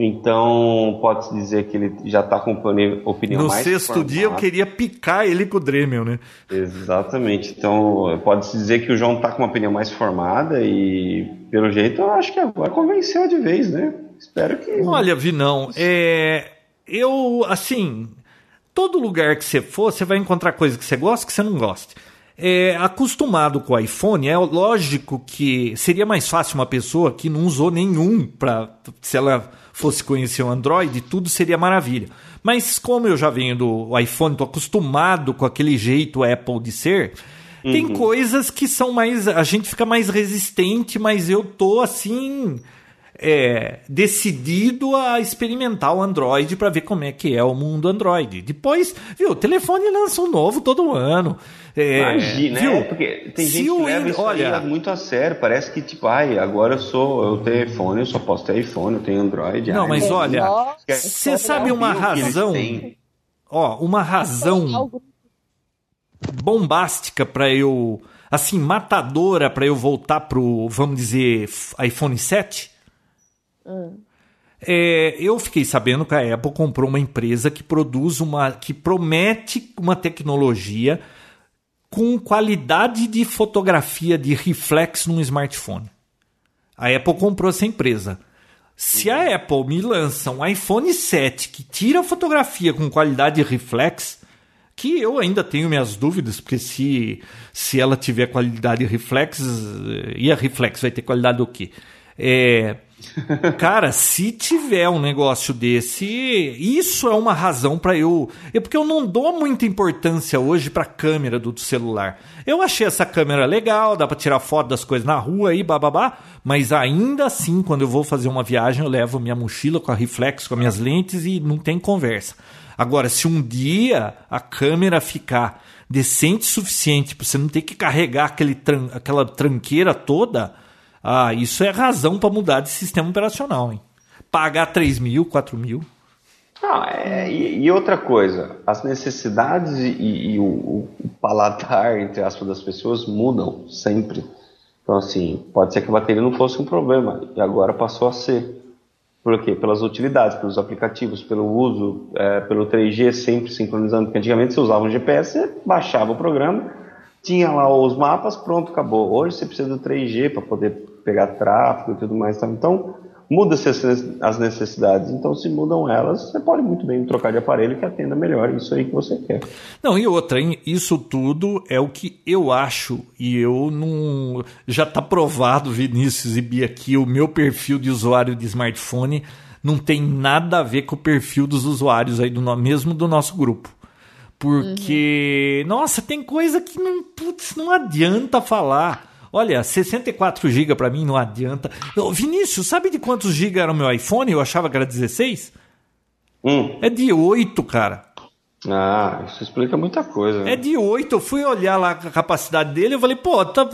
Então, pode-se dizer que ele já está com opinião no mais No sexto formada. dia eu queria picar ele com o Dremel, né? Exatamente. Então, pode-se dizer que o João está com uma opinião mais formada e, pelo jeito, eu acho que agora convenceu de vez, né? Espero que... Olha, Vinão, é... eu, assim, todo lugar que você for, você vai encontrar coisa que você gosta que você não gosta. É, acostumado com o iPhone, é lógico que seria mais fácil uma pessoa que não usou nenhum para se ela fosse conhecer o Android, tudo seria maravilha. Mas como eu já venho do iPhone, estou acostumado com aquele jeito Apple de ser, uhum. tem coisas que são mais. A gente fica mais resistente, mas eu tô assim. é, decidido a experimentar o Android para ver como é que é o mundo Android. Depois, viu, o telefone lança um novo todo ano. É, Imagina, viu? É, porque tem gente que leva isso olha, muito a sério. Parece que, tipo, ai, agora eu sou, eu tenho iPhone, eu só posso ter iPhone, eu tenho Android. Não, ai, mas olha, você sabe uma razão, ó, uma razão bombástica para eu, assim, matadora para eu voltar pro, vamos dizer, iPhone 7? Hum. É, eu fiquei sabendo que a Apple comprou uma empresa que produz uma. que promete uma tecnologia com qualidade de fotografia de reflexo num smartphone. A Apple comprou essa empresa. Se a Apple me lança um iPhone 7 que tira fotografia com qualidade de reflex, que eu ainda tenho minhas dúvidas, porque se, se ela tiver qualidade de reflex, e a reflex vai ter qualidade do quê? É, Cara, se tiver um negócio desse, isso é uma razão para eu. É porque eu não dou muita importância hoje para câmera do celular. Eu achei essa câmera legal, dá para tirar foto das coisas na rua aí, bababá, mas ainda assim, quando eu vou fazer uma viagem, eu levo minha mochila com a reflexo, com as minhas lentes e não tem conversa. Agora, se um dia a câmera ficar decente o suficiente para você não ter que carregar aquele tran aquela tranqueira toda ah, isso é razão para mudar de sistema operacional, hein? Pagar 3 mil, 4 mil. Não, é, e, e, outra coisa, as necessidades e, e o, o, paladar, entre aspas, das pessoas mudam sempre. Então, assim, pode ser que a bateria não fosse um problema, e agora passou a ser. Por quê? Pelas utilidades, pelos aplicativos, pelo uso, é, pelo 3G sempre sincronizando, porque antigamente você usava um GPS, baixava o programa, tinha lá os mapas, pronto, acabou. Hoje você precisa do 3G para poder pegar tráfego e tudo mais. Então, muda-se as necessidades. Então, se mudam elas, você pode muito bem trocar de aparelho que atenda melhor isso aí que você quer. Não, e outra, hein? isso tudo é o que eu acho, e eu não. Já está provado, Vinícius e Bia, que o meu perfil de usuário de smartphone não tem nada a ver com o perfil dos usuários aí do mesmo do nosso grupo. Porque, uhum. nossa, tem coisa que não, putz, não adianta falar. Olha, 64 GB para mim não adianta. Ô, Vinícius, sabe de quantos GB era o meu iPhone? Eu achava que era 16? Hum. É de 8, cara. Ah, isso explica muita coisa. Né? É de 8. Eu fui olhar lá a capacidade dele, eu falei, pô, tá,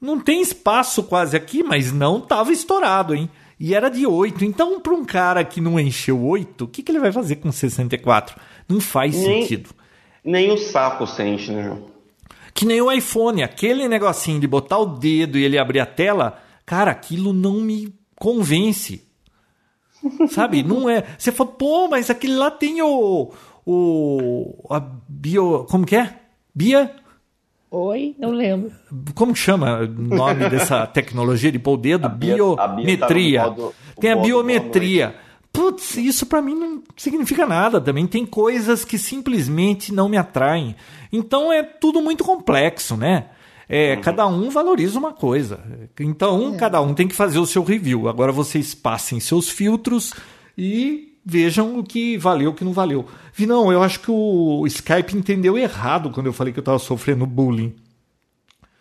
não tem espaço quase aqui, mas não tava estourado, hein? E era de 8. Então, para um cara que não encheu 8, o que, que ele vai fazer com 64? Não faz nem, sentido. Nem o sapo sente, né, João? Que nem o iPhone, aquele negocinho de botar o dedo e ele abrir a tela, cara, aquilo não me convence. Sabe? Não é. Você fala, pô, mas aquele lá tem o. O. A bio. Como que é? Bia? Oi, não lembro. Como chama o nome dessa tecnologia de pôr o dedo? A biometria. A tá modo, tem a biometria. Putz, isso para mim não significa nada também. Tem coisas que simplesmente não me atraem. Então é tudo muito complexo, né? É, uhum. Cada um valoriza uma coisa. Então, é. cada um tem que fazer o seu review. Agora vocês passem seus filtros e vejam o que valeu, o que não valeu. Vi, não, eu acho que o Skype entendeu errado quando eu falei que eu estava sofrendo bullying.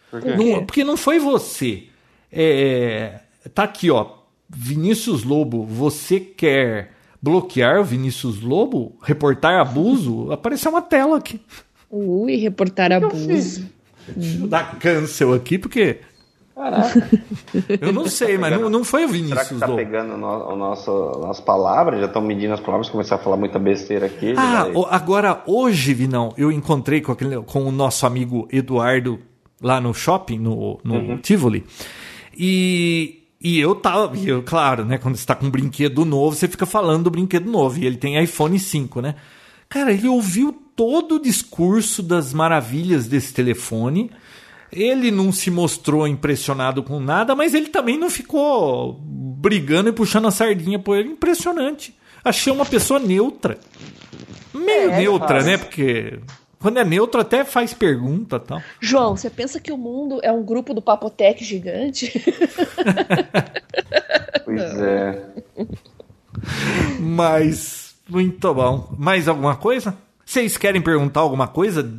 Por não, porque não foi você. É, tá aqui, ó. Vinícius Lobo, você quer bloquear o Vinícius Lobo? Reportar abuso? Apareceu uma tela aqui. Ui, reportar abuso. Deixa eu dar cancel aqui, porque. Caraca. Eu não sei, tá mas não, não foi o Vinícius. Será que tá Lobo. pegando no, o nosso, as palavras? Já estão medindo as palavras, começar a falar muita besteira aqui. Ah, agora, hoje, Vinão, eu encontrei com, aquele, com o nosso amigo Eduardo lá no shopping, no, no uhum. Tivoli. E e eu tava, eu, claro, né? Quando você tá com um brinquedo novo, você fica falando do brinquedo novo. E ele tem iPhone 5, né? Cara, ele ouviu todo o discurso das maravilhas desse telefone. Ele não se mostrou impressionado com nada, mas ele também não ficou brigando e puxando a sardinha por ele. Impressionante. Achei uma pessoa neutra. Meio é, neutra, né? Porque quando é neutro, até faz pergunta tal. João, você pensa que o mundo é um grupo do Papotec gigante? pois é. Mas, muito bom. Mais alguma coisa? Vocês querem perguntar alguma coisa?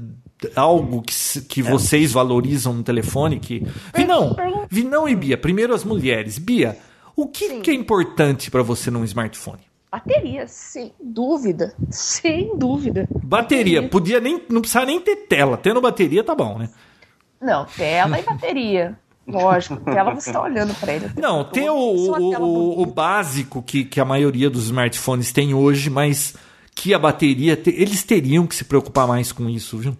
Algo que, que é. vocês valorizam no telefone? Que... Vinão, Vinão e Bia. Primeiro as mulheres. Bia, O que, que é importante para você num smartphone? Bateria, sem dúvida. Sem dúvida. Bateria. Podia nem. Não precisava nem ter tela. Tendo bateria tá bom, né? Não, tela e bateria. Lógico, tela você está olhando para ele. Não, tem o, o, o, o, básico que, que a maioria dos smartphones tem hoje, mas que a bateria. Eles teriam que se preocupar mais com isso, viu?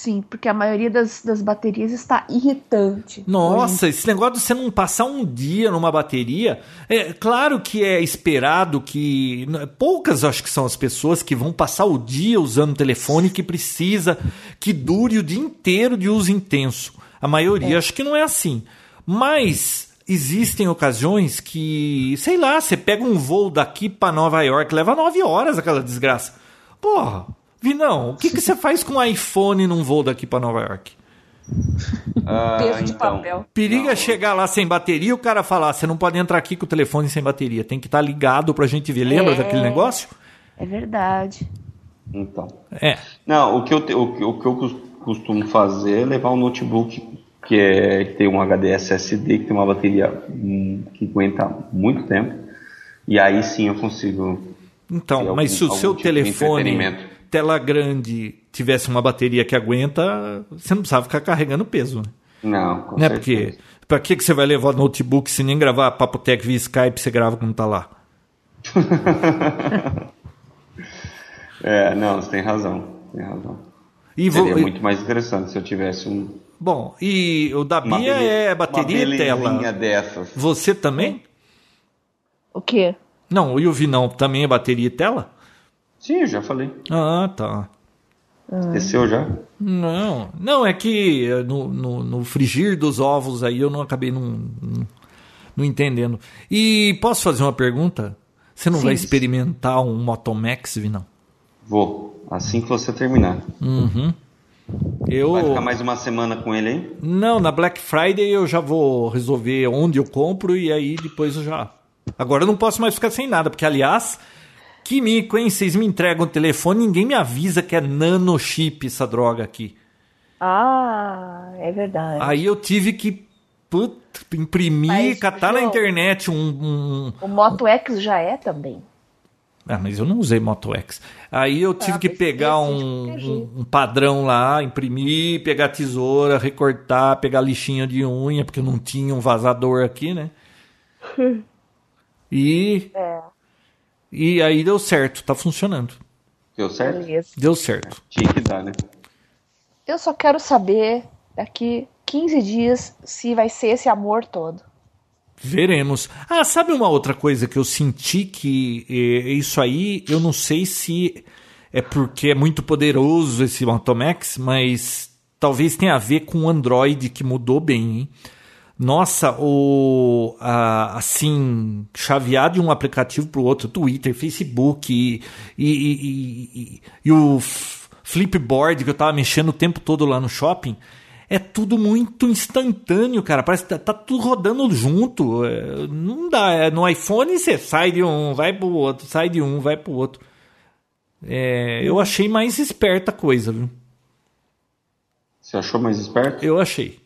Sim, porque a maioria das, das baterias está irritante. Nossa, hoje. esse negócio de você não passar um dia numa bateria. É claro que é esperado que. Poucas acho que são as pessoas que vão passar o dia usando o telefone que precisa que dure o dia inteiro de uso intenso. A maioria é. acho que não é assim. Mas existem ocasiões que, sei lá, você pega um voo daqui para Nova York, leva nove horas aquela desgraça. Porra, Vinão, o que, que você faz com um iPhone num voo daqui para Nova York? Ah, Peso de então, papel. Periga não. chegar lá sem bateria e o cara falar: você não pode entrar aqui com o telefone sem bateria, tem que estar tá ligado pra gente ver. Lembra é, daquele negócio? É verdade. Então. É. Não, o que eu, o, o que eu costumo fazer é levar um notebook que, é, que tem um HD SSD, que tem uma bateria hum, que aguenta muito tempo. E aí sim eu consigo. Então, mas se o seu tipo telefone tela grande tivesse uma bateria que aguenta, você não precisava ficar carregando peso. Né? Não, com né? Porque para que, que você vai levar notebook se nem gravar papo tech via Skype você grava quando tá lá? é, não, você tem razão, tem razão. E Seria vou... muito mais interessante se eu tivesse um. Bom, e o da Bia é bateria e tela. dessas. Você também? O quê? Não, o Yuvi não, também é bateria e tela? Sim, eu já falei. Ah, tá. Esqueceu já? Não, não, é que eh, no, no, no, frigir dos ovos aí eu não acabei não, não, não entendendo. E posso fazer uma pergunta? Você não Sim. vai experimentar um Motomax, Vinão? Vou, assim que você terminar. Uhum. Eu... Vai ficar mais uma semana com ele, hein? Não, na Black Friday eu já vou resolver onde eu compro e aí depois eu já. Agora eu não posso mais ficar sem nada, porque aliás, que mico, hein? Vocês me entregam o telefone ninguém me avisa que é nanochip essa droga aqui. Ah, é verdade. Aí eu tive que put, imprimir, mas, catar João, na internet um, um, O Moto X já é também. Ah, mas eu não usei Moto X. Aí eu tive ah, que pegar um, um, um, padrão lá, imprimir, pegar tesoura, recortar, pegar lixinha de unha, porque não tinha um vazador aqui, né? e é. E aí deu certo, tá funcionando. Deu certo? Beleza. Deu certo. Tinha que dar, né? Eu só quero saber daqui 15 dias se vai ser esse amor todo. Veremos. Ah, sabe uma outra coisa que eu senti que é, isso aí, eu não sei se é porque é muito poderoso esse Automax, mas talvez tenha a ver com o Android que mudou bem, hein? Nossa, o a, assim, chavear de um aplicativo para o outro, Twitter, Facebook e, e, e, e, o Flipboard que eu tava mexendo o tempo todo lá no shopping, é tudo muito instantâneo, cara. Parece que tá, tá tudo rodando junto. É, não dá. É, no iPhone você sai de um, vai pro outro, sai de um, vai pro outro. É, eu achei mais esperta a coisa, viu? Você achou mais esperto? Eu achei.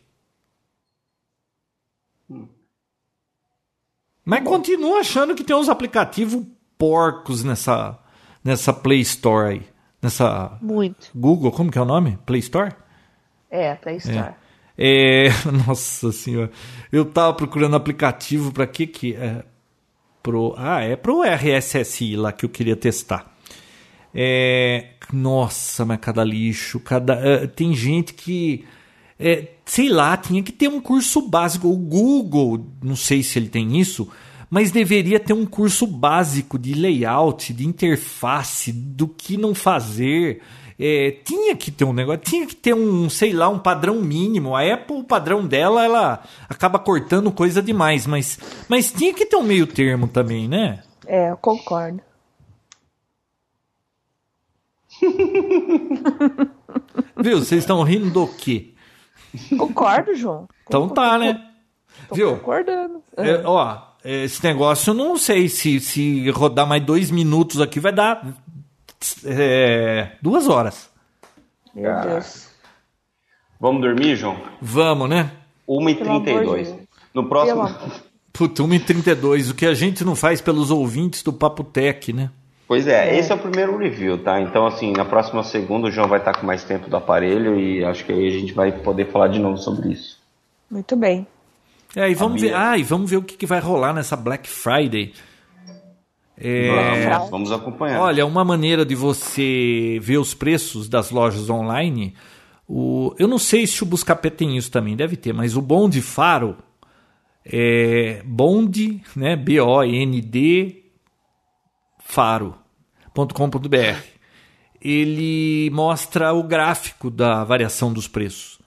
Mas continua achando que tem uns aplicativos porcos nessa, nessa Play Store aí. Nessa. Muito. Google, como que é o nome? Play Store? É, Play Store. É, é nossa senhora. Eu tava procurando aplicativo para que que é pro Ah, é pro RSSI lá que eu queria testar. É, nossa, mas cada lixo, cada é, tem gente que é, sei lá, tinha que ter um curso básico. O Google, não sei se ele tem isso, mas deveria ter um curso básico de layout, de interface, do que não fazer. É, tinha que ter um negócio, tinha que ter um, sei lá, um padrão mínimo. A Apple, o padrão dela, ela acaba cortando coisa demais, mas, mas tinha que ter um meio termo também, né? É, eu concordo. Viu? Vocês estão rindo do quê? Concordo, João. Então tá, né? Tô Viu? concordando. É, ó, esse negócio eu não sei se, se rodar mais dois minutos aqui vai dar é, duas horas. Meu Caraca. Deus. Vamos dormir, João? Vamos, né? 1h32. No próximo, Puta, 1h32, o que a gente não faz pelos ouvintes do Papo Tech, né? Pois é, é, esse é o primeiro review, tá? Então, assim, na próxima segunda o João vai estar com mais tempo do aparelho e acho que aí a gente vai poder falar de novo sobre isso. Muito bem. É, e vamos ver, ah, e vamos ver o que, que vai rolar nessa Black Friday. É, vamos, vamos acompanhar. Olha, uma maneira de você ver os preços das lojas online, o, eu não sei se o Buscapé tem isso também, deve ter, mas o Bonde Faro, é Bonde, né, B-O-N-D, faro.com.br. Ele mostra o gráfico da variação dos preços.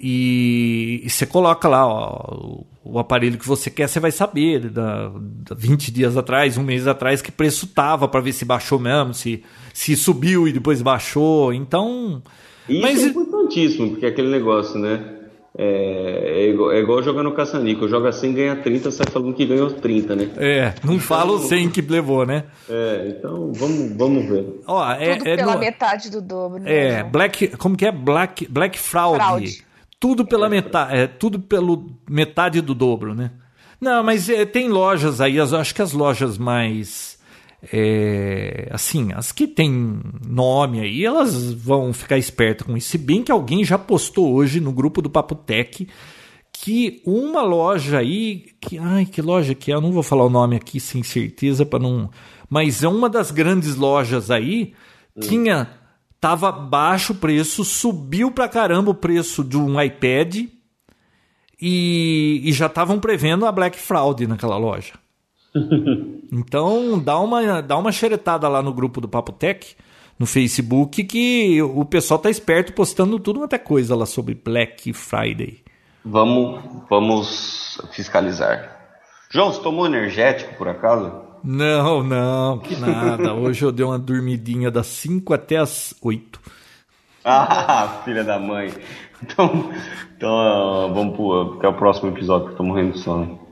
E, e você coloca lá ó, o, aparelho que você quer, você vai saber da, da 20 dias atrás, um mês atrás, que preço tava para ver se baixou mesmo, se, se subiu e depois baixou. Então. Isso mas... é importantíssimo, porque é aquele negócio, né? É, é, igual, é igual jogar no caça-níquel. Joga 100, ganha 30, sai falando que ganhou 30, né? É, não fala o 100 que levou, né? É, então vamos, vamos ver. Ó, é, Tudo é pela no... metade do dobro. Né? É, Black, como que é? Black, Black Fraud. Fraude. Tudo pela metade, é, tudo pelo metade do dobro, né? Não, mas é, tem lojas aí, acho que as lojas mais é, assim, as que tem nome aí, elas vão ficar espertas com isso. Se bem que alguém já postou hoje no grupo do Papo Tech que uma loja aí, que ai, que loja que é? Eu não vou falar o nome aqui sem certeza para não, mas é uma das grandes lojas aí hum. tinha tava baixo o preço, subiu pra caramba o preço de um iPad e, e já estavam prevendo a Black Fraud naquela loja. então dá uma, dá uma xeretada lá no grupo do Papo Tech, no Facebook, que o pessoal tá esperto postando tudo até coisa lá sobre Black Friday. Vamos, vamos fiscalizar. João, você tomou energético por acaso? Não, não, que nada. Hoje eu dei uma dormidinha das 5 até as 8. Ah, filha da mãe. Então, então vamos pro, porque é o próximo episódio que eu tô morrendo de sono.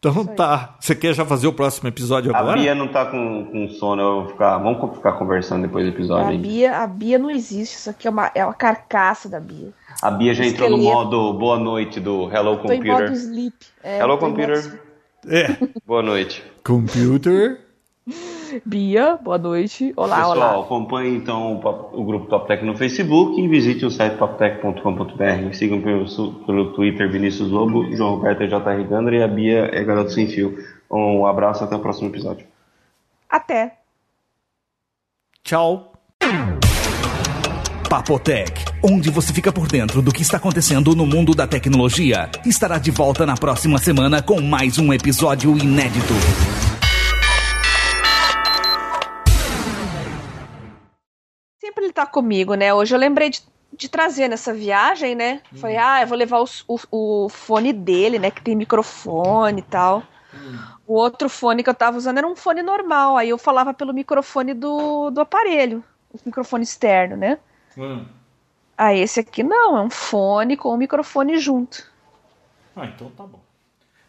Então tá. Você quer já fazer o próximo episódio agora? A Bia não tá com, com sono, eu vou ficar, vamos ficar conversando depois do episódio. A Bia, a Bia não existe, isso aqui é uma, é uma carcaça da Bia. A Bia já entrou no modo boa noite do Hello Computer. Tô em modo sleep. É, Hello Computer. É. Boa noite. Computer. Bia, boa noite. Olá, Pessoal, olá. Pessoal, acompanhe então o, grupo Top Tech no Facebook e visite o site toptech.com.br. Sigam pelo, pelo Twitter Vinícius Lobo, João Roberto é J.R. Gandra e a Bia é Garoto Sem Fio. Um abraço até o próximo episódio. Até. Tchau. Papotec, onde você fica por dentro do que está acontecendo no mundo da tecnologia, estará de volta na próxima semana com mais um episódio inédito. Tá comigo, né? Hoje eu lembrei de, de trazer nessa viagem, né? Hum. Falei, ah, eu vou levar o, o, o, fone dele, né? Que tem microfone e tal. Hum. O outro fone que eu tava usando era um fone normal, aí eu falava pelo microfone do, do aparelho, o microfone externo, né? Hum. Ah, esse aqui não, é um fone com o microfone junto. Ah, então tá bom.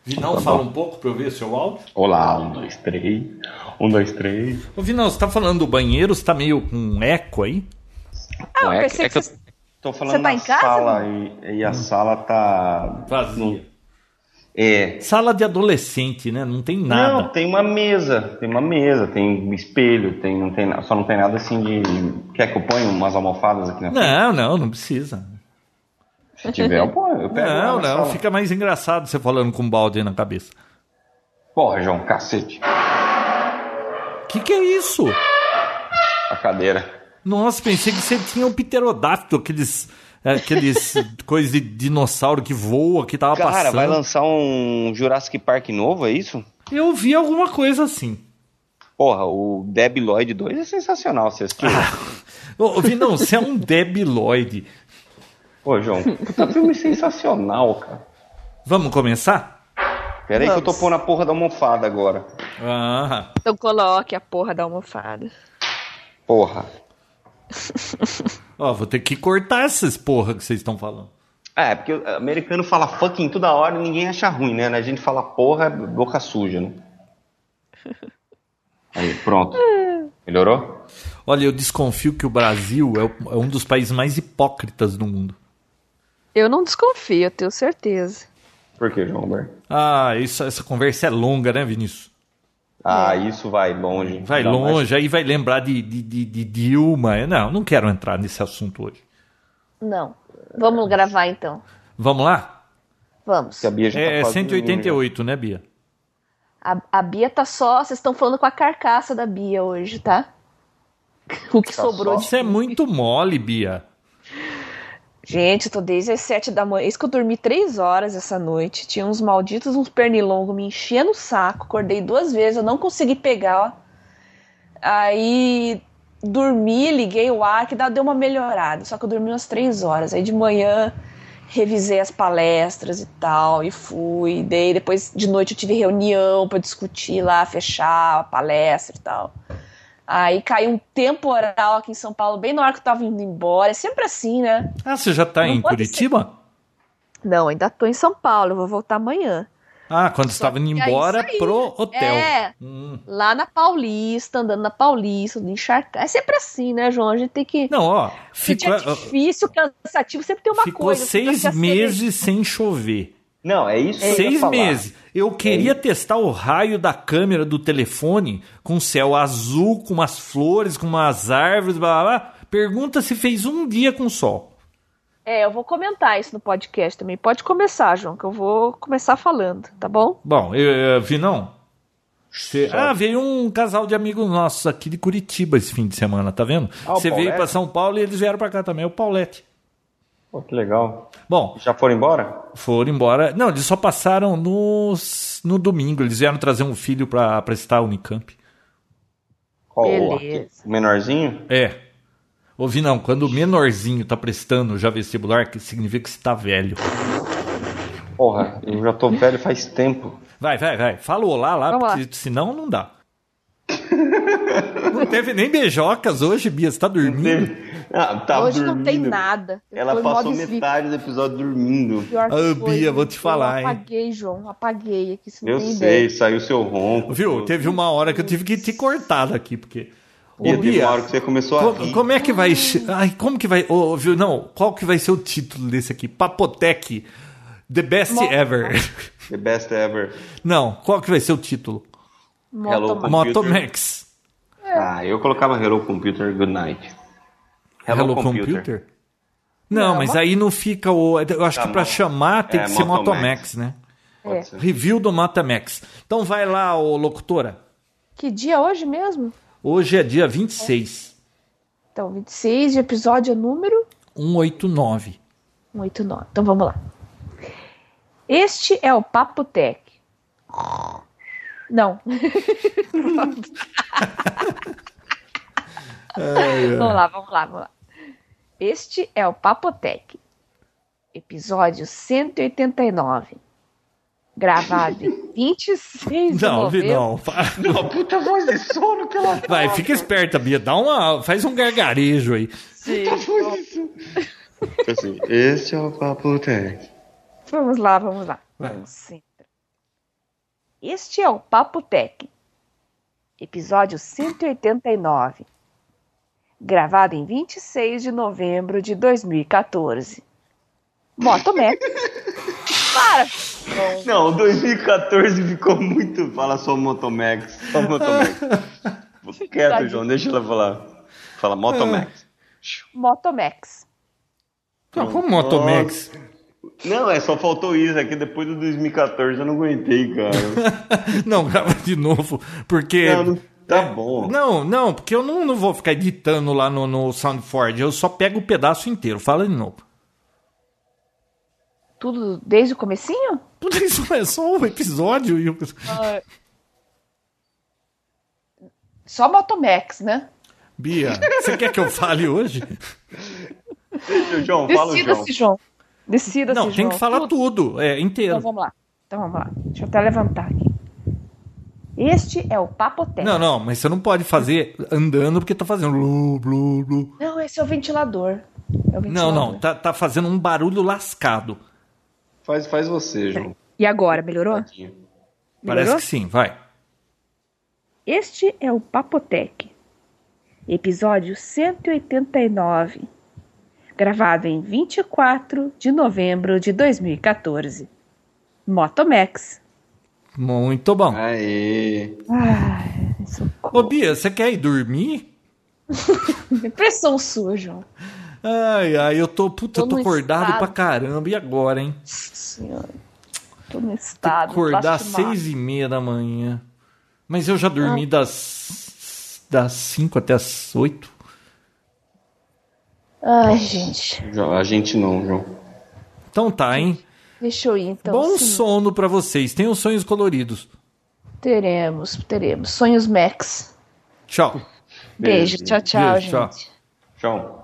Vinal, tá fala um pouco para eu ver seu áudio. Olá, um, dois, três. Um, dois, três. Ô, Vinal, você tá falando do banheiro, você tá meio com eco aí? Ah, eu pensei é que, que você... Tô falando você tá em casa, sala e, e, a hum. sala tá... Vazia. É. Sala de adolescente, né? Não tem nada. Não, tem uma mesa, tem uma mesa, tem espelho, tem, não tem, só não tem nada assim de. Quer que eu ponha umas almofadas aqui na frente? Não, não, não precisa. Se tiver, eu ponho. Eu pego não, não, sala. fica mais engraçado você falando com um balde na cabeça. Porra, João, cacete. Que que é isso? A cadeira. Nossa, pensei que você tinha um pterodáctilo, aqueles é, aqueles coisas de dinossauro que voa, que tava Cara, passando. Cara, vai lançar um Jurassic Park novo, é isso? Eu vi alguma coisa assim. Porra, o Deb Lloyd 2 é sensacional, você assistiu? Ah, ô, não, você é um Deb Lloyd. Pô, João, puta filme sensacional, cara. Vamos começar? Pera aí que eu tô pondo a porra da almofada agora. Ah. Então coloque a porra da almofada. Porra. Ó, vou ter que cortar essas porra que vocês estão falando. É, porque o americano fala fucking toda hora e ninguém acha ruim, né? A gente fala porra, é boca suja, né? Aí, pronto. Melhorou? Olha, eu desconfio que o Brasil é, é um dos países mais hipócritas do mundo. Eu não desconfio, eu tenho certeza. Por que, João Roberto? Ah, isso, essa conversa é longa, né, Vinícius? Ah, isso vai longe. Vai longe, aí vai lembrar de, de, de, de Dilma. Não, não quero entrar nesse assunto hoje. Não. Vamos gravar então. Vamos lá? Vamos. que a Bia já tá É dormindo, 188, né, Bia? A, a Bia tá só. Vocês estão falando com a carcaça da Bia hoje, tá? O que Tá sobrou só? de. Você é muito mole, Bia. Gente, eu tô desde as sete da manhã. Isso que eu dormi três horas essa noite. Tinha uns malditos, uns pernilongos me enchendo o saco. Acordei duas vezes, eu não consegui pegar. Aí dormi, liguei o ar, que deu uma melhorada. Só que eu dormi umas três horas. Aí de manhã revisei as palestras e tal, e fui. Daí depois de noite eu tive reunião pra discutir lá, fechar a palestra e tal. Aí caiu um temporal aqui em São Paulo, bem na hora que eu tava indo embora. É sempre assim, né? Ah, você já tá Não em Curitiba? Não, ainda tô em São Paulo, eu vou voltar amanhã. Ah, quando estava indo aí embora saiu. pro hotel. É. Hum. Lá na Paulista, andando na Paulista, encharcar. É sempre assim, né, João? A gente tem que. Não, ó, ficou, dia difícil, cansativo, sempre tem uma ficou coisa. pra seis meses sem chover. Não, é isso que eu ia Seis falar. meses. Eu queria testar o raio da câmera do telefone com céu azul, com umas flores, com umas árvores, blá blá blá. Pergunta se fez um dia com sol. É, eu vou comentar isso no podcast também. Pode começar, João, que eu vou começar falando, tá bom? Bom, eu, eu vi não. Cê- ah, veio um casal de amigos nossos aqui de Curitiba esse fim de semana, tá vendo? Ah, o Você veio Paulette? para São Paulo e eles vieram para cá também, o Paulette. Pô, que legal. Bom, Já foram embora? foram embora. Não, eles só passaram no, no domingo. Eles vieram trazer um filho para prestar a Unicamp. Qual, Beleza. O menorzinho? É. Ouvi não, quando o menorzinho tá prestando já vestibular, que significa que você tá velho. Porra, eu já tô velho faz tempo. Vai, vai, vai. Fala o olá lá, Vamos lá. porque senão não dá. Não teve nem beijocas hoje, Bia. Você tá dormindo? Ah, tava Hoje não tem dormindo. nada. Ela Foi passou metade do episódio dormindo. Pior que Ah, Bia, vou te eu falar, hein? apaguei, João, apaguei aqui, você não Eu tem sei, ideia. saiu seu ronco. Viu? Teve uma hora que eu tive que te cortar daqui, porque. Bia, Ô, Bia, hora que você começou a co- rir. como é que vai. Ai, como que vai. ô, viu? Não, qual que vai ser o título desse aqui? Papotec. The best Mo- ever. The best ever. Não, qual que vai ser o título? Hello, Motomax. Computer. Motomax. Ah, eu colocava Hello Computer Good Night. Hello, Computer? Não, Não, mas aí não fica o. Eu acho Tá, que pra mo- chamar tem é, que ser Motomax. Motomax, né? É. Review do Motomax. Então vai lá, ô locutora. Que dia hoje mesmo? Hoje é dia 26. Então, 26 de episódio número 189. 189. Então vamos lá. Este é o Papo Tech. Não. vamos lá, vamos lá, vamos lá. Este é o Papotec, episódio 189, gravado em 26 de Não, Vi, novembro. não. Não, puta voz de sono que ela Vai, fica esperta, Bia. Dá uma. Faz um gargarejo aí. Assim, esse é o Papo Tech. Vamos lá, vamos lá. Vai. Concentra. Este é o Papo Tech, episódio 189, gravado em 26 de novembro de 2014. Motomac. Para! Não, 2014 ficou muito. Fala só Motomax. Só Motomax. Quieto, João, deixa ela falar. Fala Motomax. Motomax. Não, como Motomax? Não, é só faltou isso aqui depois do 2014, eu não aguentei, cara. Não, grava de novo. Porque. Não, não- tá bom. Não, não, porque eu não, não vou ficar editando lá no, no SoundFord. Eu só pego o pedaço inteiro. Fala de novo. Tudo desde o comecinho? Tudo isso é só um episódio. E... o- Só Motomax, né? Bia, você quer que eu fale hoje? Deixa, João, fala o João. Decida-se, João. Decida-se, Não, tem João. que falar tudo, é, inteiro. Então vamos lá. Então vamos lá. Deixa eu até levantar aqui. Este é o Papotec. Não, não, mas você não pode fazer andando porque tá fazendo. Blu, blu, blu. Não, esse é o ventilador. É o Não, ventilador. não, tá, tá fazendo um barulho lascado. Faz, faz você, João. E agora, melhorou? Parece Melhorou? que sim, vai. Este é o Papotec, episódio 189, gravado em 24 de novembro de 2014. Motomax. Muito bom. Aê. Ai, Ô, Bia, você quer ir dormir? Impressão sua, João. Ai, ai, eu tô, puta, Tô eu tô acordado estado. pra caramba. E agora, hein? Senhora. Tô no estado. acordar às seis e meia da manhã. Mas eu já dormi das, das cinco até as oito. Ai, gente. A gente não, João. Então tá, hein? Deixa eu ir, então. Bom sim. sono pra vocês. Tenham sonhos coloridos. Teremos, teremos. Sonhos Max. Tchau. Beijo. Beijo. Tchau, tchau, Beijo, tchau. gente. Tchau.